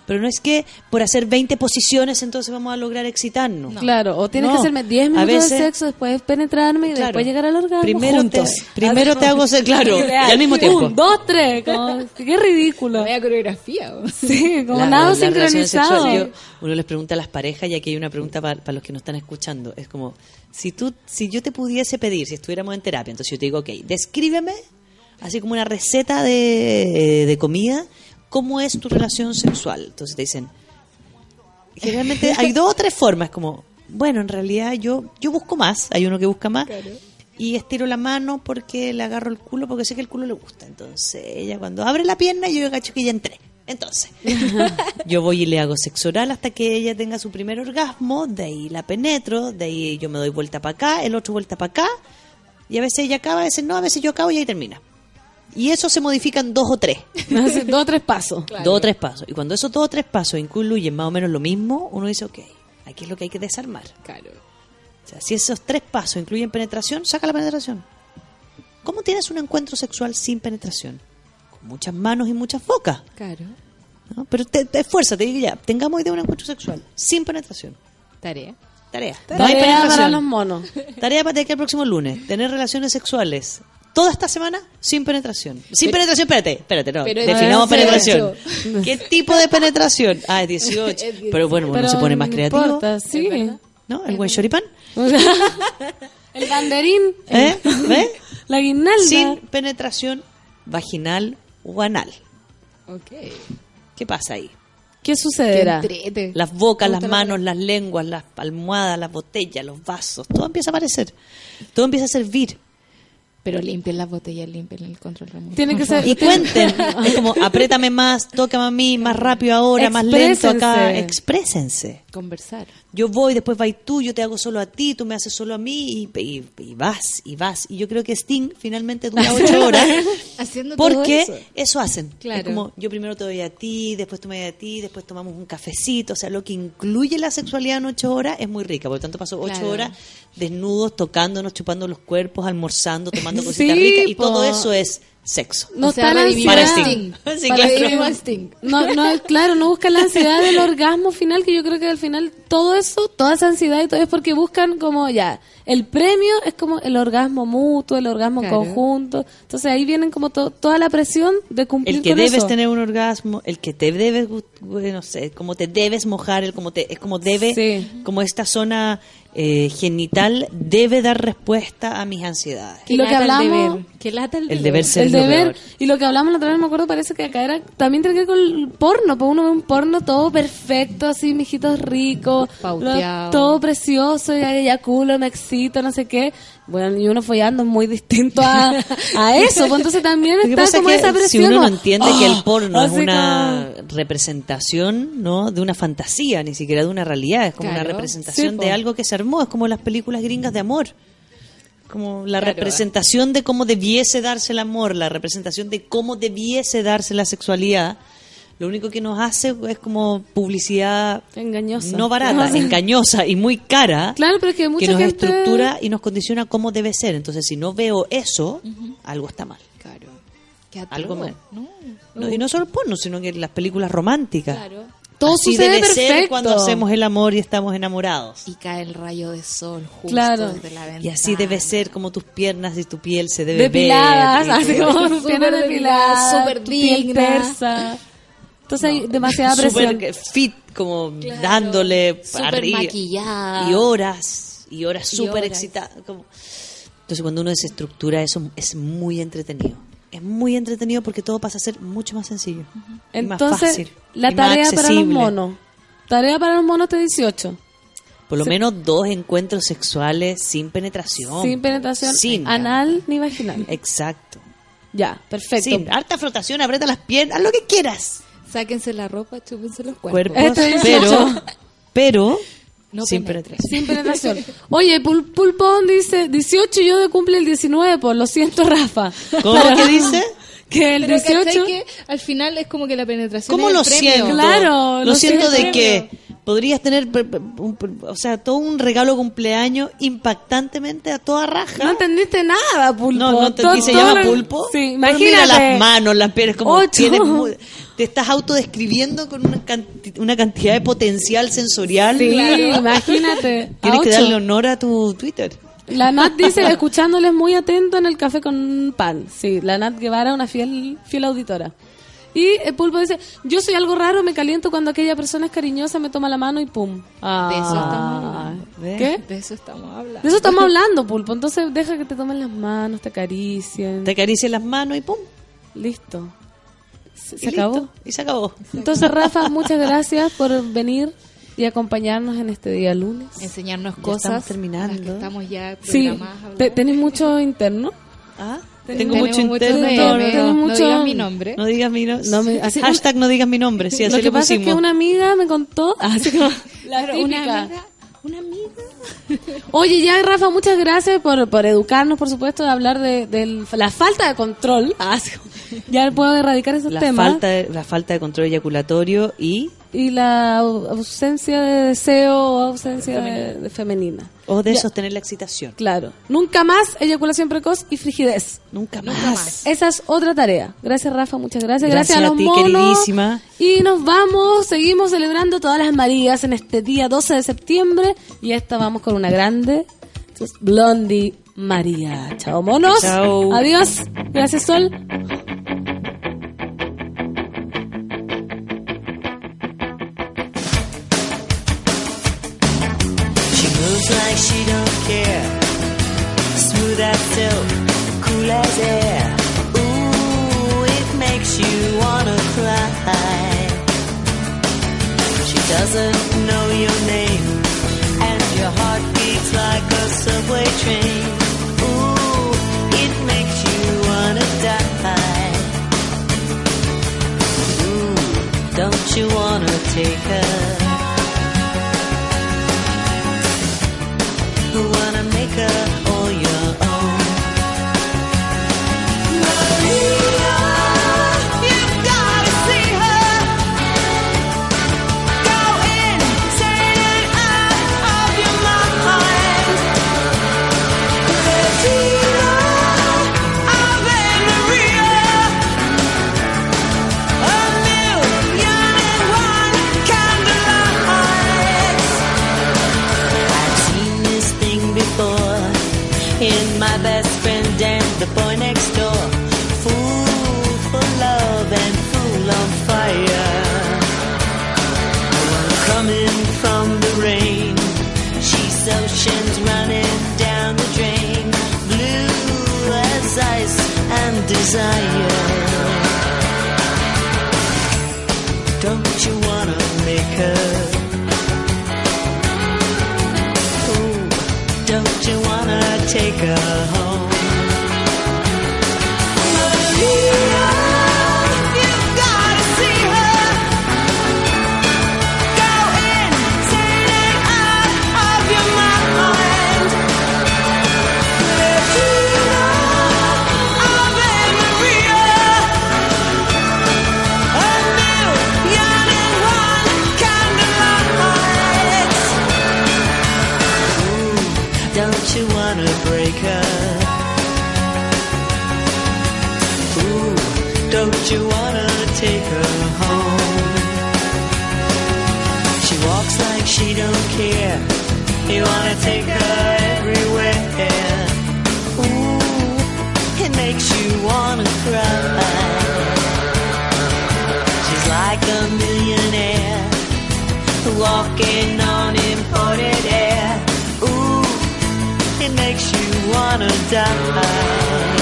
Pero no es que por hacer 20 posiciones entonces vamos a lograr excitarnos.
Claro, o tienes
No.
que hacerme 10
A
minutos
veces-
de sexo, después penetrarme y
Claro.
después llegar al orgasmo
Primero
juntos.
te- primero te hago ser- claro, y al mismo tiempo.
Un, dos, tres. Como, qué ridículo.
Coreografía. ¿o?
Sí, como
La-
nada
la
sincronizado.
sexual, yo- uno les pregunta a las parejas y aquí hay una pregunta para los que nos están escuchando. Es como, si tú, si yo te pudiese pedir, si estuviéramos en terapia, entonces yo te digo, ok, descríbeme, así como una receta de, de comida, cómo es tu relación sexual. Entonces te dicen, generalmente hay dos o tres formas, como, bueno, en realidad yo, yo busco más, hay uno que busca más. Y estiro la mano porque le agarro el culo porque sé que el culo le gusta. Entonces, ella cuando abre la pierna, yo cacho que ya entré. Entonces, yo voy y le hago sexo oral hasta que ella tenga su primer orgasmo, de ahí la penetro, de ahí yo me doy vuelta para acá, el otro vuelta para acá, y a veces ella acaba, a veces no, a veces yo acabo y ahí termina. Y eso se modifica en dos o tres.
Dos o tres pasos.
Dos o tres pasos. Y cuando esos dos o tres pasos incluyen más o menos lo mismo, uno dice, ok, aquí es lo que hay que desarmar.
Claro.
O sea, si esos tres pasos incluyen penetración, saca la penetración. ¿Cómo tienes un encuentro sexual sin penetración? Con muchas manos y muchas bocas.
Claro.
¿no? Pero te, te esfuerza, te digo ya, tengamos hoy día un encuentro sexual sin penetración.
Tarea.
Tarea.
Tarea
hay
para
penetración.
los monos.
Tarea para de aquí al próximo lunes. Tener relaciones sexuales toda esta semana sin penetración. Sin
Pero-
penetración, espérate, espérate, no.
Pero
Definamos
18.
penetración. ¿Qué tipo de penetración? Ah, es 18.
Es 18.
Pero bueno, uno
Pero
se pone más
no
creativo.
importa, sí.
¿No? El buen choripán.
El banderín.
¿Eh?
La guirnalda.
Sin penetración vaginal o anal.
Ok.
¿Qué pasa ahí?
¿Qué sucederá?
Las bocas, las manos, las lenguas, las almohadas, las botellas, los vasos, todo empieza a aparecer. Todo empieza a servir.
Pero limpien las botellas, limpien el control remoto.
Tiene que ser-.
Y cuenten, es como, apriétame más, tócame a mí, más rápido ahora, más lento acá.
Exprésense.
Conversar.
Yo voy, después vas tú, yo te hago solo a ti, tú me haces solo a mí, y, y- y vas, y vas. Y yo creo que Sting finalmente dura ocho horas.
Haciendo todo
Porque
eso.
eso. hacen.
Claro.
Es como, yo primero te doy a ti, después tú me das a ti, después tomamos un cafecito. O sea, lo que incluye la sexualidad en ocho horas es muy rica. Por lo tanto, paso ocho
Claro.
horas desnudos, tocándonos, chupando los cuerpos, almorzando, tomando cositas
Sí,
ricas. Y
po.
todo eso es sexo.
No
O sea,
está la ansiedad.
Sting. Sí,
Para
claro.
Sting. No, no, claro, no buscan la ansiedad del orgasmo final, que yo creo que al final todo eso, toda esa ansiedad y todo es porque buscan como ya, el premio es como el orgasmo mutuo, el orgasmo
Claro.
conjunto. Entonces ahí vienen como to- toda la presión de cumplir
El que
con
debes
eso.
tener un orgasmo, el que te debes, no sé, como te debes mojar, el como te, es como debe,
Sí.
como esta zona eh, genital debe dar respuesta a mis ansiedades.
Y lo que
el
hablamos-
deber. Qué lata el,
El
deber.
ser
el deber
peor.
y lo que hablamos la otra vez me acuerdo parece que acá era también tiene que ver con el porno pues uno ve un porno todo perfecto así mijitos ricos todo precioso y eyaculo me no sé qué bueno y uno follando es muy distinto a, a eso pues entonces también
que
está como
es
esa
que si
presión
uno no entiende que
¡oh!
el porno es una representación, ¿no? De una fantasía, ni siquiera de una realidad, es como una representación
Sí,
de algo que se armó, es como las películas gringas de amor. Como la
Claro.
representación de cómo debiese darse el amor, la representación de cómo debiese darse la sexualidad. Lo único que nos hace es como publicidad
engañosa
no barata, engañosa y muy cara
claro pero es que mucha
que nos
gente
estructura y nos condiciona cómo debe ser. Entonces, si no veo eso, algo está mal.
Claro.
Algo mal.
¿no?
No, y no solo el porno, sino que las películas románticas.
Claro.
todo
Así
sucede
debe ser
perfecto
cuando hacemos el amor y estamos enamorados.
Y cae el rayo de sol justo
Claro.
desde la ventana.
Y así debe ser como tus piernas y tu piel se debe
depiladas
ver. y
así como
Súper
piernas
depilada,
depiladas
súper
tu piel
digna.
Entonces hay demasiada presión
Súper que- fit, como dándole
Súper
arriba.
maquillada.
Y horas, y horas súper excitada. como- Entonces, cuando uno desestructura eso, es muy entretenido. Es muy entretenido porque todo pasa a ser mucho más sencillo. y más
Entonces,
fácil,
la
y más
tarea para los monos. Tarea para los monos de 18.
Por lo menos dos encuentros sexuales sin penetración.
Sin penetración
Sin.
anal ni vaginal.
Exacto.
Ya, perfecto.
Sin. Harta frotación, aprieta las piernas, haz lo que quieras.
Sáquense la ropa, chúpense los cuerpos.
Cuerpos,
18.
pero, pero
No
sin penetración.
Sin penetración. Oye, Pul- Pulpón dice 18 y yo de cumple el 19, por lo siento, Rafa.
¿Cómo
Pero-
que dice?
Que el
Pero
18
¿cachai que al final es como que la penetración
¿Cómo
es el
lo
premio?
siento?
Claro,
lo
lo
siento de que podrías tener, o sea, todo un regalo cumpleaños impactantemente a toda raja.
no entendiste nada, Pulpo.
No, no te
Todo-
se llama
lo-
pulpo.
Sí, imagínate.
Mira las manos, las piernas, como
Ocho.
tienes muy- te estás autodescribiendo con una, canti- una cantidad de potencial sensorial.
Sí, imagínate. A
Tienes que
ocho.
darle honor a tu Twitter.
La Nat dice, escuchándoles muy atento en el café con pan. Sí, la Nat Guevara, una fiel, fiel auditora. Y el pulpo dice, yo soy algo raro, me caliento cuando aquella persona es cariñosa, me toma la mano y pum.
De eso estamos
Ah,
hablando.
¿Qué?
De eso estamos hablando.
De eso estamos hablando, pulpo. Entonces deja que te tomen las manos, te acaricien.
Te acaricias las manos y pum.
Listo. Se,
y
se acabó.
listo, Y se acabó.
Entonces, Rafa, muchas gracias por venir y acompañarnos en este día lunes.
Enseñarnos
Ya
cosas.
estamos terminando.
las que estamos ya
Sí,
programadas.
¿tenés mucho interno?
Ah,
Tenemos-
tengo mucho interno.
No
mucho-
digas mi nombre.
No digas mi nombre.
No me- así-
Hashtag no digas mi nombre. Sí, así
Lo que
le
pasa es que una amiga me contó, así como la
una amiga, una amiga.
Oye, ya Rafa, muchas gracias por, por educarnos, por supuesto, de hablar de, de la falta de control. Ah, sí. ya puedo erradicar esos
la
temas.
falta, de, la falta de control eyaculatorio y
Y la au- ausencia de deseo o ausencia de, de femenina.
o de
Ya.
sostener la excitación.
Claro. Nunca más eyaculación precoz y frigidez.
Nunca
Nunca
más.
Esa es otra tarea. Gracias, Rafa. Muchas gracias.
Gracias
Gracias, a
a
los
ti,
monos.
queridísima.
Y nos vamos. Seguimos celebrando todas las Marías en este día 12 de septiembre. Y esta vamos con una grande. Blondie María. Chao, monos.
Chao.
Adiós. Gracias, Sol.
like she don't care. Smooth as silk, cool as air. Ooh, it makes you wanna cry. She doesn't know your name, and your heart beats like a subway train. Ooh, it makes you wanna die. Ooh, don't you wanna take her? girl. knocking on imported air. Ooh, it makes you wanna die.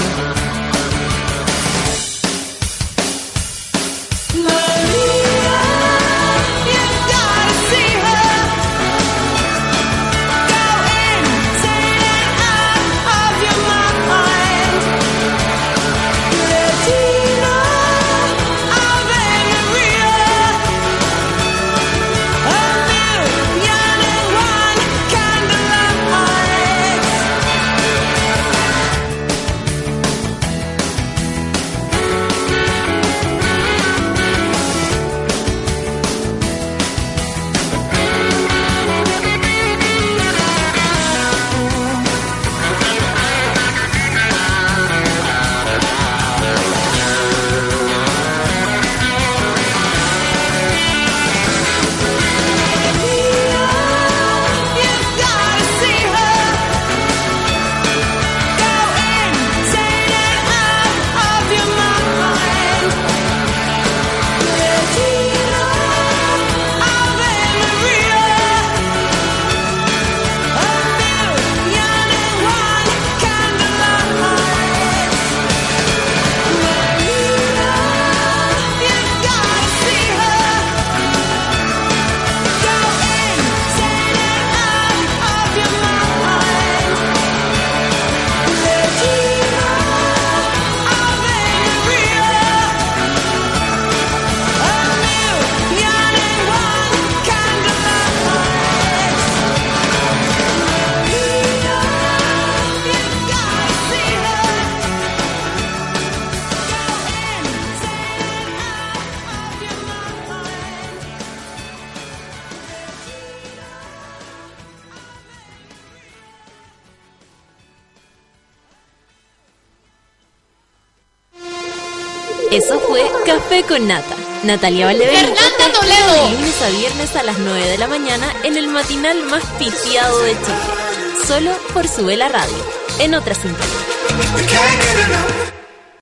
Nata, Natalia Valdebenito.
Fernanda Toledo.
De lunes a viernes a las 9 de la mañana en el matinal más pitiado de Chile. Solo por su vela radio. En otra sintonía.